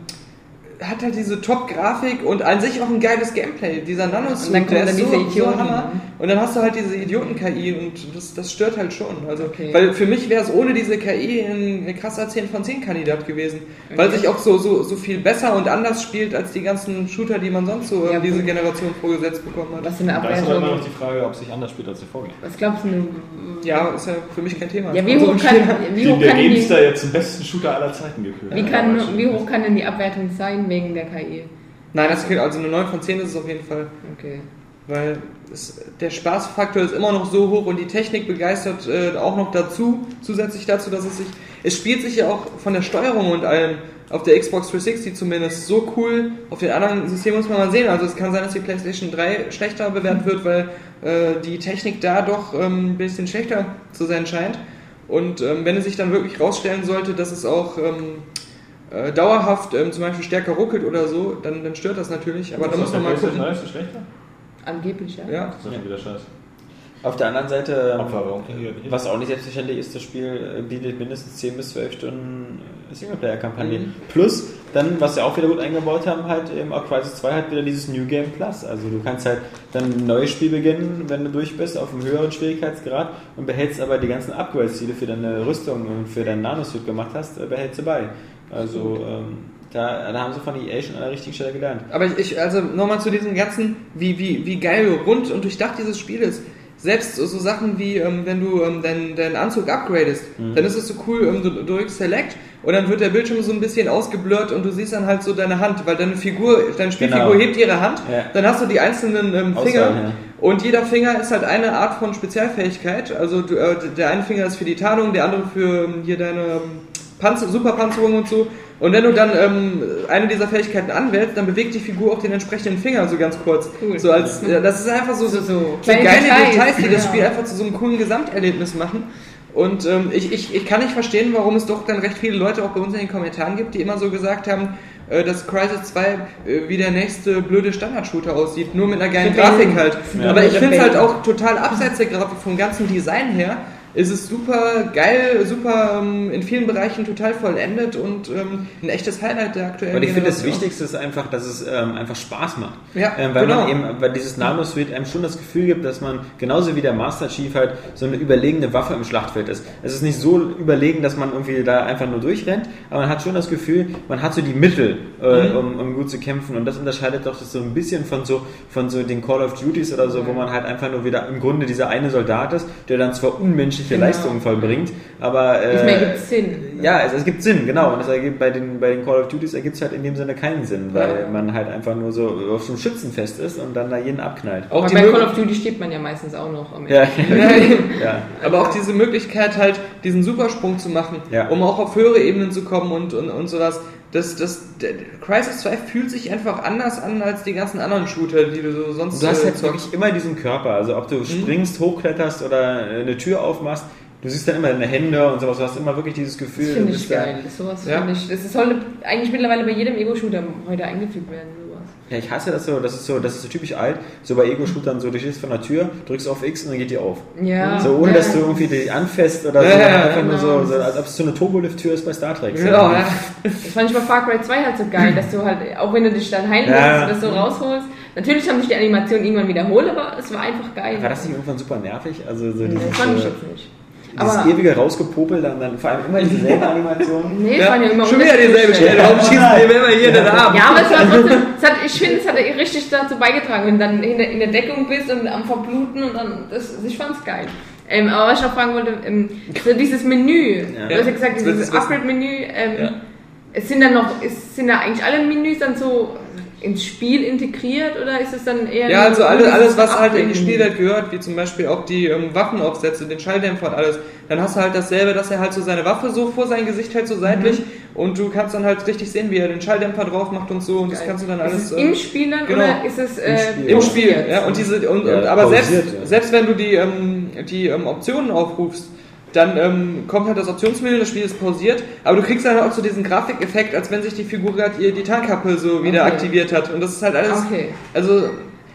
hat halt diese Top-Grafik und an sich auch ein geiles Gameplay. Dieser Nanosuit, Und dann kommen der dann ist diese so, so Hammer. Und dann hast du halt diese Idioten-KI und das, das stört halt schon. Also, Okay. Weil für mich wäre es ohne diese KI ein krasser 10 von 10 Kandidat gewesen. Weil Okay. sich auch so, so, so viel besser und anders spielt als die ganzen Shooter, die man sonst so Ja, in diese gut. Generation vorgesetzt bekommen hat. was eine Da ist aber immer noch die Frage, ob sich anders spielt als der Vorgänger. Was glaubst du? Ja, ist ja für mich kein Thema. Ja, wie Also, hoch kann, wie hoch der kann, die, GameStar jetzt zum besten Shooter aller Zeiten gekürt. wie, kann, wie hoch kann denn die Abwertung sein wegen der KI? Nein, das geht, also eine 9 von 10 ist es auf jeden Fall. Okay. Weil es, der Spaßfaktor ist immer noch so hoch und die Technik begeistert äh, auch noch dazu, zusätzlich dazu, dass es sich. Es spielt sich ja auch von der Steuerung und allem auf der Xbox 360 zumindest so cool. Auf den anderen Systemen muss man mal sehen. Also es kann sein, dass die PlayStation 3 schlechter bewertet wird, weil äh, die Technik da doch ähm, ein bisschen schlechter zu sein scheint. Und ähm, wenn es sich dann wirklich rausstellen sollte, dass es auch ähm, äh, dauerhaft ähm, zum Beispiel stärker ruckelt oder so, dann, dann stört das natürlich. Aber da muss man mal gucken. Ist schlechter? Angeblich, ja. Ja. Das ist ja wieder scheiße. Auf der anderen Seite, ähm, Abfahrung. was auch nicht selbstverständlich ist, das Spiel äh, bietet mindestens 10 bis 12 Stunden äh, Singleplayer-Kampagne. Mhm. Plus, dann, was sie auch wieder gut eingebaut haben, halt eben auch Crisis 2 hat wieder dieses New Game Plus. Also du kannst halt dann ein neues Spiel beginnen, wenn du durch bist, auf einem höheren Schwierigkeitsgrad und behältst aber die ganzen Upgrades, die du für deine Rüstung und für deinen Nanosuit gemacht hast, äh, behältst du bei. Also ähm, da, da haben sie von EA schon an der richtigen Stelle gelernt. Aber ich, also nochmal zu diesem ganzen, wie, wie, wie geil, rund und durchdacht dieses Spiel ist. Selbst so, Sachen wie, ähm, wenn du ähm, deinen, deinen Anzug upgradest, Mhm. dann ist es so cool, ähm, du, du drückst Select und dann wird der Bildschirm so ein bisschen ausgeblurrt und du siehst dann halt so deine Hand, weil deine Figur, deine Spielfigur Genau. hebt ihre Hand, Ja. dann hast du die einzelnen ähm, Auswahl, Finger ja. und jeder Finger ist halt eine Art von Spezialfähigkeit. Also du, äh, der eine Finger ist für die Tarnung, der andere für ähm, hier deine ähm, Panzer, Superpanzerung und so. Und wenn du dann ähm, eine dieser Fähigkeiten anwählst, dann bewegt die Figur auch den entsprechenden Finger so ganz kurz. Cool. So als, ja, das ist einfach so, so, So- geile Details, Details, die das ja. Spiel einfach zu so einem coolen Gesamterlebnis machen. Und ähm, ich, ich, ich kann nicht verstehen, warum es doch dann recht viele Leute auch bei uns in den Kommentaren gibt, die immer so gesagt haben, äh, dass Crysis 2 äh, wie der nächste blöde Standard-Shooter aussieht, nur mit einer geilen. Grafik halt. Ja. Aber ich finde es halt auch total abseits der Grafik vom ganzen Design her. Ist es super geil, super ähm, in vielen Bereichen total vollendet und ähm, ein echtes Highlight der aktuellen Und ich finde, das. Wichtigste ist einfach, dass es ähm, einfach Spaß macht. Ja, weil genau. man eben, weil dieses Nano-Suite einem schon das Gefühl gibt, dass man genauso wie der Master Chief halt so eine überlegene Waffe im Schlachtfeld ist. Es ist nicht so überlegen, dass man irgendwie da einfach nur durchrennt, aber man hat schon das Gefühl, man hat so die Mittel, äh, Mhm. um, um gut zu kämpfen. Und das unterscheidet doch das so ein bisschen von so, von so den Call of Duties oder so, wo man halt einfach nur wieder im Grunde dieser eine Soldat ist, der dann zwar unmenschliche Genau. Leistungen vollbringt, aber äh, Nicht mehr gibt Sinn. ja, es, es gibt Sinn, genau. Und es ergibt bei den, bei den Call of Duties ergibt es halt in dem Sinne keinen Sinn, weil Ja. man halt einfach nur so auf so einem Schützenfest ist und dann da jeden abknallt. Auch bei Call of Duty steht man ja meistens auch noch am Ja, Ende. *laughs* ja. Aber auch diese Möglichkeit halt, diesen Supersprung zu machen, Ja. um auch auf höhere Ebenen zu kommen und, und, und sowas. Das, das, der, Crisis 2 fühlt sich einfach anders an als die ganzen anderen Shooter, die du so sonst Du hast äh, halt wirklich immer diesen Körper, also ob du Mhm. springst, hochkletterst oder eine Tür aufmachst, du siehst dann immer deine Hände und sowas, du hast immer wirklich dieses Gefühl, Das finde ich da- geil. Das, sowas Ja. finde ich, das sollte eigentlich mittlerweile bei jedem Ego-Shooter heute eingefügt werden. Ja, ich hasse das so, das ist so, das ist so typisch alt, so bei Ego-Shootern, so du stehst vor einer Tür, drückst auf X und dann geht die auf. Ja. So ohne ja. dass du irgendwie die anfasst oder so, Ja, ja, einfach nur so, genau. so, als ob es so eine Turbolift-Tür ist bei Star Trek. So. Ja, ja. Das fand ich bei Far Cry 2 halt so geil, dass du halt, auch wenn du dich dann heilen Ja. willst, das so rausholst. Natürlich haben sich die Animationen irgendwann wiederholt, aber es war einfach geil. War das nicht irgendwann super nervig? Also so dieses, das fand ich jetzt nicht. Dieses Aber- ewige Rausgepopel, dann, dann vor allem immer dieselbe Animation. *laughs* Nee, es waren ja immer Schon wieder dieselbe Stelle. Warum schießen wir immer hier den Arm? Ja, aber es war trotzdem, *laughs* es hat, ich finde, es hat richtig dazu beigetragen, wenn du dann in der, in der Deckung bist und am Verbluten und dann, das, ich fand's geil. Ähm, aber was ich noch fragen wollte, ähm, so dieses Menü, du hast ja gesagt, dieses. Upgrade-Menü, ähm, Ja. es sind dann noch, es sind da eigentlich alle Menüs dann so ins Spiel integriert oder ist es dann eher Ja, also so alles, alles was halt in die? Spielwelt gehört, wie zum Beispiel auch die ähm, Waffenaufsätze, den Schalldämpfer und alles, dann hast du halt dasselbe, dass er halt so seine Waffe so vor sein Gesicht hält, so seitlich Mhm. und du kannst dann halt richtig sehen, wie er den Schalldämpfer drauf macht und so und das Geil. kannst du dann Ist alles... es ähm, im Spiel dann genau. oder ist es äh, Spiel. Im Spiel, ja, und diese und, Ja, und aber selbst, ja. selbst wenn du die ähm, die ähm, Optionen aufrufst, dann ähm, kommt halt das Optionsmenü, das Spiel ist pausiert, aber du kriegst dann auch so diesen Grafikeffekt, als wenn sich die Figur gerade ihr die Tarnkappe so wieder Okay. aktiviert hat und das ist halt alles Okay, also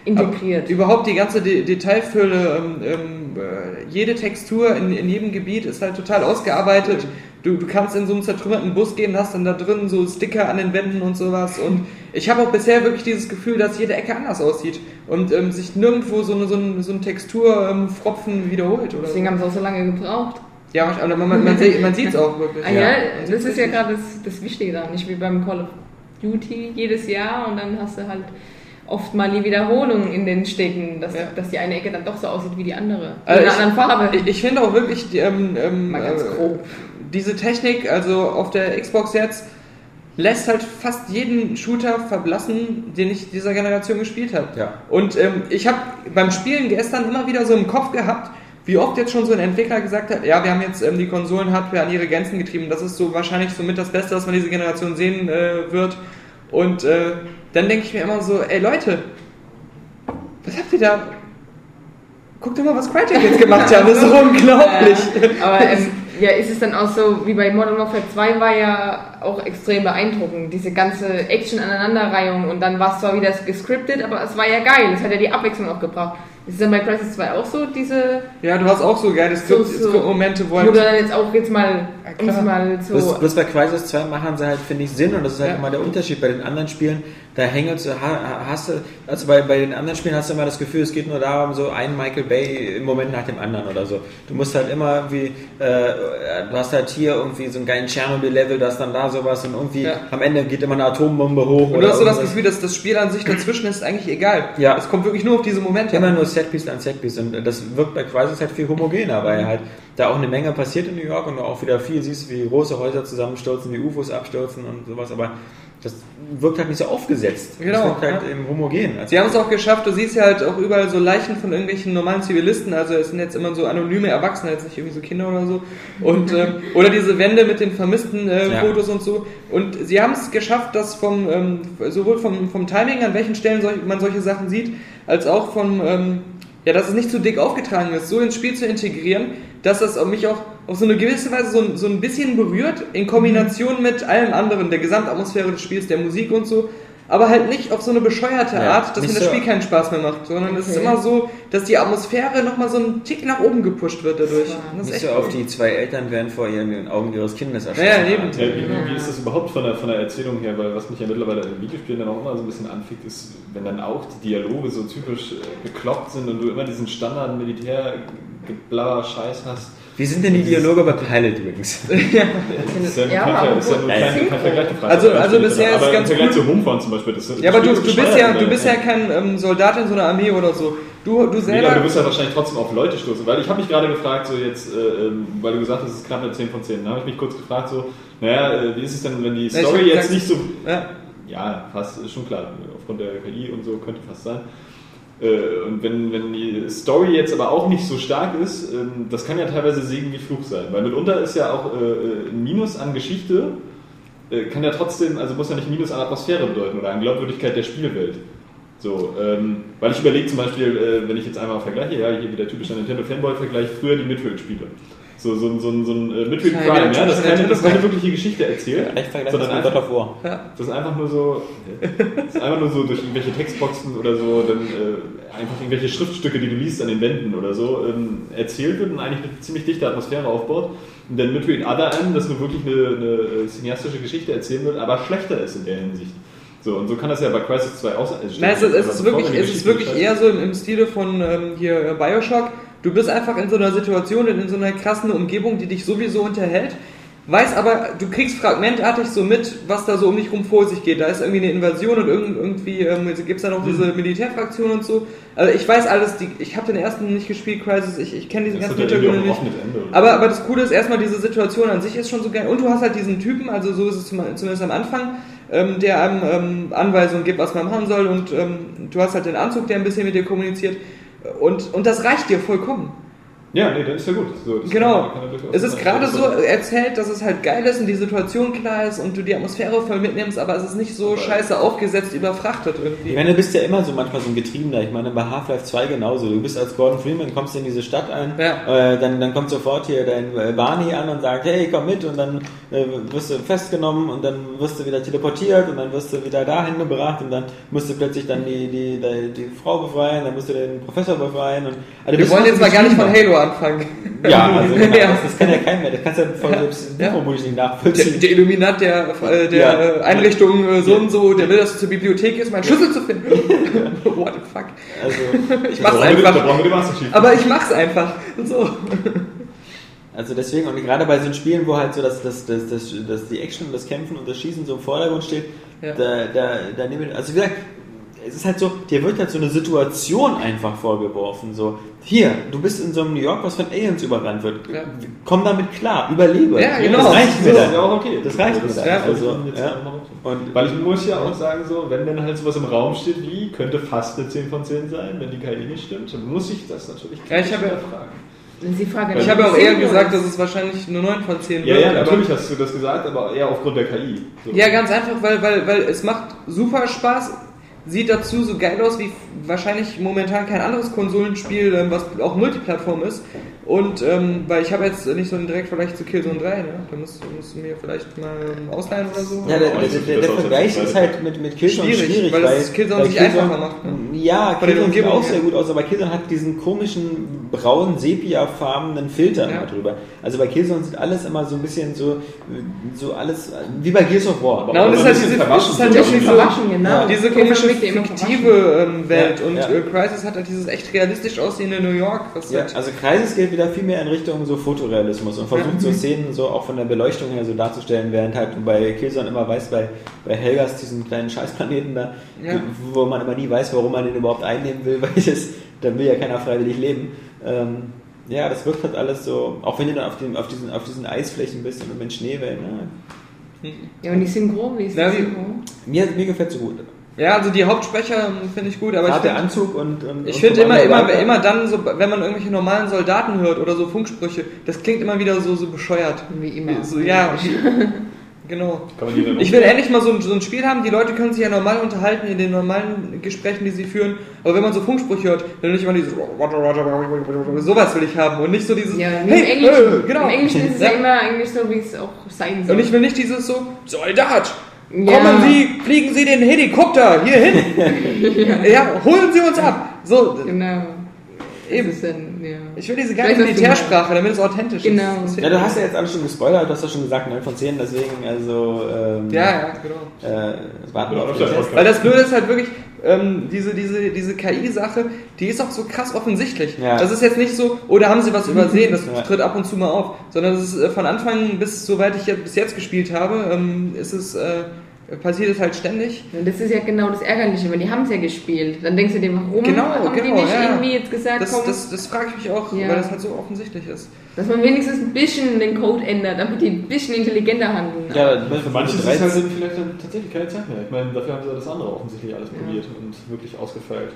integriert. ab- überhaupt die ganze De Detailfülle, ähm, ähm, äh, jede Textur in, in jedem Gebiet ist halt total ausgearbeitet. Du, du kannst in so einen zertrümmerten Bus gehen, hast dann da drin so Sticker an den Wänden und sowas. Und ich habe auch bisher wirklich dieses Gefühl, dass jede Ecke anders aussieht und ähm, sich nirgendwo so eine, so ein, so ein Texturfropfen wiederholt. Oder Deswegen so. haben sie auch so lange gebraucht. Ja, aber man, man, man, sieht- man sieht es auch wirklich. Ah, ja, Man das ist ja richtig. gerade das, das Wichtige daran. Nicht wie beim Call of Duty jedes Jahr und dann hast du halt oft mal die Wiederholung in den Städten, dass, Ja. dass die eine Ecke dann doch so aussieht wie die andere. Also in einer anderen Farbe. Ich, ich finde auch wirklich die, ähm, ähm, Mal ganz äh, grob. diese Technik, also auf der Xbox jetzt, lässt halt fast jeden Shooter verblassen, den ich dieser Generation gespielt habe. Ja. Und ähm, ich habe beim Spielen gestern immer wieder so im Kopf gehabt, wie oft jetzt schon so ein Entwickler gesagt hat, ja, wir haben jetzt ähm, die Konsolen-Hardware an ihre Grenzen getrieben. Das ist so wahrscheinlich somit das Beste, was man diese Generation sehen äh, wird. Und äh, dann denke ich mir immer so, ey Leute, was habt ihr da? Guckt doch mal, was Crytek jetzt gemacht haben. Das ist so *laughs* unglaublich. Ja, aber ähm, ja, ist es dann auch so, wie bei Modern Warfare 2 war ja auch extrem beeindruckend, diese ganze Action-Aneinanderreihung und dann war es zwar wieder gescriptet, aber es war ja geil, es hat ja die Abwechslung auch gebracht. Ist dann bei Crisis 2 auch so, diese, Ja, du hast auch so geile So- so- Skript-Momente, wo wo halt du dann jetzt auch jetzt mal, Ja, mal Bloß, so... bloß bei Crisis 2 machen sie halt, finde ich, Sinn und das ist halt Ja. immer der Unterschied. Bei den anderen Spielen, da ha- hast du, also bei, bei den anderen Spielen hast du immer das Gefühl, es geht nur darum, so ein Michael Bay im Moment nach dem anderen oder so. Du musst halt immer irgendwie, äh, du hast halt hier irgendwie so einen geilen Tschernobyl-Level, da ist dann da sowas und irgendwie Ja. am Ende geht immer eine Atombombe hoch. Und du oder hast so das. Gefühl, dass das Spiel an sich dazwischen ist eigentlich egal. Ja. Es kommt wirklich nur auf diese Momente. Immer nur Setpiece an Setpiece und das wirkt bei Crisis halt viel homogener, weil halt da auch eine Menge passiert in New York und du auch wieder viel siehst, wie große Häuser zusammenstürzen, wie UFOs abstürzen und sowas, aber das wirkt halt nicht so aufgesetzt. Genau, Das wirkt halt ja. eben homogen. Also Sie haben es auch geschafft, du siehst ja halt auch überall so Leichen von irgendwelchen normalen Zivilisten, also es sind jetzt immer so anonyme Erwachsene, jetzt nicht irgendwie so Kinder oder so. Und, ähm, *laughs* oder diese Wände mit den vermissten äh, Ja. Fotos und so. Und sie haben es geschafft, dass vom, ähm, sowohl vom, vom Timing, an welchen Stellen solch, man solche Sachen sieht, als auch vom, ähm, ja, dass es nicht zu dick aufgetragen ist, so ins Spiel zu integrieren, dass das mich auch auf so eine gewisse Weise so, ein- so ein bisschen berührt, in Kombination mit allem anderen, der Gesamtatmosphäre des Spiels, der Musik und so, aber halt nicht auf so eine bescheuerte Ja, Art, dass mir das so- Spiel keinen Spaß mehr macht, sondern es ist Okay. immer so, dass die Atmosphäre nochmal so einen Tick nach oben gepusht wird dadurch. Das ist nicht echt so auf cool. die zwei Eltern werden vor ihren Augen ihres Kindes erschossen. Ja, ja, eben. Ja, wie, ist das überhaupt von der, von der Erzählung her? Weil was mich ja mittlerweile in Videospielen dann auch immer so ein bisschen anfickt, ist, wenn dann auch die Dialoge so typisch äh, bekloppt sind und du immer diesen standard militär geblabber Scheiß hast. Wie sind denn die Dialoge bei Pilot übrigens? *laughs* Das ist ja, Ja, kein, aber ist ja nur kein. Vergleich. Also- also bisher ist ganz Vergleich gut. zu Homefront zum Beispiel. Das, das Ja, aber du, du ist bist ja, du bist ja kein ähm, Soldat in so einer Armee oder so. Du, du Nee, selber. aber du bist ja wahrscheinlich trotzdem auf Leute stoßen. Weil ich habe mich gerade gefragt, so jetzt, äh, ähm, weil du gesagt hast, es ist knapp eine 10 von 10. Da habe ich mich kurz gefragt, so, naja, äh, wie ist es denn, wenn die Ja, Story jetzt gesagt- nicht so. ja. Ja, fast, ist schon klar. Aufgrund der KI und so könnte fast sein. Äh, Und wenn, wenn die Story jetzt aber auch nicht so stark ist, ähm, das kann ja teilweise Segen wie Fluch sein. Weil mitunter ist ja auch äh, ein Minus an Geschichte, äh, kann ja trotzdem, also muss ja nicht Minus an Atmosphäre bedeuten oder an Glaubwürdigkeit der Spielwelt. So, ähm, weil ich überlege zum Beispiel, äh, wenn ich jetzt einmal vergleiche, ja, hier wieder typischer Nintendo-Fanboy-Vergleich, früher die Midfield-Spiele. So, so, ein- so, ein- so ein äh, Ja, Prime, wieder ja, das ist keine, das keine wirkliche Geschichte erzählt, Echt vergleichen sondern einfach, God of War. das ist einfach nur so, das ist einfach nur so durch irgendwelche Textboxen oder so, dann äh, einfach irgendwelche Schriftstücke, die du liest an den Wänden oder so, ähm, erzählt wird und eigentlich eine ziemlich dichte Atmosphäre aufbaut. Und dann in Other End, das nur wirklich eine, eine cineastische Geschichte erzählen wird, aber schlechter ist in der Hinsicht. So, und so kann das ja bei Crisis 2 auch sein. Also Nein, es ist, es aber ist wirklich, es ist wirklich eher so im, im Stile von ähm, hier äh, Bioshock, Du bist einfach in so einer Situation, in so einer krassen Umgebung, die dich sowieso unterhält. Weiß aber, du kriegst fragmentartig so mit, was da so um dich rum vor sich geht. Da ist irgendwie eine Invasion und irgend- irgendwie ähm, gibt es da noch diese Militärfraktion und so. Also ich weiß alles, die, ich habe den ersten nicht gespielt, Crisis, ich, ich kenne diesen Das ganzen Hintergrund nicht. Aber, aber das Coole ist erstmal, diese Situation an sich ist schon so geil. Und du hast halt diesen Typen, also so ist es zum- zumindest am Anfang, ähm, der einem ähm, Anweisungen gibt, was man machen soll. Und ähm, du hast halt den Anzug, der ein bisschen mit dir kommuniziert. Und, und das reicht dir vollkommen. Ja, nee, dann ist ja gut. So, Genau. Es ist gerade so erzählt, dass es halt geil ist und die Situation klar ist und du die Atmosphäre voll mitnimmst, aber es ist nicht so scheiße aufgesetzt, überfrachtet Ich irgendwie. meine, du bist ja immer so manchmal so ein Getriebener. Ich meine, bei Half-Life 2 genauso. Du bist als Gordon Freeman, kommst in diese Stadt ein, Ja. äh, dann, dann kommt sofort hier dein äh, Barney an und sagt, hey, komm mit und dann äh, wirst du festgenommen und dann wirst du wieder teleportiert und dann wirst du wieder dahin gebracht und dann musst du plötzlich dann die, die, die, die Frau befreien, dann musst du den Professor befreien. Und, also Wir wollen jetzt mal gar nicht von. Halo anfangen. Ja, *laughs* also genau, Ja. Das, das kann ja kein mehr. Das kannst du ja voll selbst Ja. vermutlich nicht Der, nachvollziehen. der Illuminat der, äh, der Ja. Einrichtung äh, so und so, der will, dass du zur Bibliothek gehst, um einen Schlüssel zu finden. *laughs* What the fuck. Also, *laughs* Ich mach's einfach. Chief. Aber ich mach's einfach. So. Also deswegen, und gerade bei so Spielen, wo halt so das, das, das, das, das die Action und das Kämpfen und das Schießen so im Vordergrund steht, Ja. da, da, da nehme ich, also wie gesagt, es ist halt so, dir wird halt so eine Situation einfach vorgeworfen, so, hier, du bist in so einem New York, was von Aliens überrannt wird, Ja. komm damit klar, überlebe. Ja, genau. Das reicht mir Das dann. ist ja auch okay. Das reicht mir Das dann. also, ja. Und Weil ich muss ja auch sagen, so, wenn dann halt sowas im Raum steht wie, könnte fast eine 10 von 10 sein, wenn die KI nicht stimmt, dann muss ich das natürlich Ja, ich habe ja- fragen. Das ist die Frage. Ich habe auch eher gesagt, dass es wahrscheinlich nur 9 von 10 Ja, wird. ja, natürlich hast du das gesagt, aber eher aufgrund der KI. So. Ja, ganz einfach, weil, weil, weil es macht super Spaß. Sieht dazu so geil aus wie wahrscheinlich momentan kein anderes Konsolenspiel, ähm, was auch Multiplattform ist. Und ähm, weil ich habe jetzt nicht so einen direkt Vergleich zu Killzone 3, ne? Da musst, musst du mir vielleicht mal ähm, ausleihen oder so. Ja, der, Aber der, der, der Vergleich ist halt mit, mit Killzone Schwierig, schwierig, weil das Killzone sich einfacher macht, ne? Ja, Killzone sieht auch sehr gut aus, aber Killzone hat diesen komischen braunen sepia-farbenen Filter Ja. immer drüber. Also bei Killzone sieht alles immer so ein bisschen so, so alles wie bei Gears of War. Na, und es ist Aber halt diese, ist halt die diese, genau. diese Killzone komische fiktive ähm, Welt Ja, und ja. Äh, Crisis hat halt dieses echt realistisch aussehende New York, was Ja, halt also Kreises geht wieder viel mehr in Richtung so Fotorealismus und versucht Ja. so Szenen so auch von der Beleuchtung her so darzustellen, während halt bei Killzone immer weißt, bei, bei Helgas, diesen kleinen Scheißplaneten da, Ja. wo man immer nie weiß, warum man den überhaupt einnehmen will, *laughs* weil das, da will ja keiner freiwillig leben. Ähm, ja, das wirkt halt alles so, auch wenn du dann auf, den, auf, diesen, auf diesen Eisflächen bist und mit Schneewellen. Ne? Ja, und die Synchro, wie ist die wie- Synchro? Mir, mir gefällt so gut. Ja, also die Hauptsprecher ähm, finde ich gut, aber ich Gerade der finde Anzug und. und ich finde immer, immer, Riker. immer dann, so, wenn man irgendwelche normalen Soldaten hört oder so Funksprüche, das klingt immer wieder so, so bescheuert. Wie immer. So, ja, *laughs* genau. Ich will endlich mal so ein, so ein Spiel haben, die Leute können sich ja normal unterhalten in den normalen Gesprächen, die sie führen, aber wenn man so Funksprüche hört, dann will ich immer dieses sowas will ich haben und nicht so dieses Ja, hey, im Englischen. äh, genau. Im Englischen ist es Ja. ja immer eigentlich so, wie es auch sein soll. Und ich will nicht dieses so, Soldat, Ja. kommen Sie, fliegen Sie den Helikopter hier hin. *laughs* ja, holen Sie uns ab. So, Genau. Eben. Das ist dann, ja. ich will diese du Militärsprache, damit es authentisch Genau. ist. Das Ja, du hast ja jetzt alles schon gespoilert, du hast ja schon gesagt 9 von 10, deswegen, also. Ähm, ja, ja, genau. Äh, warten wir Ja, auf Test. Weil das Blöde ist halt wirklich, ähm, diese, diese, diese KI-Sache, die ist auch so krass offensichtlich. Ja. Das ist jetzt nicht so, oder haben sie was übersehen, das *laughs* Ja. tritt ab und zu mal auf, sondern das ist äh, von Anfang bis, soweit ich jetzt, bis jetzt gespielt habe, ähm, ist es, äh, passiert es halt ständig. Und das ist ja genau das Ärgerliche, weil die haben es ja gespielt. Dann denkst du dir, warum Genau, haben die genau, nicht ja. irgendwie jetzt gesagt, Das, komm, das, das frage ich mich auch, Ja. weil das halt so offensichtlich ist. dass man wenigstens ein bisschen den Code ändert, damit die ein bisschen intelligenter handeln. Ja, Für manche ist es 13 halt vielleicht dann tatsächlich keine Zeit mehr. Ich meine, dafür haben sie das andere offensichtlich alles Ja. probiert und wirklich ausgefeilt.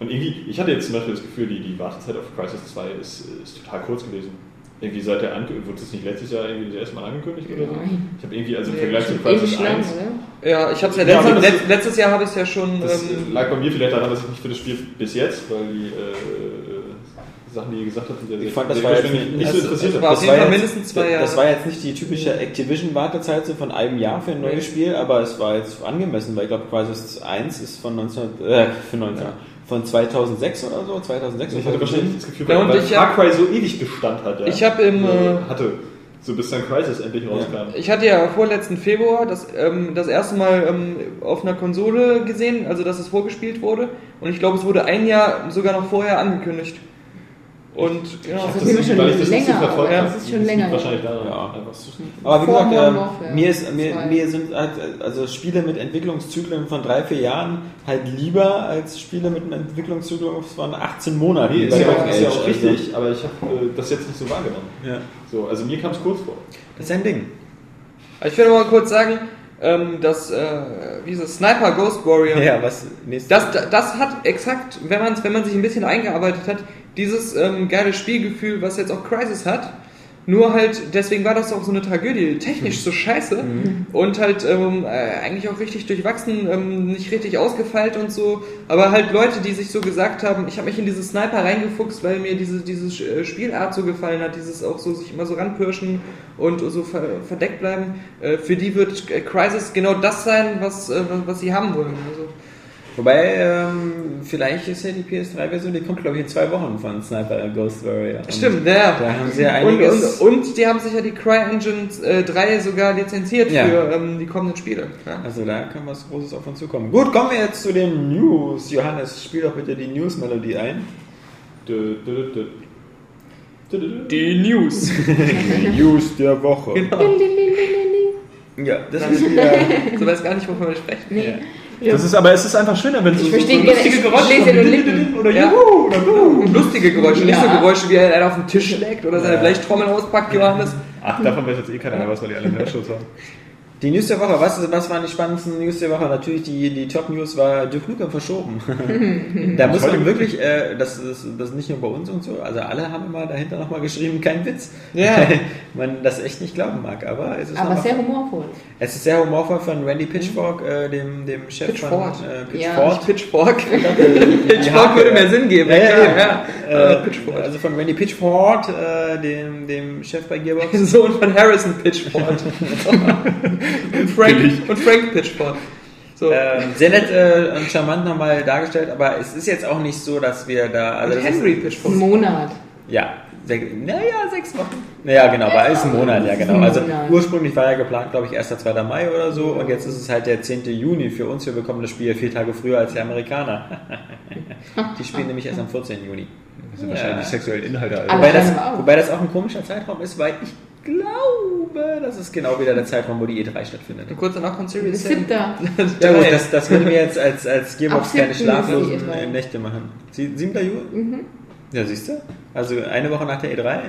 Und irgendwie, ich hatte jetzt zum Beispiel das Gefühl, die, die Wartezeit auf Crisis 2 ist, ist total kurz gewesen. Irgendwie seit der Ankündigung, wurde es nicht letztes Jahr irgendwie das erste Mal angekündigt oder so? Ich habe irgendwie, also im Vergleich zu Crisis lang, 1, oder? Ja, ich habe es ja, Ja, letztes, das- letzt- letztes Jahr habe ich es ja schon. das ähm, lag bei mir vielleicht daran, dass ich mich für das Spiel bis jetzt, weil die äh, Sachen, die ihr gesagt habt, sehr, Ich fand, das sehr war jetzt nicht- nicht so das- interessiert das Das war jetzt- mindestens zwei Jahre. Das war jetzt nicht die typische Activision-Wartezeit so von einem Jahr für ein neues. Spiel, aber es war jetzt angemessen, weil ich glaube, Crisis 1 ist von 19, äh, für 19, von 2006 oder so, 2006. Ich hatte wahrscheinlich das Gefühl, Ja, weil, Far Cry so ewig Bestand hat. Ja. Ich hab im, Äh, äh, hatte, so bis dann Crisis endlich rauskam. Ich hatte ja vorletzten Februar das, ähm, das erste Mal ähm, auf einer Konsole gesehen, also dass es vorgespielt wurde. Und ich glaube, es wurde ein Jahr sogar noch vorher angekündigt. Und genau, das das ist ist, schon weil ich das länger, verfolgt das ist schon länger. Wahrscheinlich daran. Ja. einfach zu schnell. Aber wie gesagt, Warfare mir, ist, mir, mir sind halt, also Spiele mit Entwicklungszyklen von drei, vier Jahren halt lieber als Spiele mit einem Entwicklungszyklus von 18 Monaten. Nee, ist ja, auch, ist ja auch richtig, aber ich habe äh, das jetzt nicht so wahrgenommen. Ja. So, also mir kam es kurz vor. Das ist ein Ding. Also ich will noch mal kurz sagen, ähm, dass, äh, wie ist es, Sniper Ghost Warrior, Ja, was nächstes das, das hat exakt, wenn, man's, wenn man sich ein bisschen eingearbeitet hat, dieses ähm, geile Spielgefühl, was jetzt auch Crisis hat. Nur halt, deswegen war das auch so eine Tragödie, technisch so scheiße und halt ähm, äh, eigentlich auch richtig durchwachsen, ähm, nicht richtig ausgefeilt und so. Aber halt Leute, die sich so gesagt haben, ich habe mich in diese Sniper reingefuchst, weil mir diese, diese äh, Spielart so gefallen hat, dieses auch so sich immer so ranpirschen und so ver verdeckt bleiben, äh, für die wird Crisis genau das sein, was, äh, was sie haben wollen. Also, Wobei, ähm, vielleicht ist ja die PS3-Version, die kommt glaube ich in zwei Wochen von Sniper Ghost Warrior. Und Stimmt, ja. Da haben sie ja Und, einiges. und, und die haben sich ja die CryEngine äh, 3 sogar lizenziert Ja. für ähm, die kommenden Spiele. Ja. also da kann was Großes auf uns zukommen. Gut, kommen wir jetzt zu den News. Johannes, spiel doch bitte die News-Melodie ein. Dö, dö, dö. Dö, dö. Die News. *laughs* News der Woche. genau. Ja, das ist wieder. *laughs* So weiß gar nicht, wovon wir sprechen. Nee. Das ist, aber es ist einfach schöner, wenn es so, Ich so, gerne, lustige ich Geräusche. Lippen. Oder Ja. Juhu oder Buh. Und *laughs* lustige Geräusche, nicht so Ja. Geräusche, wie einer auf den Tisch schlägt oder seine Ja. Blechtrommel auspackt, Johannes. Ach, davon weiß jetzt eh keiner mehr, was weil die alle einen Hörschutz haben. Die News der Woche, was, was waren die spannendsten News der Woche? Natürlich die, die Top-News war Duke Nukem verschoben. *laughs* da muss man wirklich, äh, das, ist, das ist nicht nur bei uns und so, also alle haben immer dahinter nochmal geschrieben, kein Witz. Ja. Weil *laughs* man das echt nicht glauben mag, aber es ist, Aber sehr humorvoll. es ist sehr humorvoll von Randy Pitchfork, äh, dem, dem Chef Pitchford. von äh, Ja. Pitchfork. Pitchfork. *laughs* Die Pitchfork Hake, würde ja. mehr Sinn geben. Ja, ja, klar, ja. ja. Äh, Pitchfork. also von Randy Pitchford, äh, dem, dem Chef bei Gearbox. Sohn von Harrison Pitchford. Und, Frank, und Frank Pitchford. So. Ähm, sehr nett äh, und charmant nochmal dargestellt, aber es ist jetzt auch nicht so, dass wir da. Also und das Henry ist, Pitchford. Ein Monat. Ja, sech, naja, sechs Wochen. Naja, genau, aber ist ein Monat, ja, genau. Also ursprünglich war ja geplant, glaube ich, 1. 2. Mai oder so und jetzt ist es halt der 10. Juni für uns. Wir bekommen das Spiel vier Tage früher als die Amerikaner. *laughs* Die spielen nämlich erst am 14. Juni. Das sind wahrscheinlich die sexuellen Inhalte. Aber- Wobei das, wobei das auch ein komischer Zeitraum ist, weil ich glaube, das ist genau wieder der Zeitraum, wo die E3 stattfindet. Und kurz danach kommt Series 7. siebter. *laughs* Ja gut, das, das würde mir jetzt als, als Gearbox keine 7. schlaflosen die E3. Nächte machen. Sie- 7. Juni? Ja, siehst du? Also eine Woche nach der E3? Ja.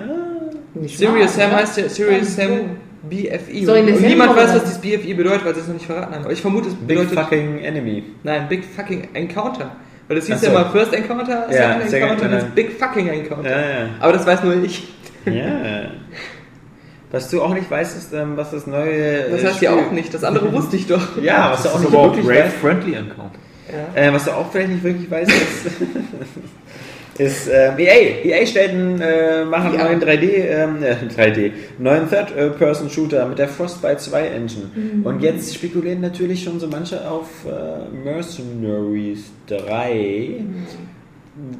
Nicht Serious Sam heißt ja Serious Sam. BFI. So, und niemand weiß, was dieses BFI bedeutet, weil sie es noch nicht verraten haben. Aber ich vermute, es Big bedeutet. fucking enemy. Nein, Big fucking Encounter. Weil das hieß so. ja mal First Encounter, Second Ja, Encounter, und jetzt. Big fucking Encounter. Ja, ja. Aber das weiß nur ich. Ja. *laughs* Was du auch nicht weißt, ist, ähm, was das neue. Das äh, heißt ja Spiel- auch nicht. Das andere wusste ich doch. Ja, was du auch Das ist nicht aber wirklich Brave weißt. Friendly Encounter. Äh, was du auch vielleicht nicht wirklich weißt, ist. *laughs* ist ähm, EA. EA stellt einen, äh, machen Ja. einen neuen 3D, ähm, äh, *laughs* 3D, neuen Third-Person-Shooter mit der Frostbite 2 Engine. Und jetzt spekulieren natürlich schon so manche auf äh, Mercenaries 3,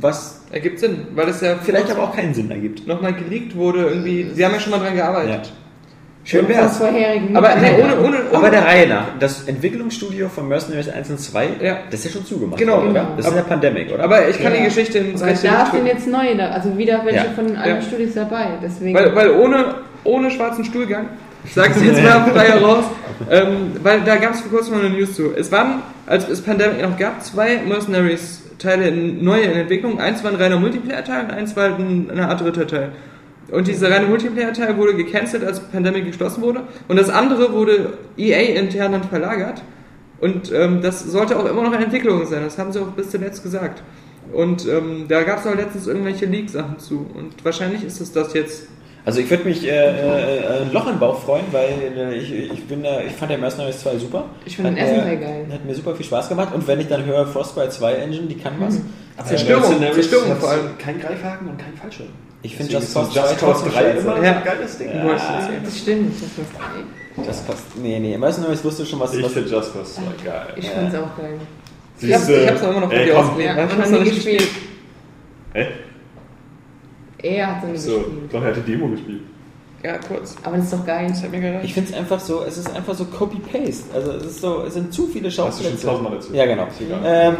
was Ergibt Sinn, weil es ja vielleicht aber auch keinen Sinn ergibt. nochmal geleakt wurde. Irgendwie, sie haben ja schon mal dran gearbeitet. Schön Vom wär's. vorherigen. Aber ne, ohne, ohne, ohne. Aber der Reihe nach. Das Entwicklungsstudio von Mercenaries 1 und 2, Ja. das ist ja schon zugemacht. Genau. worden? Genau. Das ist in der Pandemic, oder? aber ich kann Ja. die Geschichte ins Weil rechte da sind jetzt neue, da- also wieder welche Ja. von allen Ja. Studios dabei. Deswegen. Weil, weil ohne, ohne schwarzen Stuhlgang, ich sag's jetzt *laughs* mal frei heraus, ähm, weil da gab es vor kurzem mal eine News zu. Es waren, als es Pandemic noch gab, zwei Mercenaries-Teile in, neue in Entwicklung. Eins war ein reiner Multiplayer-Teil und eins war ein, eine Art dritter Teil. Und dieser reine Multiplayer-Teil wurde gecancelt, als Pandemic geschlossen wurde. Und das andere wurde EA intern dann verlagert. Und ähm, das sollte auch immer noch in Entwicklung sein. Das haben sie auch bis zuletzt gesagt. Und ähm, da gab es auch letztens irgendwelche Leak-Sachen zu. Und wahrscheinlich ist es das jetzt. Also ich würde mich äh, äh, ein Loch im Bauch freuen, weil äh, ich, ich, bin, äh, ich fand der Mercenaries 2 super. Ich find den ersten Teil geil. Hat mir super viel Spaß gemacht. Und wenn ich dann höre Frostbite 2 Engine, die kann was. Zerstörung, Mercenaries Zerstörung hat vor allem. Kein Greifhaken und kein Fallschirm. Ich finde Just ist Cause so 2 Just Cause trotzdem 3 scheiße. immer Ja. ein geiles Ding. Erzählen. das stimmt. Das ist, Just Cause, nee, nee, Mercenaries wusste schon was. Ich was finde Just Cause 2 geil. ich fand's auch geil. Ich hab's, ich hab's noch immer noch von dir. Ja, Ich hab's noch nicht gespielt. Hä? Er hat so nie So, gespielt. doch, er hatte Demo gespielt. Ja, kurz. Aber das ist doch geil. Das hat mir gereicht. Ich finde es einfach so, es ist einfach so Copy-Paste. Also es ist so, es sind zu viele Hast du schon Schauplätze. tausendmal erzählt. Ja, genau. Ist. Ähm,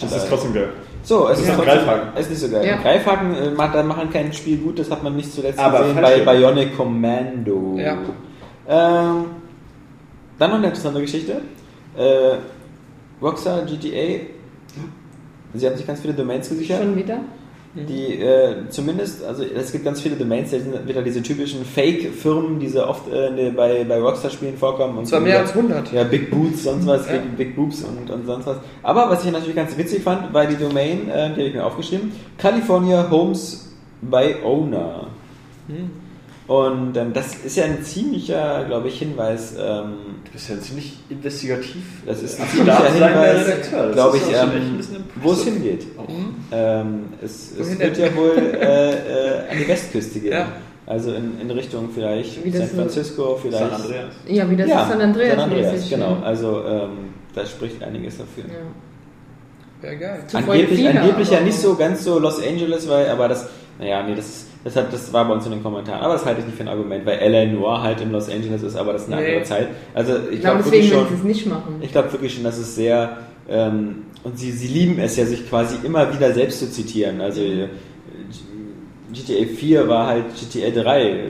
Das ist trotzdem geil. So, es ist, Ja. trotzdem, Greifhaken. es ist nicht so geil. Ja. Greifhaken äh, macht, dann machen kein Spiel gut, das hat man nicht zuletzt Aber gesehen bei. Bionic Commando. Ja. Ähm, dann noch eine interessante Geschichte. Äh, Rockstar GTA, sie haben sich ganz viele Domains gesichert. Schon wieder? Die äh, zumindest, also es gibt ganz viele Domains, da sind wieder diese typischen Fake-Firmen, die so oft äh, ne- bei, bei Rockstar-Spielen vorkommen. Und zwar so mehr als 100. ja, Big Boots, sonst was, Ja. Big, Big Boobs und, und sonst was. Aber was ich natürlich ganz witzig fand, war die Domain, äh, die habe ich mir aufgeschrieben, California Homes by Owner. Hm. Und ähm, das ist ja ein ziemlicher, glaube ich, Hinweis. Ähm, Du bist ja ziemlich investigativ. das ist ein Ach, ziemlicher Hinweis, glaube ich, ähm, wo es hingeht. Ähm, es es wird denn? ja wohl *laughs* äh, äh, an die Westküste gehen. Ja. Also in, in Richtung vielleicht San Francisco, vielleicht. San Andreas. Ja, wie das ja, ist San Andreas. San Andreas, mäßig, genau. Also ähm, da spricht einiges dafür. Ja. Ja, geil. Angeblich, angeblich ja nicht so ganz so Los Angeles, weil, aber das, naja, nee, das ist, das, hat, das war bei uns in den Kommentaren, aber das halte ich nicht für ein Argument, weil L.A. Noir halt in Los Angeles ist, aber das ist eine Nee. andere Zeit. Also ich glaube deswegen wirklich schon, sie es nicht machen. ich glaube wirklich schon, dass es sehr, ähm, und sie, sie lieben es ja, sich quasi immer wieder selbst zu zitieren. Also GTA 4 war halt GTA 3.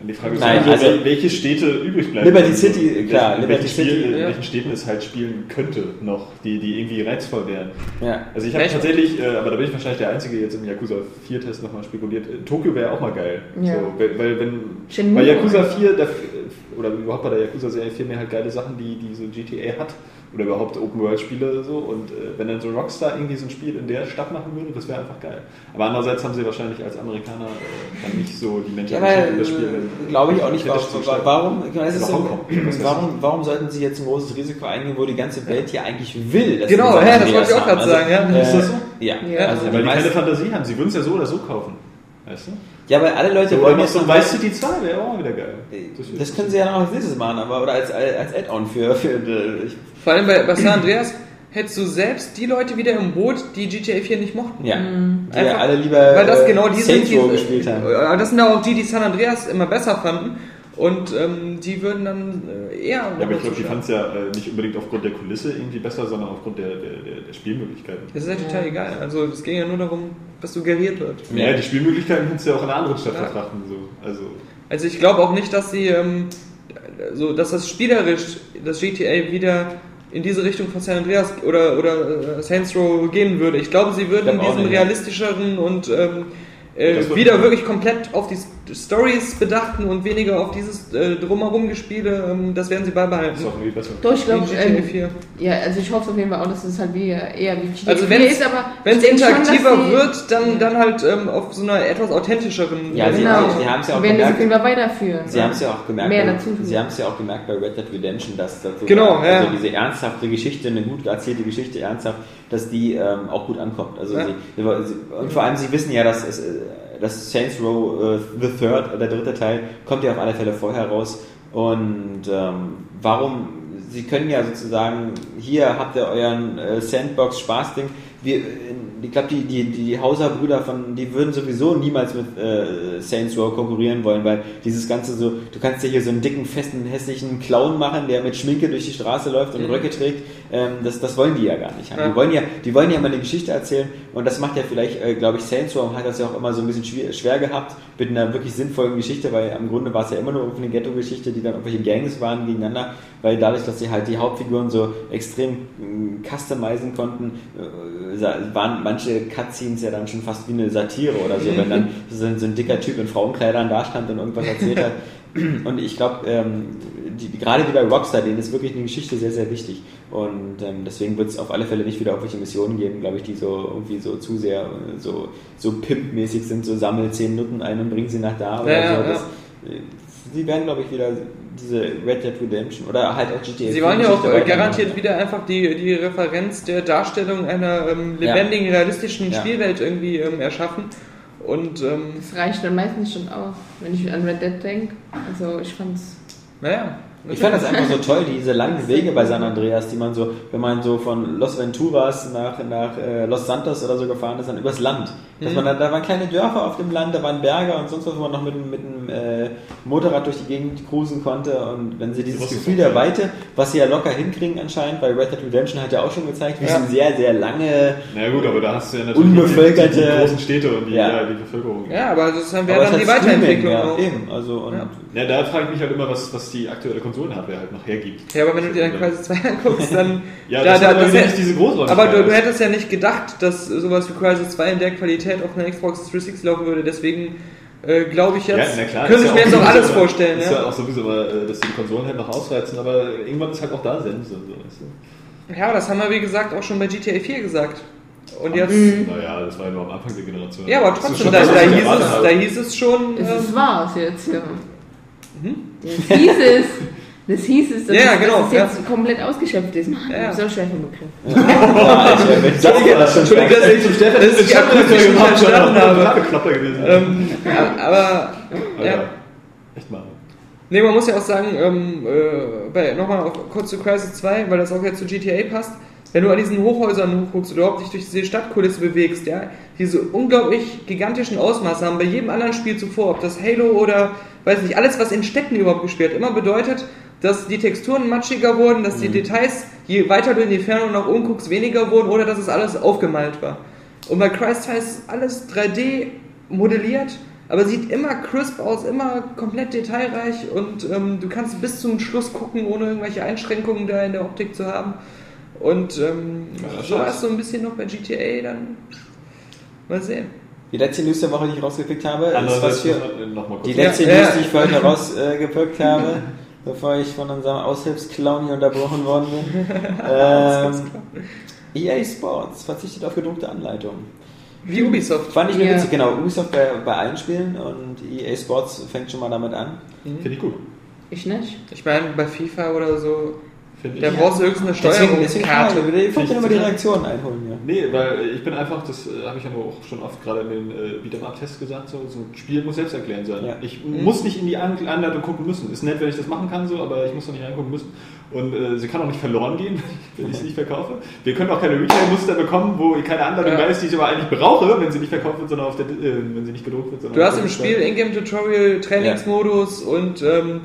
Und die Frage ist, Nein, also, welche Städte übrig bleiben. Liberty City, welche- klar, in Liberty welchen, Spiel, City, in ja. welchen Städten es halt spielen könnte noch, die, die irgendwie reizvoll wären. Ja. Also ich habe Welche? tatsächlich, äh, aber da bin ich wahrscheinlich der Einzige jetzt im Yakuza 4 Test nochmal spekuliert, äh, Tokio wäre auch mal geil. Ja. So, weil, weil wenn Shenmue bei Yakuza einfach. 4 der, oder überhaupt bei der Yakuza Serie fehlen mir halt geile Sachen, die, die so GTA hat oder überhaupt Open World Spiele oder so und äh, wenn dann so Rockstar irgendwie so ein Spiel in der Stadt machen würde, das wäre einfach geil. Aber andererseits haben sie wahrscheinlich als Amerikaner äh, dann nicht so die Ja, Mentalität, aber um das Spiel äh, glaube ich auch nicht. Warum, warum, ich meine, es ist Oder so, warum, warum sollten sie jetzt ein großes Risiko eingehen, wo die ganze Welt hier eigentlich will? Dass Genau, ja, das wollte ich auch gerade sagen, ja. Äh, Ist das so? Ja, Ja. also Ja, die weil die keine Fantasie haben. Sie würden es ja so oder so kaufen. Weißt du? ja, weil alle Leute So, wollen jetzt so noch Vice City 2 wäre auch wieder geil. Das können sie ja noch als nächstes machen, aber oder als, als Add-on für, für äh, ich, Vor allem bei, bei San Andreas hättest du selbst die Leute wieder im Boot, die GTA 4 nicht mochten. ja, die ja Einfach- alle lieber Weil das genau die äh, sind, die, gespielt haben. äh, das sind auch die, die San Andreas immer besser fanden. Und ähm, die würden dann äh, eher. Ja, aber ich glaube, die fanden es ja äh, nicht unbedingt aufgrund der Kulisse irgendwie besser, sondern aufgrund der, der, der, der Spielmöglichkeiten. Das ist ja total egal. Also es ging ja nur darum, was suggeriert wird. Ja, die Spielmöglichkeiten kannst du ja auch in einer anderen Stadt Ja. vertrachten. So. Also, Also ich glaube auch nicht, dass sie ähm, so, dass das spielerisch das GTA wieder in diese Richtung von San Andreas oder oder äh, Saints Row gehen würde. Ich glaube, sie würden glaub diesen nicht. realistischeren und ähm, äh, wieder wirklich komplett auf die Stories bedachten und weniger auf dieses äh, drumherum Gespiele. Ähm, das werden sie beibehalten. ist auch irgendwie besser. Doch, ich glaube, ähm, 4. ja, also ich hoffe auf jeden Fall auch, dass es halt wie, eher wie GTA Also 4 wenn es ist, aber wenn es schon, interaktiver sie- wird, dann, dann halt ähm, auf so einer etwas authentischeren. Ja, sie, Genau. sie, sie haben es ja auch Die werden das auf gemerkt. jeden Fall weiterführen. Sie haben es ja auch gemerkt. Mehr bei, dazu. Sie haben es ja auch gemerkt bei Red Dead Redemption, dass das Genau, also ja. diese ernsthafte Geschichte, eine gut erzählte Geschichte, ernsthaft, dass die ähm, auch gut ankommt. Also Ja. sie, sie, und vor allem sie wissen ja, dass es, dass Saints Row äh, the Third, der dritte Teil, kommt ja auf alle Fälle vorher raus. Und ähm, warum? Sie können ja sozusagen hier habt ihr euren äh, Sandbox Spaßding. Wir, äh, ich glaube, die, die, die Hauser-Brüder von, die würden sowieso niemals mit äh, Saints Row konkurrieren wollen, weil dieses ganze so, du kannst ja hier so einen dicken, festen, hässlichen Clown machen, der mit Schminke durch die Straße läuft und Mhm. Röcke trägt. Ähm, das, das wollen die ja gar nicht haben. Ja. Die wollen ja, die wollen ja mal eine Geschichte erzählen und das macht ja vielleicht, äh, glaube ich, Saints Row hat das ja auch immer so ein bisschen schwer, schwer gehabt mit einer wirklich sinnvollen Geschichte, weil am Grunde war es ja immer nur eine Ghetto-Geschichte, die dann irgendwelche Gangs waren gegeneinander, weil dadurch, dass sie halt die Hauptfiguren so extrem mh, customizen konnten, äh, waren manche Cutscenes ja dann schon fast wie eine Satire oder so, wenn dann *laughs* so ein, so ein dicker Typ in Frauenkleidern da stand und irgendwas erzählt hat. *laughs* Und ich glaube, ähm, die, gerade die bei Rockstar, denen ist wirklich eine Geschichte sehr, sehr wichtig. Und ähm, deswegen wird es auf alle Fälle nicht wieder irgendwelche Missionen geben, glaube ich, die so irgendwie so zu sehr so, so Pimp-mäßig sind, so sammel 10 Minuten ein und bring sie nach da oder Ja, so. ja, Das, äh, sie werden, glaube ich, wieder diese Red Dead Redemption oder halt auch GTA Sie wollen ja auch garantiert wieder einfach die, die Referenz der Darstellung einer ähm, lebendigen, realistischen Ja. Spielwelt irgendwie ähm, erschaffen. Und ähm, Das reicht dann meistens schon aus, wenn ich an Red Dead denke. Also ich fand's. naja, Ich fand das einfach so toll, diese langen Wege bei San Andreas, die man so, wenn man so von Los Venturas nach, nach äh, Los Santos oder so gefahren ist, dann übers Land. Dass man da, da waren kleine Dörfer auf dem Land, da waren Berge und sonst was, wo man noch mit, mit einem äh, Motorrad durch die Gegend cruisen konnte. Und wenn sie dieses Gefühl der. Weite, was sie ja locker hinkriegen anscheinend, weil Red Dead Redemption hat ja auch schon gezeigt, wie Ja. sie sehr, sehr lange Na gut, aber da hast du ja natürlich Unbevölkerte- die, die großen Städte und die, Ja. ja. die Bevölkerung. Ja, aber das wäre dann die Weiterentwicklung ja, auch. Eben, also und Ja. Ja, da frage ich mich halt immer, was, was die aktuelle Konsolenhardware halt noch hergibt. Ja, aber wenn du dir dann Crisis 2 anguckst, dann. *laughs* Ja, das hat aber wieder nicht diese Großräumigkeit. Aber du, du hättest ja nicht gedacht, dass sowas wie Crisis 2 in der Qualität auf einer Xbox 360 laufen würde. Deswegen äh, glaube ich jetzt, Ja, na klar, könnte ist ich mir ja jetzt auch alles immer- vorstellen. Ist Ja. ja auch sowieso, aber, äh, dass die Konsolen halt noch ausreizen, aber irgendwann ist halt auch da Sense. So, weißt du? ja, das haben wir wie gesagt auch schon bei GTA 4 gesagt. Und jetzt. Naja, das war ja nur am Anfang der Generation. Ja, aber Das trotzdem, da, das, da, hieß es, da hieß es schon. Das ähm, ist war's jetzt, ja. Das hieß es. *laughs* Das hieß es, dass, Ja, es, genau, dass es jetzt komplett ausgeschöpft ist. Mann, Ja. so schwer vom Begriff. *laughs* ja, ich, das das Entschuldigung, dass ich zum Stefan dass ich die akustisch nicht verstanden habe. Klapper gewesen. Ähm, aber. Aber Ja. ja. Echt mal. Nee, man muss ja auch sagen, ähm, äh, bei- nochmal auf- kurz zu Crisis 2, weil das auch jetzt zu GTA passt. Wenn du an diesen Hochhäusern hochguckst oder überhaupt dich durch diese Stadtkulisse bewegst, ja, diese unglaublich gigantischen Ausmaße haben bei jedem anderen Spiel zuvor, ob das Halo oder, weiß nicht, alles, was in Städten überhaupt gespielt, immer bedeutet, dass die Texturen matschiger wurden, dass die Details, je weiter du in die Ferne nach oben guckst, weniger wurden oder dass es alles aufgemalt war. Und bei Crisis 2 ist alles 3D modelliert, aber sieht immer crisp aus, immer komplett detailreich und ähm, du kannst bis zum Schluss gucken, ohne irgendwelche Einschränkungen da in der Optik zu haben. Und ähm, Ja, so war es so ein bisschen noch bei GTA, dann mal sehen. Die letzte News der Woche, die ich rausgepickt habe, ist was für noch die letzte Ja, News, ja. die ich *laughs* heute rausgepickt habe, bevor ich von unserem Aushilfsclown hier unterbrochen worden bin. *laughs* ähm, EA Sports verzichtet auf gedruckte Anleitungen. Wie Ubisoft. Fand ich mir Ja. witzig, genau. Ubisoft bei, bei allen Spielen und EA Sports fängt schon mal damit an. Finde ich gut. Ich nicht. Ich meine, bei FIFA oder so, Finde da ich. brauchst du höchstens eine Deswegen, Steuerungskarte. Karte. Ich wollte immer die Reaktionen einholen, ja. Nee, weil ich bin einfach, das äh, habe ich ja auch schon oft gerade in den äh, Beat'em-Up-Tests gesagt, so, so ein Spiel muss selbsterklärend sein. Ja. Ich muss nicht in die An Anleitung gucken müssen. Ist nett, wenn ich das machen kann, so, aber ich muss doch nicht reingucken müssen. Und äh, sie kann auch nicht verloren gehen, *laughs* wenn ich sie nicht verkaufe. Wir können auch keine Retail-Muster bekommen, wo keine Anleitung Ja. ist, die ich aber eigentlich brauche, wenn sie nicht verkauft wird, sondern auf der, äh, wenn sie nicht gedruckt wird. sondern Du hast der im. Spiel Ingame-Tutorial, Trainingsmodus und ähm,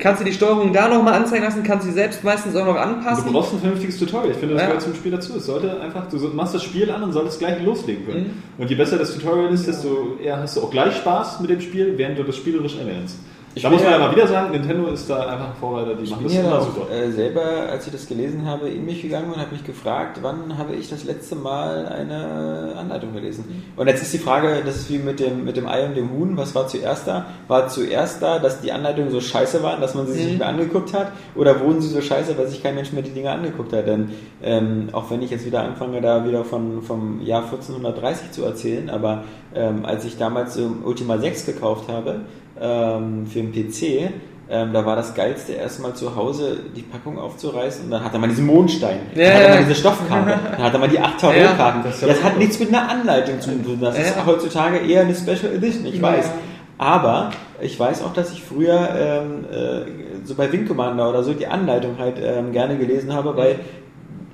kannst du die Steuerung da nochmal anzeigen lassen, kannst sie selbst meistens auch noch anpassen. Du brauchst ein vernünftiges Tutorial. Ich finde, das Ja. gehört zum Spiel dazu. Es sollte einfach, du machst das Spiel an und solltest gleich loslegen können. Mhm. Und je besser das Tutorial ist, desto eher hast du auch gleich Spaß mit dem Spiel, während du das spielerisch erlernst. Ich da muss man ja- mal wieder sagen, Nintendo ist da einfach ein Vorreiter, die machen das ja immer super. äh, selber, als ich das gelesen habe, in mich gegangen und habe mich gefragt, wann habe ich das letzte Mal eine Anleitung gelesen? Und jetzt ist die Frage, das ist wie mit dem, mit dem Ei und dem Huhn, was war zuerst da? War zuerst da, dass die Anleitungen so scheiße waren, dass man sie sich nicht mehr angeguckt hat? Oder wurden sie so scheiße, weil sich kein Mensch mehr die Dinge angeguckt hat? Denn ähm, auch wenn ich jetzt wieder anfange, da wieder von, vom Jahr 1430 zu erzählen, aber ähm, als ich damals ähm, Ultima 6 gekauft habe, ähm, für den PC, ähm, da war das Geilste, erstmal zu Hause die Packung aufzureißen und dann hatte man diesen Mondstein, dann Ja, hatte ja. man diese Stoffkarte, dann hatte man die acht *laughs* Ja, Tarotkarten. das das, ist ja hat nichts mit einer Anleitung zu tun. Das ist Ja. heutzutage eher eine Special Edition, ich Ja. weiß. Aber ich weiß auch, dass ich früher ähm, äh, so bei Wing Commander oder so die Anleitung halt ähm, gerne gelesen habe, weil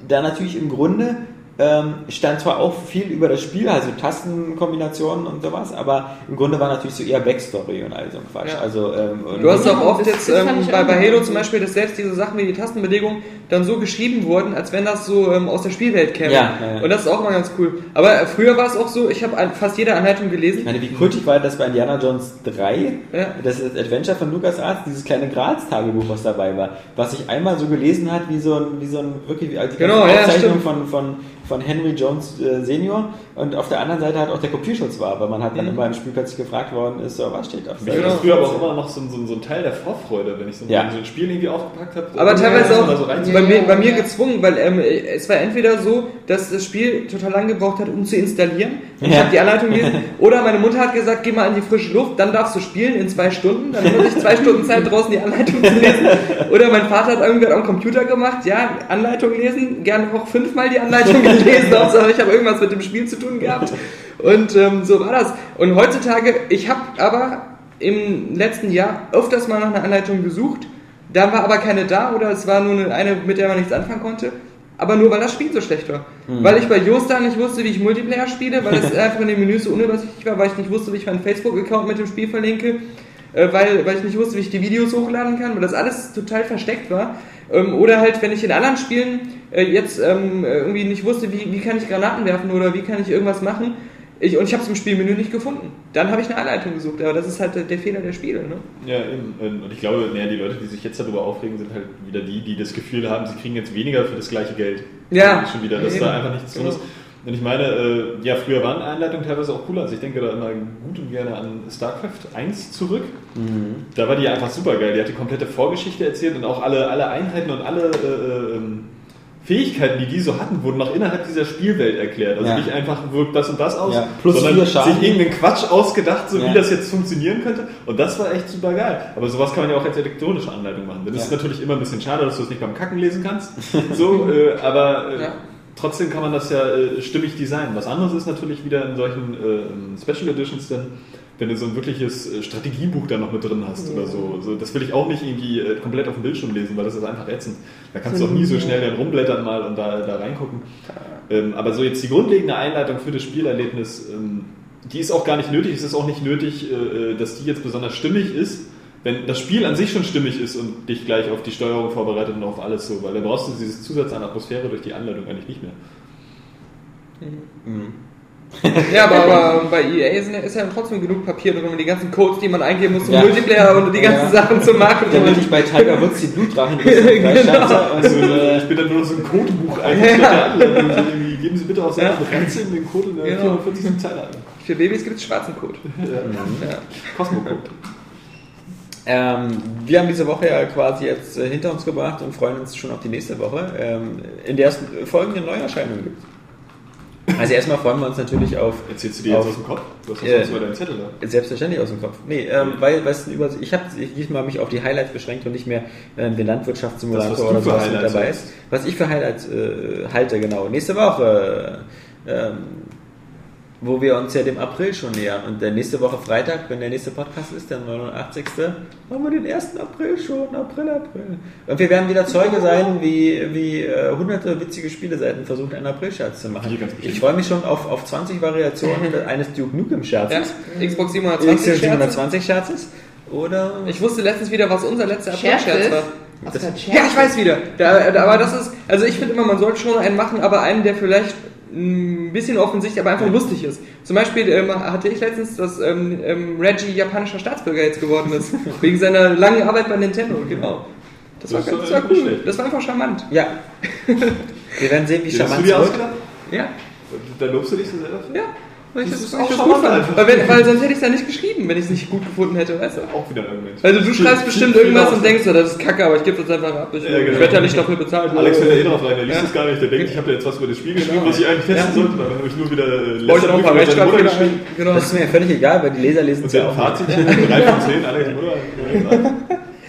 da natürlich im Grunde ähm, stand zwar auch viel über das Spiel, also Tastenkombinationen und sowas, aber im Grunde war natürlich so eher Backstory und all so ein Quatsch. Ja. Also, ähm, Du hast auch oft das- jetzt ähm, ich bei, bei. Halo zum Beispiel, dass selbst diese Sachen wie die Tastenbelegung dann so geschrieben wurden, als wenn das so ähm, aus der Spielwelt käme. Ja, ja, ja. Und das ist auch mal ganz cool. Aber früher war es auch so, ich habe fast jede Anleitung gelesen. Ich meine, wie kultig war das bei Indiana Jones 3? Ja. Das Adventure von LucasArts, dieses kleine Graz-Tagebuch, was dabei war. Was sich einmal so gelesen hat, wie so ein, wie so ein wirklich, wie also die Genau, Aufzeichnung von, von, von Henry Jones äh, Senior. Und auf der anderen Seite hat auch der Kopierschutz war, weil man hat dann immer im Spiel plötzlich gefragt worden ist, so, was steht auf Ich hatte Genau. früher aber auch immer noch so, ein- so, so ein Teil der Vorfreude, wenn ich so, ein- Ja. so ein Spiel irgendwie aufgepackt habe. Aber teilweise auch so rein- bei, mir, Ja, bei mir ja. gezwungen, weil ähm, es war entweder so, dass das Spiel total lang gebraucht hat, um zu installieren. Und Ich Ja. habe die Anleitung gelesen. *laughs* Oder meine Mutter hat gesagt, geh mal an die frische Luft, dann darfst du spielen in zwei Stunden. Dann hatte ich zwei Stunden Zeit, draußen die Anleitung zu lesen. Oder mein Vater hat irgendwann am Computer gemacht, ja, Anleitung lesen, gerne auch fünfmal die Anleitung gelesen. *laughs* Hauptsache, ich habe irgendwas mit dem Spiel zu tun gehabt. Und ähm, so war das. Und heutzutage, ich habe aber im letzten Jahr öfters mal nach einer Anleitung gesucht, Dann war aber keine da oder es war nur eine, mit der man nichts anfangen konnte. Aber nur weil das Spiel so schlecht war. Weil ich bei Josta nicht wusste, wie ich Multiplayer spiele, weil es *laughs* einfach in den Menüs so unübersichtlich war, weil ich nicht wusste, wie ich meinen Facebook-Account mit dem Spiel verlinke, äh, weil, weil ich nicht wusste, wie ich die Videos hochladen kann, weil das alles total versteckt war. Ähm, oder halt, wenn ich in anderen Spielen äh, jetzt ähm, irgendwie nicht wusste, wie, wie kann ich Granaten werfen oder wie kann ich irgendwas machen. Ich, und ich habe es im Spielmenü nicht gefunden. Dann habe ich eine Anleitung gesucht, aber das ist halt der, Fehler der Spiele. Ne? Ja, eben. Und ich glaube, naja, die Leute, die sich jetzt darüber aufregen, sind halt wieder die, die das Gefühl haben, sie kriegen jetzt weniger für das gleiche Geld. Ja. Schon wieder, dass Eben. da einfach nichts drin Genau. ist. Und ich meine, äh, ja, früher waren Einleitungen teilweise auch cooler. Also ich denke da immer gut und gerne an StarCraft 1 zurück. Da war die einfach super geil. Die hat die komplette Vorgeschichte erzählt und auch alle, alle Einheiten und alle äh, ähm, Fähigkeiten, die die so hatten, wurden noch innerhalb dieser Spielwelt erklärt. Also Ja. nicht einfach wirkt das und das aus, Ja, plus sondern sich irgendeinen Quatsch ausgedacht, so Ja. wie das jetzt funktionieren könnte. Und das war echt super geil. Aber sowas kann man ja auch als elektronische Anleitung machen. Dann ist es Ja. natürlich immer ein bisschen schade, dass du es nicht beim Kacken lesen kannst. *laughs* So, äh, aber äh, Ja. trotzdem kann man das ja äh, stimmig designen. Was anderes ist natürlich wieder in solchen äh, Special Editions dann, wenn du so ein wirkliches äh, Strategiebuch da noch mit drin hast oder so. so. Das will ich auch nicht irgendwie äh, komplett auf dem Bildschirm lesen, weil das ist einfach ätzend. Da kannst du auch nie so schnell dann rumblättern mal und da, da reingucken. Ähm, aber so jetzt die grundlegende Einleitung für das Spielerlebnis, ähm, die ist auch gar nicht nötig. Es ist auch nicht nötig, äh, dass die jetzt besonders stimmig ist. Wenn das Spiel an sich schon stimmig ist und dich gleich auf die Steuerung vorbereitet und auf alles so, weil dann brauchst du dieses Zusatz an Atmosphäre durch die Anleitung eigentlich nicht mehr. Ja, aber, aber bei EA ja, ist ja trotzdem genug Papier drin und die ganzen Codes, die man eingeben muss zum Ja. Multiplayer und die ganzen Ja. Sachen zu machen. Damit ich bei Tiger Woods die Blutdrachen *laughs* genau. Also, äh, ich bin dann nur noch so ein Codebuch eingestellt. Ja. Irgendwie, Geben Sie bitte auf Seite Ja. 13 den Code in der Genau. 44. Zeile ein. Für Babys gibt es schwarzen Code. *laughs* Ja. Cosmo-Code. Ähm, wir haben diese Woche ja quasi jetzt äh, hinter uns gebracht und freuen uns schon auf die nächste Woche, ähm, in der es folgende Neuerscheinungen gibt. Also erstmal freuen wir uns natürlich auf Erzählst du dir jetzt Auf- aus dem Kopf? Du hast Äh, das bei deinem Zettel da. Selbstverständlich aus dem Kopf. Nee, ähm, weil weißt du, über, ich habe diesmal mich auf die Highlights beschränkt und nicht mehr ähm, den Landwirtschaftssimulator Das, du oder sowas mit dabei ist. Was ich für Highlights äh, halte, genau. Nächste Woche, äh, ähm, wo wir uns ja dem April schon nähern. Und der nächste Woche Freitag, wenn der nächste Podcast ist, der 89. haben wir den 1. April schon. April, April. Und wir werden wieder Zeuge sein, wie, wie äh, hunderte witzige Spieleseiten versuchen, einen April-Scherz zu machen. Ich freue mich schon auf, auf 20 Variationen *laughs* eines Duke Nukem-Scherzes. Ja, Xbox 720 Xbox Scherze. 720 Scherzes? Oder? Ich wusste letztens wieder, was unser letzter? April-Scherz war. Was Das- Scherz? Ja, ich weiß wieder. Da, da, aber das ist, also ich finde immer, man sollte schon einen machen, aber einen, der vielleicht ein bisschen offensichtlich, aber einfach lustig ist. Zum Beispiel ähm, hatte ich letztens, dass ähm, ähm, Reggie japanischer Staatsbürger jetzt geworden ist. *laughs* wegen seiner langen Arbeit bei Nintendo, genau. Das war, Das ganz- ist das war cool. schlecht. Das war einfach charmant. Ja. Wir werden sehen, wie charmant du es wird. Ja, Da lobst du dich so selber für? ja. Weil ich Das das, ist weil ich auch das gut charmant fand. einfach. Weil, wenn, weil sonst hätte ich es ja nicht geschrieben, wenn ich es nicht gut gefunden hätte, weißt du? Auch wieder Argument. Also du Viel- schreibst viel- bestimmt viel irgendwas und denkst so, das ist kacke, aber ich gebe das einfach ab. Ich, Ja, genau. ich werde ja nicht dafür bezahlt. Alex fällt da eh drauf rein, der liest Ja. es gar nicht, der denkt, ich habe da jetzt was über das Spiel geschrieben, was ich eigentlich testen Ja. sollte, dann habe ich nur wieder äh, Wollte noch ein paar Rechtschreibfehler geschrieben. Genau. Das ist mir völlig egal, weil die Leser lesen es Und ja auch. Fazit, 3 von 10, Alex Mutter. *laughs*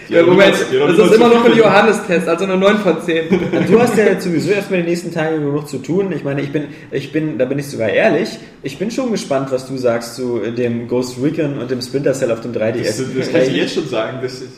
Ja, Moment, das ist immer noch ein Johannes-Test, also eine 9 von 10. Und du hast ja jetzt sowieso erstmal die nächsten Tage genug zu tun. Ich meine, ich bin, ich bin, da bin ich sogar ehrlich, ich bin schon gespannt, was du sagst zu dem Ghost Recon und dem Splinter Cell auf dem 3DS. Das, das kann ich dir jetzt schon sagen, das ist,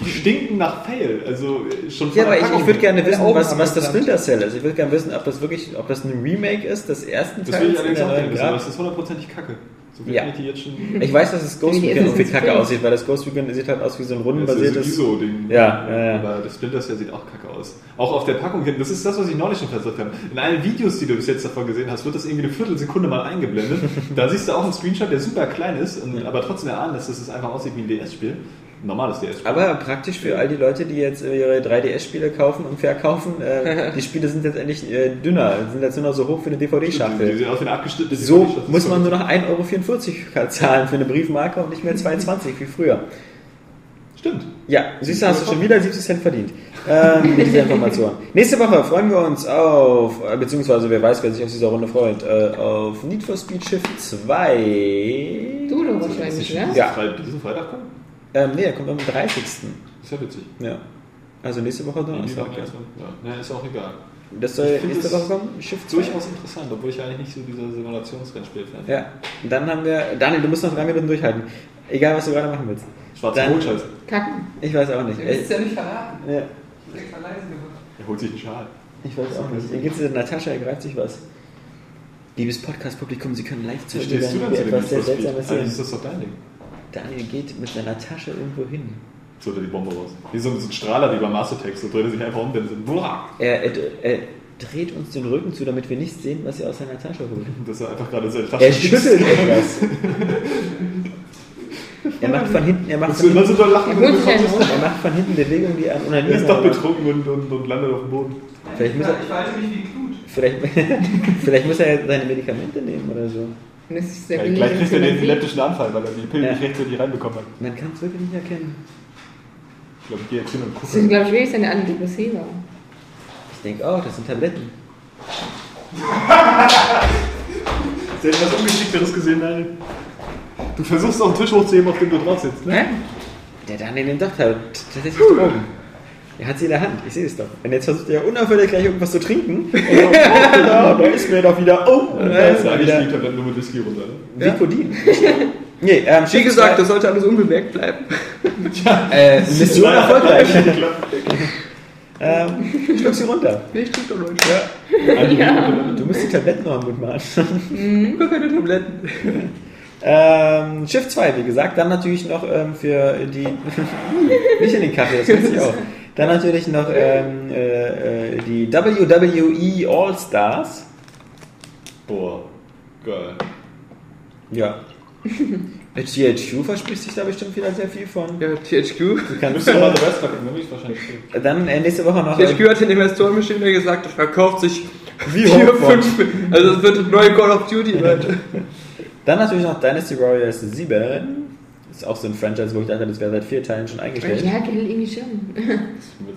die stinken nach Fail, also äh, schon Ja, aber ich, ich würde gerne wissen, was, was das. Splinter Cell ist. Ich würde gerne wissen, ob das wirklich, ob das ein Remake ist des ersten Das will Teils ich allerdings auch gerne wissen, aber das ist hundertprozentig kacke. So viel Ja. ich dir jetzt schon... Ich weiß, dass das Ghost Wie die Recon irgendwie Assassin's kacke aussieht, weil das Ghost Recon sieht halt aus wie so ein Das ist rundenbasiertes. sowieso Ding. Ja, ja, ja. Aber das Splinter Cell sieht auch kacke aus. Auch auf der Packung hin. Das ist das, was ich neulich schon versucht habe. In allen Videos, die du bis jetzt davon gesehen hast, wird das irgendwie eine Viertelsekunde mal eingeblendet. da siehst du auch einen Screenshot, der super klein ist, und, aber trotzdem erahnen lässt, dass es einfach aussieht wie ein DS-Spiel. Normales DS-Spiel. Aber praktisch für all die Leute, die jetzt ihre 3DS-Spiele kaufen und verkaufen, äh, *laughs* die Spiele sind jetzt endlich äh, dünner, sind jetzt nur noch so hoch für eine Die DVD-Schachtel. sehen aus wie eine abgeschnittene So muss man nur noch 1,44 Euro zahlen für eine Briefmarke und nicht mehr 2,20 wie früher. Stimmt. Ja, siehst du, hast du schon wieder 70 Cent verdient. Ähm, mit dieser Information. *laughs* Nächste Woche freuen wir uns auf, äh, beziehungsweise wer weiß, wer sich aus dieser Runde freut, äh, auf Need for Speed Shift 2. Du doch wahrscheinlich, ne? Ja. Diesen Freitag kommen? Ähm, nee, er kommt am 30. Ist ja witzig. Ja. Also nächste Woche Donnerstag. Ja. Ja, ne, ist auch egal. Das soll Ich nächste Woche kommen. Shift 2. Durchaus interessant, obwohl ich eigentlich nicht so dieser Simulationsrennspiel-Fan bin. Ja. Und dann haben wir, Daniel, du musst noch drei Minuten durchhalten. Egal, was du gerade machen willst. Schwarze Dann- Rot, Scheiße. Kacken. Ich weiß auch nicht. Du willst es ja nicht verraten. Ja, Ich extra leise gemacht. Er holt sich einen Schal. ich weiß auch nicht. Hier geht's zu Natascha, ergreift sich was. Liebes Podcast-Publikum, Sie können live Wie zuhören, stehst du wie denn zu dem etwas sehr geht? Seltsames Eigentlich sehen. ist das doch dein Ding. Daniel geht mit seiner Tasche irgendwo hin. So die Bombe raus. Wie so, ein Strahler wie beim Master Text. So dreht er sich einfach um, dann so, boah, Er, er, er dreht uns den Rücken zu, damit wir nicht sehen, was er aus seiner Tasche holt. dass er einfach gerade seine Tasche Er schüttelt etwas. *laughs* Er macht von hinten, er macht von hinten, so lachen, Er er macht von hinten Bewegungen, die an Er Unanieren ist doch betrunken und, und, und landet auf dem Boden. Vielleicht muss er, Ich verhalte mich wie Knut. vielleicht, *laughs* vielleicht muss er seine Medikamente nehmen oder so. Und das ist sehr Ja, gleich kriegt er den epileptischen Anfall, weil er die Pillen Ja. nicht rechtzeitig reinbekommen hat. Man kann es wirklich nicht erkennen. Ich glaube, ich gehe jetzt hin und Das sind, gucke. glaube ich, wirklich seine Antidepressiva. Ich denke auch, das sind Tabletten. *laughs* Hast du etwas Ungeschickteres gesehen, Daniel? Du versuchst auch einen Tisch hochzuheben, auf dem du drauf sitzt, ne? Der Daniel nimmt doch ta- tatsächlich Drogen. Er hat sie in der Hand, ich sehe es doch. Und jetzt versucht er unauffällig gleich irgendwas zu trinken. *laughs* Und so, oh, da, da ist mir doch wieder, oh, und da ist Ja, er eigentlich wieder Tabletten nur mit Whisky runter, ne? Vicodin. *laughs* Nee, ähm, Wie gesagt, das sollte alles unbemerkt bleiben. *laughs* äh, Mission erfolgreich. Ähm, schluck sie runter. Nicht gut, Leute. Du musst die Tabletten noch Mund machen. Gar keine Tabletten. Ähm, Schiff 2, wie gesagt. Dann natürlich noch ähm, für die. nicht in den Kaffee, das weiß ich auch. Dann natürlich noch ähm, äh, äh, die WWE All-Stars. Boah, geil. Ja. *laughs* Mit GHQ verspricht sich da bestimmt wieder sehr viel von. Ja, THQ. Du kannst, ja mal äh, The dann ist wahrscheinlich dann äh, nächste Woche noch. äh, THQ hat den Investoren bestimmt wieder gesagt, das verkauft sich Wie 4, Hogwarts. 5. Also es wird das neue Call of Duty, Leute. *laughs* Dann natürlich noch Dynasty Warriors 7. Ist auch so ein Franchise, wo ich dachte, das wäre seit vier Teilen schon eingestellt. Ja, irgendwie schon.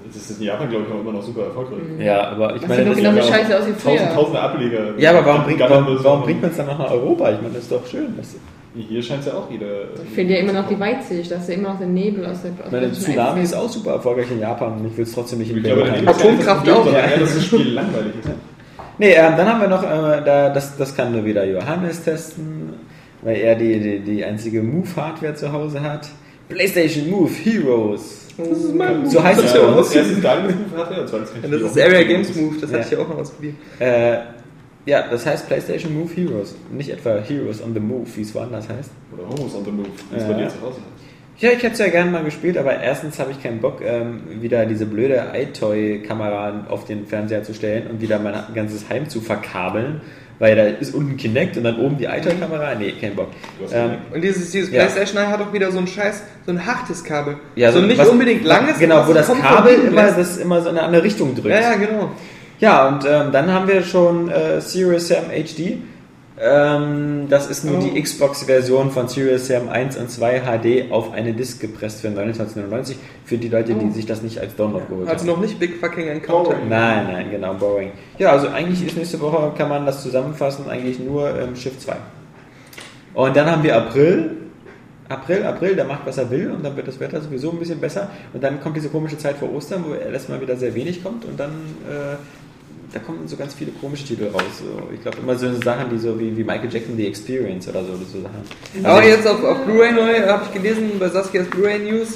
Das ist in Japan, glaube ich, noch immer noch super erfolgreich. Ja, aber ich Was meine, das genau ist scheiße aus wie Tausend, tausende Ableger. ja, aber warum bringt, warum, warum bringt man es dann noch nach Europa? Ich meine, das ist doch schön. Das, Hier scheint es ja auch jeder. Ich finde ja immer noch die Weitsicht, dass ja immer noch der Nebel aus der. Aus ich meine, der Tsunami ist auch super erfolgreich in Japan und ich will es trotzdem nicht in Berlin ist das Atomkraft auch, ja. eher, dass das Spiel langweilig ist. Nee, ähm, dann haben wir noch, äh, da, das, das kann nur wieder Johannes testen, weil er die, die, die einzige Move-Hardware zu Hause hat. PlayStation Move Heroes. Das ist mein So heißt es Ja, uns. Erstens dein Move hat er und zweitens kann ich Das die ist auch Area Games. Move, das Ja. hatte ich auch mal ausprobiert. Äh, ja, das heißt PlayStation Move Heroes. Nicht etwa Heroes on the Move, wie es woanders heißt. Oder Homos on the Move, wie es Ja. bei dir zu Hause Ja, ich hätte es ja gerne mal gespielt, aber erstens habe ich keinen Bock, ähm, wieder diese blöde iToy-Kamera auf den Fernseher zu stellen und wieder mein ganzes Heim zu verkabeln, weil da ist unten Kinect und dann oben die iToy-Kamera. Nee, kein Bock. Ähm, Und dieses, dieses Ja. PlayStation 9 hat auch wieder so ein scheiß, so ein hartes Kabel. ja, so nicht was- unbedingt langes, Genau, wo das Kabel immer, das immer so in eine andere Richtung drückt. Ja, ja, genau. Ja, und ähm, dann haben wir schon äh, Serious Sam HD. Ähm, das ist nur Oh. die Xbox-Version von Serious Sam 1 und 2 HD auf eine Disk gepresst für 29,99 für die Leute, die Oh. sich das nicht als Download geholt Also haben. noch nicht Big Fucking Encounter. Oh. Nein, nein, genau, boring. Ja, also eigentlich ist nächste Woche, kann man das zusammenfassen, eigentlich nur ähm, Shift 2. Und dann haben wir April. April, April, der macht, was er will und dann wird das Wetter sowieso ein bisschen besser. Und dann kommt diese komische Zeit vor Ostern, wo erst mal wieder sehr wenig kommt und dann äh, da kommen so ganz viele komische Titel raus. So. Ich glaube immer so Sachen, die so wie, wie Michael Jackson The Experience oder so, so Sachen. Aber jetzt auf, auf Blu-ray neu habe ich gelesen bei Saskias Blu-ray News.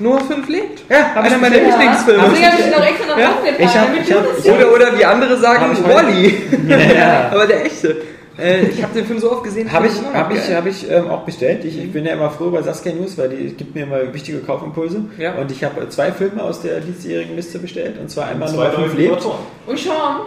Nur 5 lebt. Ja, Einer ich meiner. Lieblingsfilme. Deswegen habe ich noch extra Ja, ich hab- ich hab- ich Oder, oder wie andere sagen, ich Wally. Ja. *laughs* Aber der echte. Äh, ich habe den Film so oft gesehen. Habe ich, hab noch ich, hab ich ähm, auch bestellt. Ich, ich bin ja immer froh bei Saskia News, weil die gibt mir immer wichtige Kaufimpulse. Ja. Und ich habe zwei Filme aus der diesjährigen Liste bestellt. Und zwar einmal Nummer 5 neue lebt. Und Sean,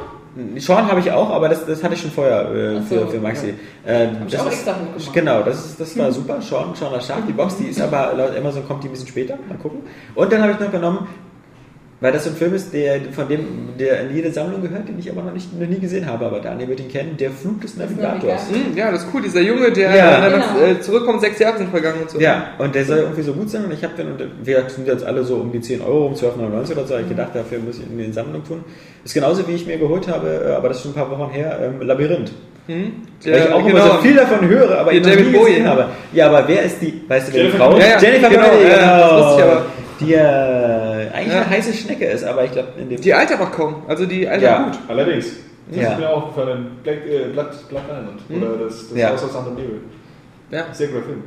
Sean habe ich auch, aber das, das hatte ich schon vorher äh, so, für, für Maxi. Äh, ich das auch ist- extra hochgemacht. Genau, das, ist, das war super. Sean, Sean Schaf, die Box, die ist aber laut Amazon kommt die ein bisschen später. Mal gucken. Und dann habe ich noch genommen, weil das so ein Film ist, der von dem der in jede Sammlung gehört, den ich aber noch nicht noch nie gesehen habe, aber Daniel wird ihn kennen, der Flug des Navigators. Navigator. Hm, ja, das ist cool. Dieser Junge, der Ja. dann Genau. äh, zurückkommt, sechs Jahre sind vergangen und so. Ja, und der soll irgendwie so gut sein und ich habe den, und wir sind jetzt alle so um die 10 Euro, um 12,99 oder so, hab ich gedacht, dafür muss ich in die Sammlung tun. Ist genauso wie ich mir geholt habe, äh, aber das ist schon ein paar Wochen her, ähm, Labyrinth. Hm? Weil ich auch genau. immer so viel davon höre, aber Hier ich noch nie gesehen Bowie. habe. Ja, aber wer ist die, weißt du, wer die Jennifer Frau. Ja, ja, Jennifer genau, ja, genau. das wusste ich aber. Die äh, eigentlich Ja. eine heiße Schnecke ist, aber ich glaube in dem... Die altert auch kaum. Also die altert Ja. gut. Allerdings. Das Ja. ist mir auch aufgefallen. Black, äh, Blood, Blood Island. Hm? Oder das, das Ja. Haus aus Andern Nebel. Ja. Sehr guter Film.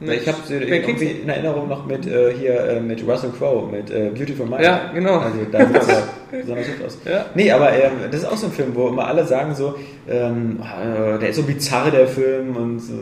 ich habe irgendwie Kingsley. in Erinnerung noch mit äh, hier äh, mit Russell Crowe, mit äh, Beautiful Mind. Ja, genau. Also da sieht er *laughs* besonders hübsch aus. Ja. Nee, aber ähm, das ist auch so ein Film, wo immer alle sagen so, ähm, äh, der ist so bizarr, der Film und so,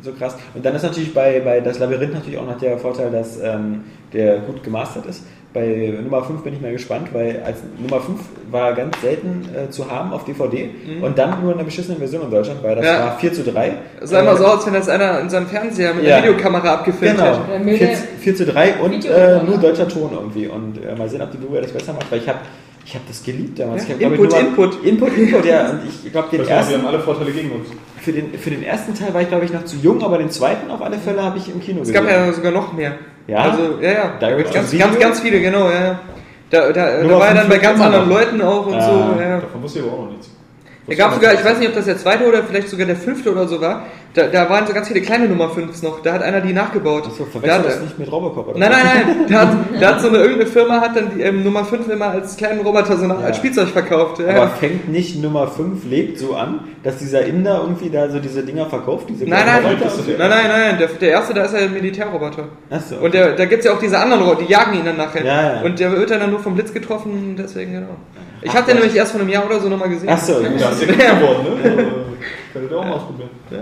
so krass. Und dann ist natürlich bei, bei Das Labyrinth natürlich auch noch der Vorteil, dass ähm, der gut gemastert ist. Bei Nummer 5 bin ich mal gespannt, weil als Nummer 5 war ganz selten äh, zu haben auf DVD und dann nur in einer beschissenen Version in Deutschland, weil das Mhm. Ja. war 4 zu 3. Es sah immer Äh, so aus, wenn das einer in seinem Fernseher mit Ja. einer Videokamera abgefilmt Genau, mit 4, der 4 zu 3 und äh, nur deutscher Ton irgendwie. Und äh, mal sehen, ob die Blu-ray das besser macht, weil ich habe ich hab das geliebt damals. Ja, ich hab, Input, ich, nur mal- Input. Input, Input, ja. Und ich glaube, den Das heißt, wir ersten, haben alle Vorteile gegen uns. für, den, für den ersten Teil war ich, glaube ich, noch zu jung, aber den zweiten auf alle Fälle habe ich im Kino Es gesehen. gab ja sogar noch mehr. Ja? Also, ja, ja. Direct ganz, ganz, ganz viele, genau, ja. Da, da, da war er dann bei ganz anderen noch. Leuten auch und Ah. so. Ja. Davon wusste ich aber auch noch nichts. Da gab sogar, ich weiß nicht, ob das der zweite oder vielleicht sogar der fünfte oder so war, da, da waren so ganz viele kleine Nummer 5s noch, da hat einer die nachgebaut. Achso, da verwechselt hat, das nicht mit Robocop oder Nein, nein, nein, da hat, *laughs* da hat so eine irgendeine Firma hat dann die ähm, Nummer 5 immer als kleinen Roboter so nach, Ja. als Spielzeug verkauft. Ja. Aber fängt nicht Nummer 5 lebt so an, dass dieser Inder irgendwie da so diese Dinger verkauft? Diese Nein, nein, Roboter? ist nein, nein, nein, der, der erste, da ist ja ein Militärroboter. Achso. Und der, da gibt es ja auch diese anderen Roboter, die jagen ihn dann nachher. Ja, ja. Und der wird dann nur vom Blitz getroffen, deswegen, genau. Ich habe den nämlich erst vor einem Jahr oder so nochmal gesehen. Achso, Ja, ist ja geworden, ne? *laughs* Könntet ihr auch mal ausprobieren. Ja,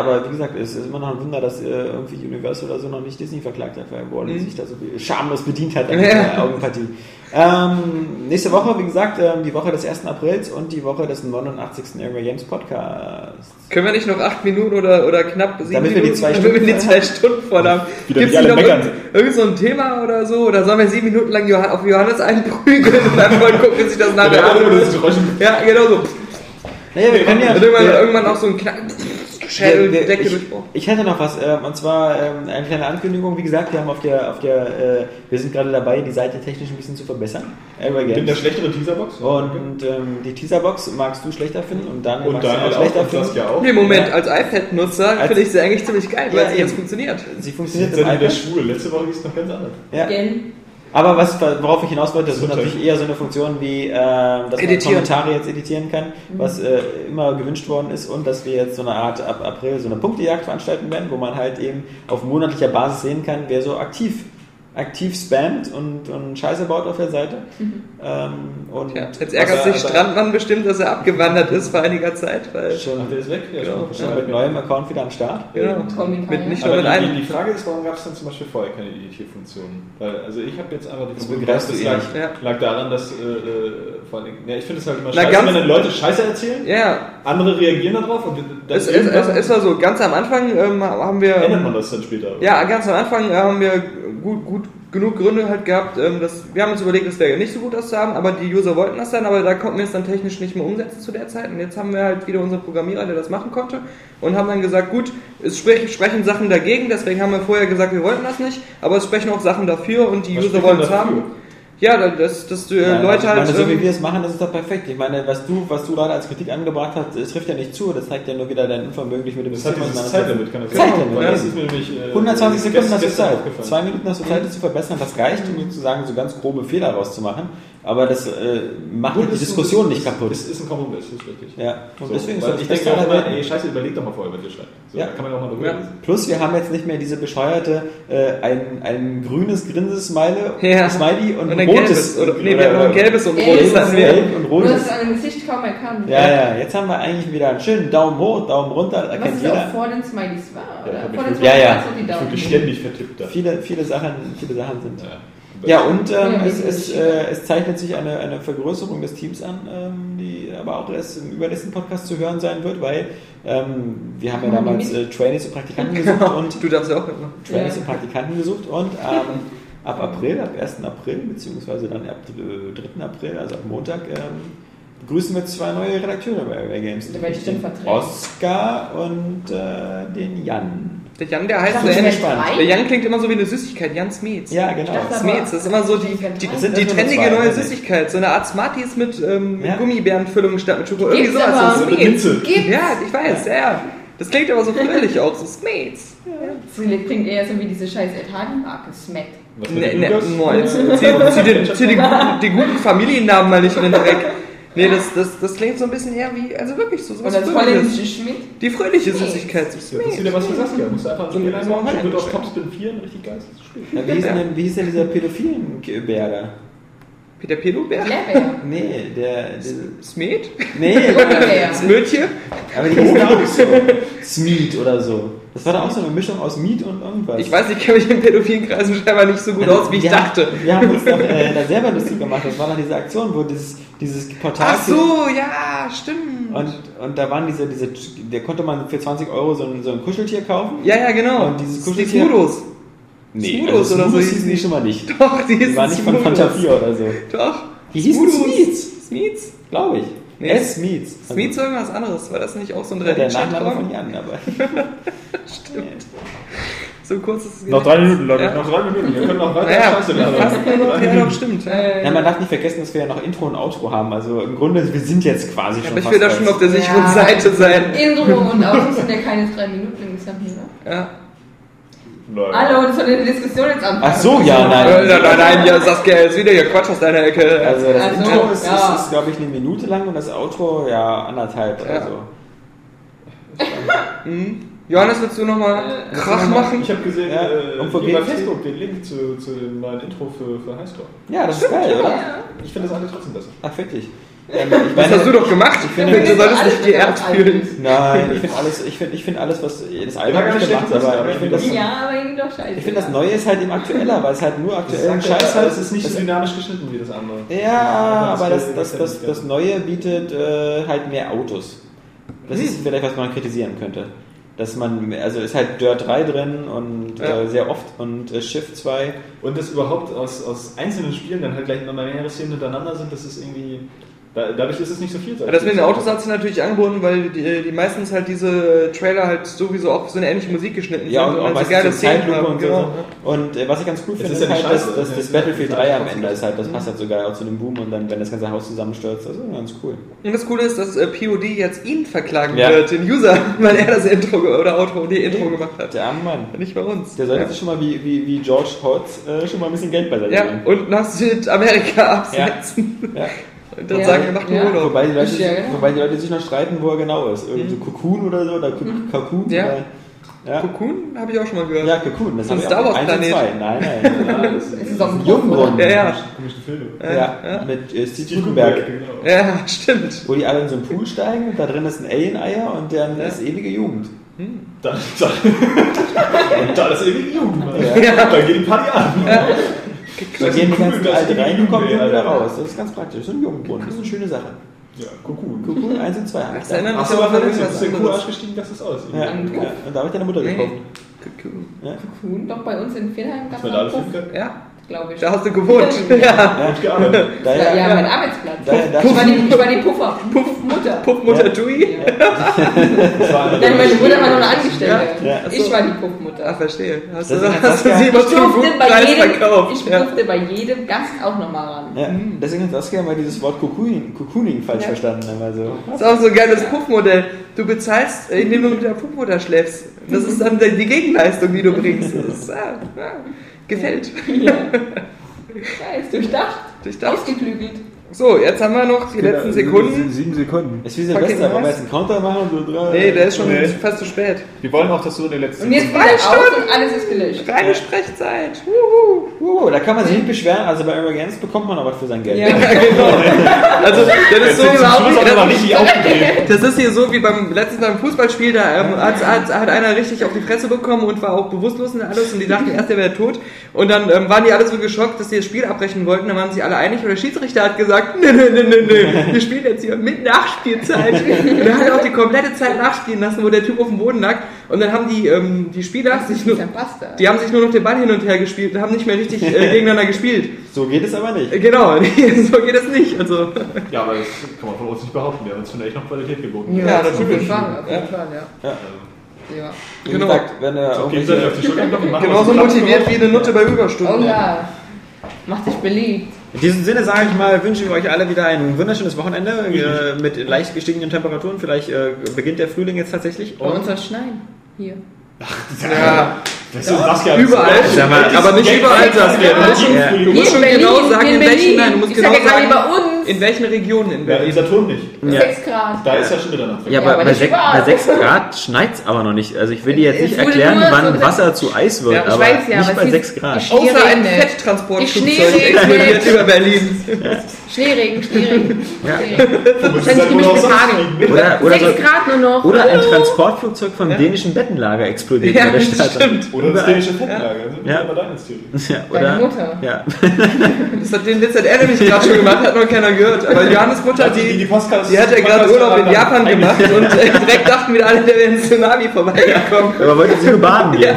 aber wie gesagt, es ist immer noch ein Wunder, dass äh, irgendwie Universal oder so noch nicht Disney verklagt hat, weil Wally Mhm. sich da so schamlos bedient hat an Ja. der Augenpartie. Ähm, nächste Woche, wie gesagt, ähm, die Woche des 1. Aprils und die Woche des 89. Area Games Podcasts. Können wir nicht noch acht Minuten oder, oder knapp sieben Damit wir die Minuten, wir die Stunden zwei Stunden voll haben? *laughs* Alle nicht noch irgend, irgend so ein Thema oder so? Oder sollen wir sieben Minuten lang auf Johannes einprügeln und dann mal gucken, wie sich das nachher Ja, Geräusch. Ja, genau so. Naja, wir können ja. Und irgendwann, wir- irgendwann auch so ein Knack, wir- Schädeldecke ich, durchbrochen. ich hätte noch was, ähm, und zwar ähm, eine kleine Ankündigung. Wie gesagt, wir haben auf der, auf der, äh, wir sind gerade dabei, die Seite technisch ein bisschen zu verbessern. Area In der Games. schlechteren Teaserbox. Und ähm, die Teaserbox magst du schlechter finden und dann Und magst du Daniel auch auch, schlechter und finden. Saskia auch. Nee, Moment, Ja. als iPad-Nutzer finde ich sie eigentlich ziemlich geil, weil Ja, sie jetzt funktioniert. Sie funktioniert Sind im wieder iPad. schwul. Letzte Woche ging es noch ganz anders. Ja. Gen. Aber was, worauf ich hinaus wollte, das ist Gesundheit. natürlich eher so eine Funktion wie, äh, dass man Editieren. Kommentare jetzt editieren kann, was äh, immer gewünscht worden ist und dass wir jetzt so eine Art ab April so eine Punktejagd veranstalten werden, wo man halt eben auf monatlicher Basis sehen kann, wer so aktiv aktiv spammt und, und Scheiße baut auf der Seite. Ähm, und Ja, jetzt ärgert sich Strandmann bestimmt, dass er abgewandert ist vor einiger Zeit, weil schon, der ist weg? Ja, Genau. schon mit neuem Account wieder am Start. genau, mit Kanye. nicht nur Aber mit die, einem. die, Frage ist, warum gab es dann zum Beispiel vorher keine Editierfunktion? Weil, also ich habe jetzt einfach die Das Vermutung, begreifst du das eh lag, nicht. Ja. lag daran, dass äh, äh, vor allen Dingen, ja, ich finde es halt immer Na, scheiße, wenn dann Leute Scheiße erzählen, Ja, andere reagieren darauf und dann es, es, es, es war so, ganz am Anfang ähm, haben wir. ändert man das dann später. Ja, ganz am Anfang äh, haben wir gut, gut genug Gründe halt gehabt, ähm, dass wir haben uns überlegt, es wäre nicht so gut, das zu haben, aber die User wollten das dann, aber da konnten wir es dann technisch nicht mehr umsetzen zu der Zeit. Und jetzt haben wir halt wieder unseren Programmierer, der das machen konnte, und haben dann gesagt, gut, es sprech, sprechen Sachen dagegen, deswegen haben wir vorher gesagt, wir wollten das nicht, aber es sprechen auch Sachen dafür und die Was User wollen es haben. Ja, dass, dass äh, Ja, Leute ich halt. meine, so wie ähm, wir es machen, das ist doch perfekt. Ich meine, was du, was du gerade als Kritik angebracht hast, es trifft ja nicht zu. Das zeigt ja nur wieder dein Unvermögen, dich mit dem System auseinanderzusetzen. Zeitlimit, kann das Zeitlimit, ja. das ist mir nämlich, äh, 120 Sekunden hast du Zeit. Zwei Minuten hast du Zeit, das zu verbessern. Das reicht, um sozusagen so ganz grobe Fehler rauszumachen. Aber das äh, macht Gut, die Diskussion ist- nicht kaputt. Ist, ist ein Kompromiss, ist richtig. Ja, und So, deswegen ist das ich das denke auch immer, ey, scheiße, überleg doch mal vorher, was ihr schreibt. So, Ja. Kann man auch mal drüber Ja. Plus, wir haben jetzt nicht mehr diese bescheuerte, äh, ein, ein grünes Grinsesmiley Ja. Smiley und, und ein ein rotes. gelbes, oder, nee, wir haben noch ein gelbes und ein rotes. hatten wir. Gelb und Du rotes. hast es an dem Gesicht kaum erkannt. Ja, ja, jetzt haben wir eigentlich wieder einen schönen Daumen hoch, Daumen runter, Was erkennt es jeder. auch vor den Smileys war, Ja, oder? ich vor den Ja, Smileys ja. so die Ich Daumen. wirklich ständig vertippt da. Viele, viele Sachen, viele Sachen sind. Ja. Ja, und ähm, Ja, es, es, äh, es zeichnet sich eine, eine Vergrößerung des Teams an, ähm, die aber auch erst im übernächsten Podcast zu hören sein wird, weil ähm, wir haben ja damals äh, Trainees und Praktikanten *laughs* gesucht und Du darfst ja auch mitmachen. Trainees Ja. und Praktikanten gesucht und *laughs* ähm, ab April, ab 1. April, beziehungsweise dann ab äh, 3. April, also ab Montag, ähm, begrüßen wir zwei neue Redakteure bei Air Games. Da werde ich dann vertreten. Oskar und äh, den Jan. Der Jan, der heißt so dachte, wären drei. Der Jan klingt immer so wie eine Süßigkeit, Jan Smeets. Ja, genau. Smeets, das ist immer so die, die, Das sind die trendige zwei, neue. Süßigkeit. So eine Art Smarties mit ähm, Ja. Gummibärenfüllung statt mit Schoko. Irgendwie sowas. aber. So. Minze. Gibt's? Ja, ich weiß, ja, ja. Das klingt aber so fröhlich auch, so Smeets. Das klingt eher so wie diese scheiß Italien-Marke, Smet. Ne, ne, Lukas? moin. Zieh, zieh, den, zieh den, guten, den guten Familiennamen mal nicht in den Dreck. Nee, das, das, das klingt so ein bisschen eher wie, also wirklich so Und was das Fröhliches. holländische Schmidt. Die fröhliche. Süßigkeit. Das ist wieder was für Saskia. Musst du einfach So so ein- so wird auf Topspin 4 ein richtig geiles Spiel. Ja, wie, hieß denn, wie hieß denn dieser pädophilen da? Peter Pedobär? Lehrbär. Nee, der. der Smet? nee. *laughs* Smötje? aber die hießen auch so. *laughs* Smeet oder so. Das war doch auch so eine Mischung aus Meat und irgendwas. Ich weiß, ich kenne mich in pädophilen Kreisen scheinbar nicht so gut aus, wie ich wir dachte. Haben, wir haben uns doch äh, da selber lustig gemacht. Das war doch diese Aktion, wo dieses, dieses Portal. Ach so, ja, stimmt. Und, und da waren diese, diese, da konnte man für 20 Euro so ein, so ein Kuscheltier kaufen. ja, ja, genau. Und dieses die Kuscheltier- Smudos. Nee, Smudos also oder so Smudos hießen hießen die die. schon mal nicht. Doch, die Die ist waren nicht von Fanta 4 oder so. Doch. Die Smudos. Smeets, Smeets? glaube ich. Nee. S. Smeets. Smeets war irgendwas anderes. War das nicht auch so ein Also, der 3D-Chat? Nachname von Jan, aber. *laughs* Stimmt. So kurz ist es Noch drei Minuten, Leute. Ja. Noch drei Minuten. Wir können noch weiter Naja, Scheiße noch, ja, doch, stimmt. Ja. Äh, Ja, man darf nicht vergessen, dass wir ja noch Intro und Outro haben. Also im Grunde, wir sind jetzt quasi schon Aber ich will da schon auf der sicheren Ja. Seite sein. Intro und Autos sind ja keine drei Minuten insgesamt, oder? Ja. Leute. Hallo, das soll eine Diskussion jetzt anfangen. Ach so, ja, nein. Nein, nein, nein, nein, ja, Saskia, jetzt wieder hier Quatsch aus deiner Ecke. Also das Also, Intro ist, ja. ist, ist glaube ich, eine Minute lang und das Outro ja anderthalb oder Ja. so. Mhm. Johannes, willst du nochmal Krach machen? Ich habe gesehen, Ja, äh, und bei? Facebook den Link zu, zu dem neuen Intro für, für Highscore. Ja, das ist geil, oder? Ich finde das alle trotzdem besser. Ach, wirklich. Ähm, Das hast du doch gemacht. Ich finde, finde, du solltest alles dich geehrt fühlen. Nein, ich *laughs* finde alles, ich finde ich find alles, was das Album Ja, nicht gemacht, schlecht, aber ich finde das, Ja, aber irgendwie doch scheiße. ich finde das Neue ist halt eben aktueller, weil es halt nur aktuellen Scheiß hat. Es ist nicht so dynamisch geschnitten wie das andere. Ja, aber das, das, das, das Neue bietet äh, halt mehr Autos. Das ist vielleicht, was man kritisieren könnte. Dass man, also ist halt Dirt 3 drin und Ja. äh, sehr oft und äh, Shift 2. Und das überhaupt aus, aus einzelnen Spielen dann halt gleich immer mehrere Szenen hintereinander sind, das ist irgendwie. Da, dadurch ist es nicht so viel. Ja, Das mit den Autos hat sich natürlich angeboten, weil die, die meistens halt diese Trailer halt sowieso auch so eine ähnliche Musik geschnitten Ja, sind und auch dann so geile so Szenen Zeitlupe haben. und so. Genau. Und äh, was ich ganz cool finde, ist ist, ja halt, dass, dass es das Battlefield ja 3 am Ende ist halt, das passt halt sogar auch zu dem Boom und dann, wenn das ganze Haus zusammenstürzt, also ganz cool. Und das Coole ist, dass äh, POD jetzt ihn verklagen Ja. wird, den User, *laughs* weil er das Intro oder Outro, die Intro gemacht hat. Der arme Mann. Nicht bei uns. Der sollte ja. sich schon mal wie, wie, wie George Holtz äh, schon mal ein bisschen Geld beiseite ja, und nach Südamerika absetzen. Ja. *laughs* Und dann Ja. sagen, er macht einen Ja. Urlaub. Wobei, die Leute, Ja, genau. wobei die Leute sich noch streiten, wo er genau ist. Irgendwie so Cocoon oder so, oder Cocoon. Ja. Oder, ja. Cocoon habe ich auch schon mal gehört. Ja, Cocoon. Das ein ich Star auch. Wars und Planet. zwei. Nein, nein. *laughs* Es ist auf dem Jungbrunnen. Ja, ja. Komischen Filme. Ja, ja. mit äh, Steve Gutenberg. Genau. Ja, stimmt. Wo die alle in so einen Pool steigen, da drin ist ein Alien-Eier und dann Ja. ist ewige Jugend. Da, da, *laughs* und da ist irgendwie Jugend. Ja. Da geht die Party an. Da gehen die cool, ganzen das ist Alte ewige rein und wieder raus. Das ist ganz praktisch. So ein Jugendbrunnen. Das ist eine schöne Sache. Ja, Cocoon. Cocoon 1 und 2. hab ich Das da. erinnert mich Achso, aber an dann ist irgendwas der Kuh ausgestiegen, dass es aus. Ja. Und da habe ich deine Mutter gekauft. Ja. Kuhn, doch bei uns in Vierheim gab es filmen kann. Ja, glaube ich. da hast du gewohnt. *laughs* ja. Ja. Gearbeitet. Da, ja, ja, ja, mein Arbeitsplatz. Da, da, Ich war die, ich war die Puffer, Puffmutter. Puffmutter Ja. Dewey. War Nein, meine Mutter war noch eine Angestellte. Ja. Ja. Ich war die Ah, Puffmutter. verstehe. Hast Das du, hast du sie immer zum guten bei Preis jedem, verkauft. ich Ja. durfte bei jedem Gast auch nochmal ran. ja. Deswegen hat Saskia mal dieses Wort Cocooning, Cocooning falsch Ja. verstanden. Immer so. Das ist auch so ein geiles Puffmodell. Du bezahlst, äh, indem du mit der Puffmutter schläfst. Das ist dann die Gegenleistung, die du bringst. Das ist, ah, ah, gefällt. Ja. Ja, ist durchdacht. Durchdacht. Ausgeklügelt. So, jetzt haben wir noch die letzten Sekunden. Sieben Sekunden. Ist wie Silvester. Wollen wir jetzt einen Counter machen? So drei, Nee, der ist schon Nee. fast zu spät. Wir wollen auch, dass du in den letzten Und jetzt Sekunden- aus und alles ist gelöscht. Reine Sprechzeit. Wuhu. Uh, da kann man sich nicht beschweren. Also bei Emergence bekommt man was für sein Geld. Ja. *laughs* Also, das ist so das, das ist hier so wie beim letzten beim Fußballspiel, da ähm, hat, hat, hat einer richtig auf die Fresse bekommen und war auch bewusstlos und alles und die dachten erst, der wäre tot. Und dann ähm, waren die alle so geschockt, dass die das Spiel abbrechen wollten. Dann waren sich alle einig und der Schiedsrichter hat gesagt, nee, nee, nee, nee, nee, wir spielen jetzt hier mit Nachspielzeit. Und er hat auch die komplette Zeit nachspielen lassen, wo der Typ auf dem Boden lag. Und dann haben die, ähm, die Spieler sich nur, die haben sich nur noch den Ball hin und her gespielt und haben nicht mehr richtig äh, *laughs* gegeneinander gespielt. So geht es aber nicht. Genau, *laughs* so geht es nicht. Also, Ja, aber das kann man von uns nicht behaupten. Wir haben uns schon echt noch Qualität geboten. Ja, jeden natürlich. Auf jeden Ja. Fall, ja. Ja. ja. Wie Genau. gesagt, wenn er Fall auf die Schulter genauso motiviert wie eine Nutte bei Überstunden. Oh ja. Macht dich beliebt. In diesem Sinne sage ich mal, wünsche ich euch alle wieder ein wunderschönes Wochenende äh, mit leicht gestiegenen Temperaturen. Vielleicht äh, beginnt der Frühling jetzt tatsächlich. Bei uns soll es schneien. Hier. Ja, Das ist Saskia. überall. Mal, aber nicht überall, Saskia. Du musst, schon, Ja. du musst schon genau sagen, in welchen, Berlin. nein, du musst ich genau ja sagen, bei uns. In welchen Regionen in Ja, in Berlin? Saturn nicht. Ja. 6 Grad. Da ist ja schon Mitternacht. Ja, aber aber bei, nicht sech, überall. bei 6 Grad schneit es aber noch nicht. Also ich will dir jetzt nicht erklären, wann so- Wasser zu Eis wird, Ja, aber weiß ja, nicht aber bei es 6 ist- Grad. Außer ein Fetttransportflugzeug explodiert über Berlin. *laughs* Schneeregen, Schneeregen. Ja. Wohl auch *laughs* mit sonst Hagel. Oder, oder, 6 so, Grad nur noch. oder ein Transportflugzeug vom dänischen Bettenlager explodiert Ja, bei der Stadt. stimmt. Oder das dänische. Dann wir Ja. ja. bei deiner Theorie. *laughs* Ja, Deine oder, Mutter. Ja. *laughs* Das hat den Witz hat er nämlich gerade schon gemacht, hat noch keiner gehört. Aber Johannes Mutter, Die, die, die, die hat ja gerade Urlaub in Japan gemacht und äh, direkt dachten wieder alle, der wäre ein Tsunami vorbeigekommen. Aber wollte sie nur baden gehen.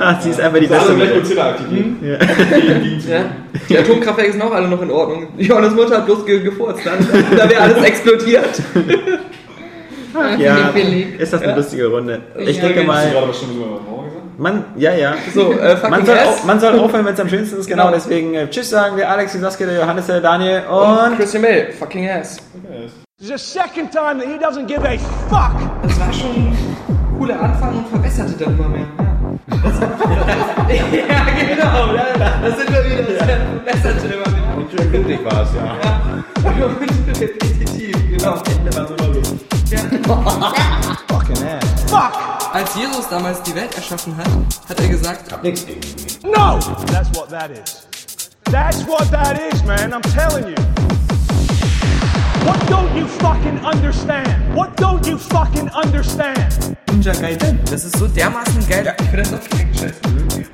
Ach, sie ist einfach die beste. ist gleich. Godzilla aktivieren. Gegen zu- Ja. Die Atomkraftwerke sind auch alle noch in Ordnung. Johannes Mutter hat bloß ge gefurzt, dann, da wäre alles explodiert. Ja, billig. ist das eine lustige Runde. Ich Ja, denke Hast du mal, man, ja, ja. So, äh, fucking Man soll, S. au- man soll aufhören, wenn es am schönsten ist, genau. Genau. Deswegen äh, Tschüss sagen wir Alex, die Saskia, der Johannes, der Daniel und und Christian Bale, fucking ass. This is the second time that he doesn't give a fuck. Das war schon cooler Anfang und verbesserte dann immer mehr. Ja, *laughs* ja genau, da, da sind wir wieder. Das verbesserte immer mehr. Und schön blutig war es, ja. *laughs* Und repetitiv, genau. Fucking ass. Fuck. Als Jesus damals die Welt erschaffen hat, hat er gesagt, Nix gegen mich. No. That's what that is. That's what that is, man. I'm telling you. What don't you fucking understand? What don't you fucking understand? Ninja Gaiden. Das ist so dermaßen geil. Ja, ich finde das auch klingt scheiße.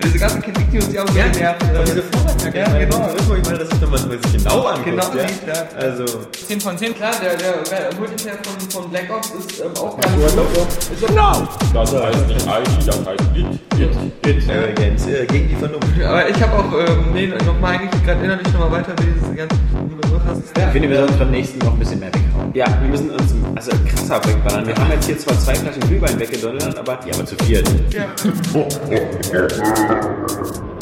Diese ganzen Kritik, die uns die auch so genervt. Und diese Vorwärtsjacke, Ja, genau. das ich meine, das ist was, was sich genau anguckt. Genau, ja? sieht, ja. Also, 10 von 10, klar, der, der, der Multiplayer von, von Black Ops ist ähm, auch ganz gut. No. Das heißt nicht ID, das heißt It. It. Area Games äh, gegen die Vernunft. Aber ich habe auch, ähm, nee, nochmal eigentlich gerade innerlich nochmal weiter, wie diese ganzen so krass ist. Ich finde, wir sollten beim nächsten noch ein bisschen mehr weghauen. Ja, wir müssen uns also krasser wegballern. Wir haben jetzt hier zwar zwei Flaschen Glühwein weggedonnert, aber, ja, aber zu viert. Ja. *laughs*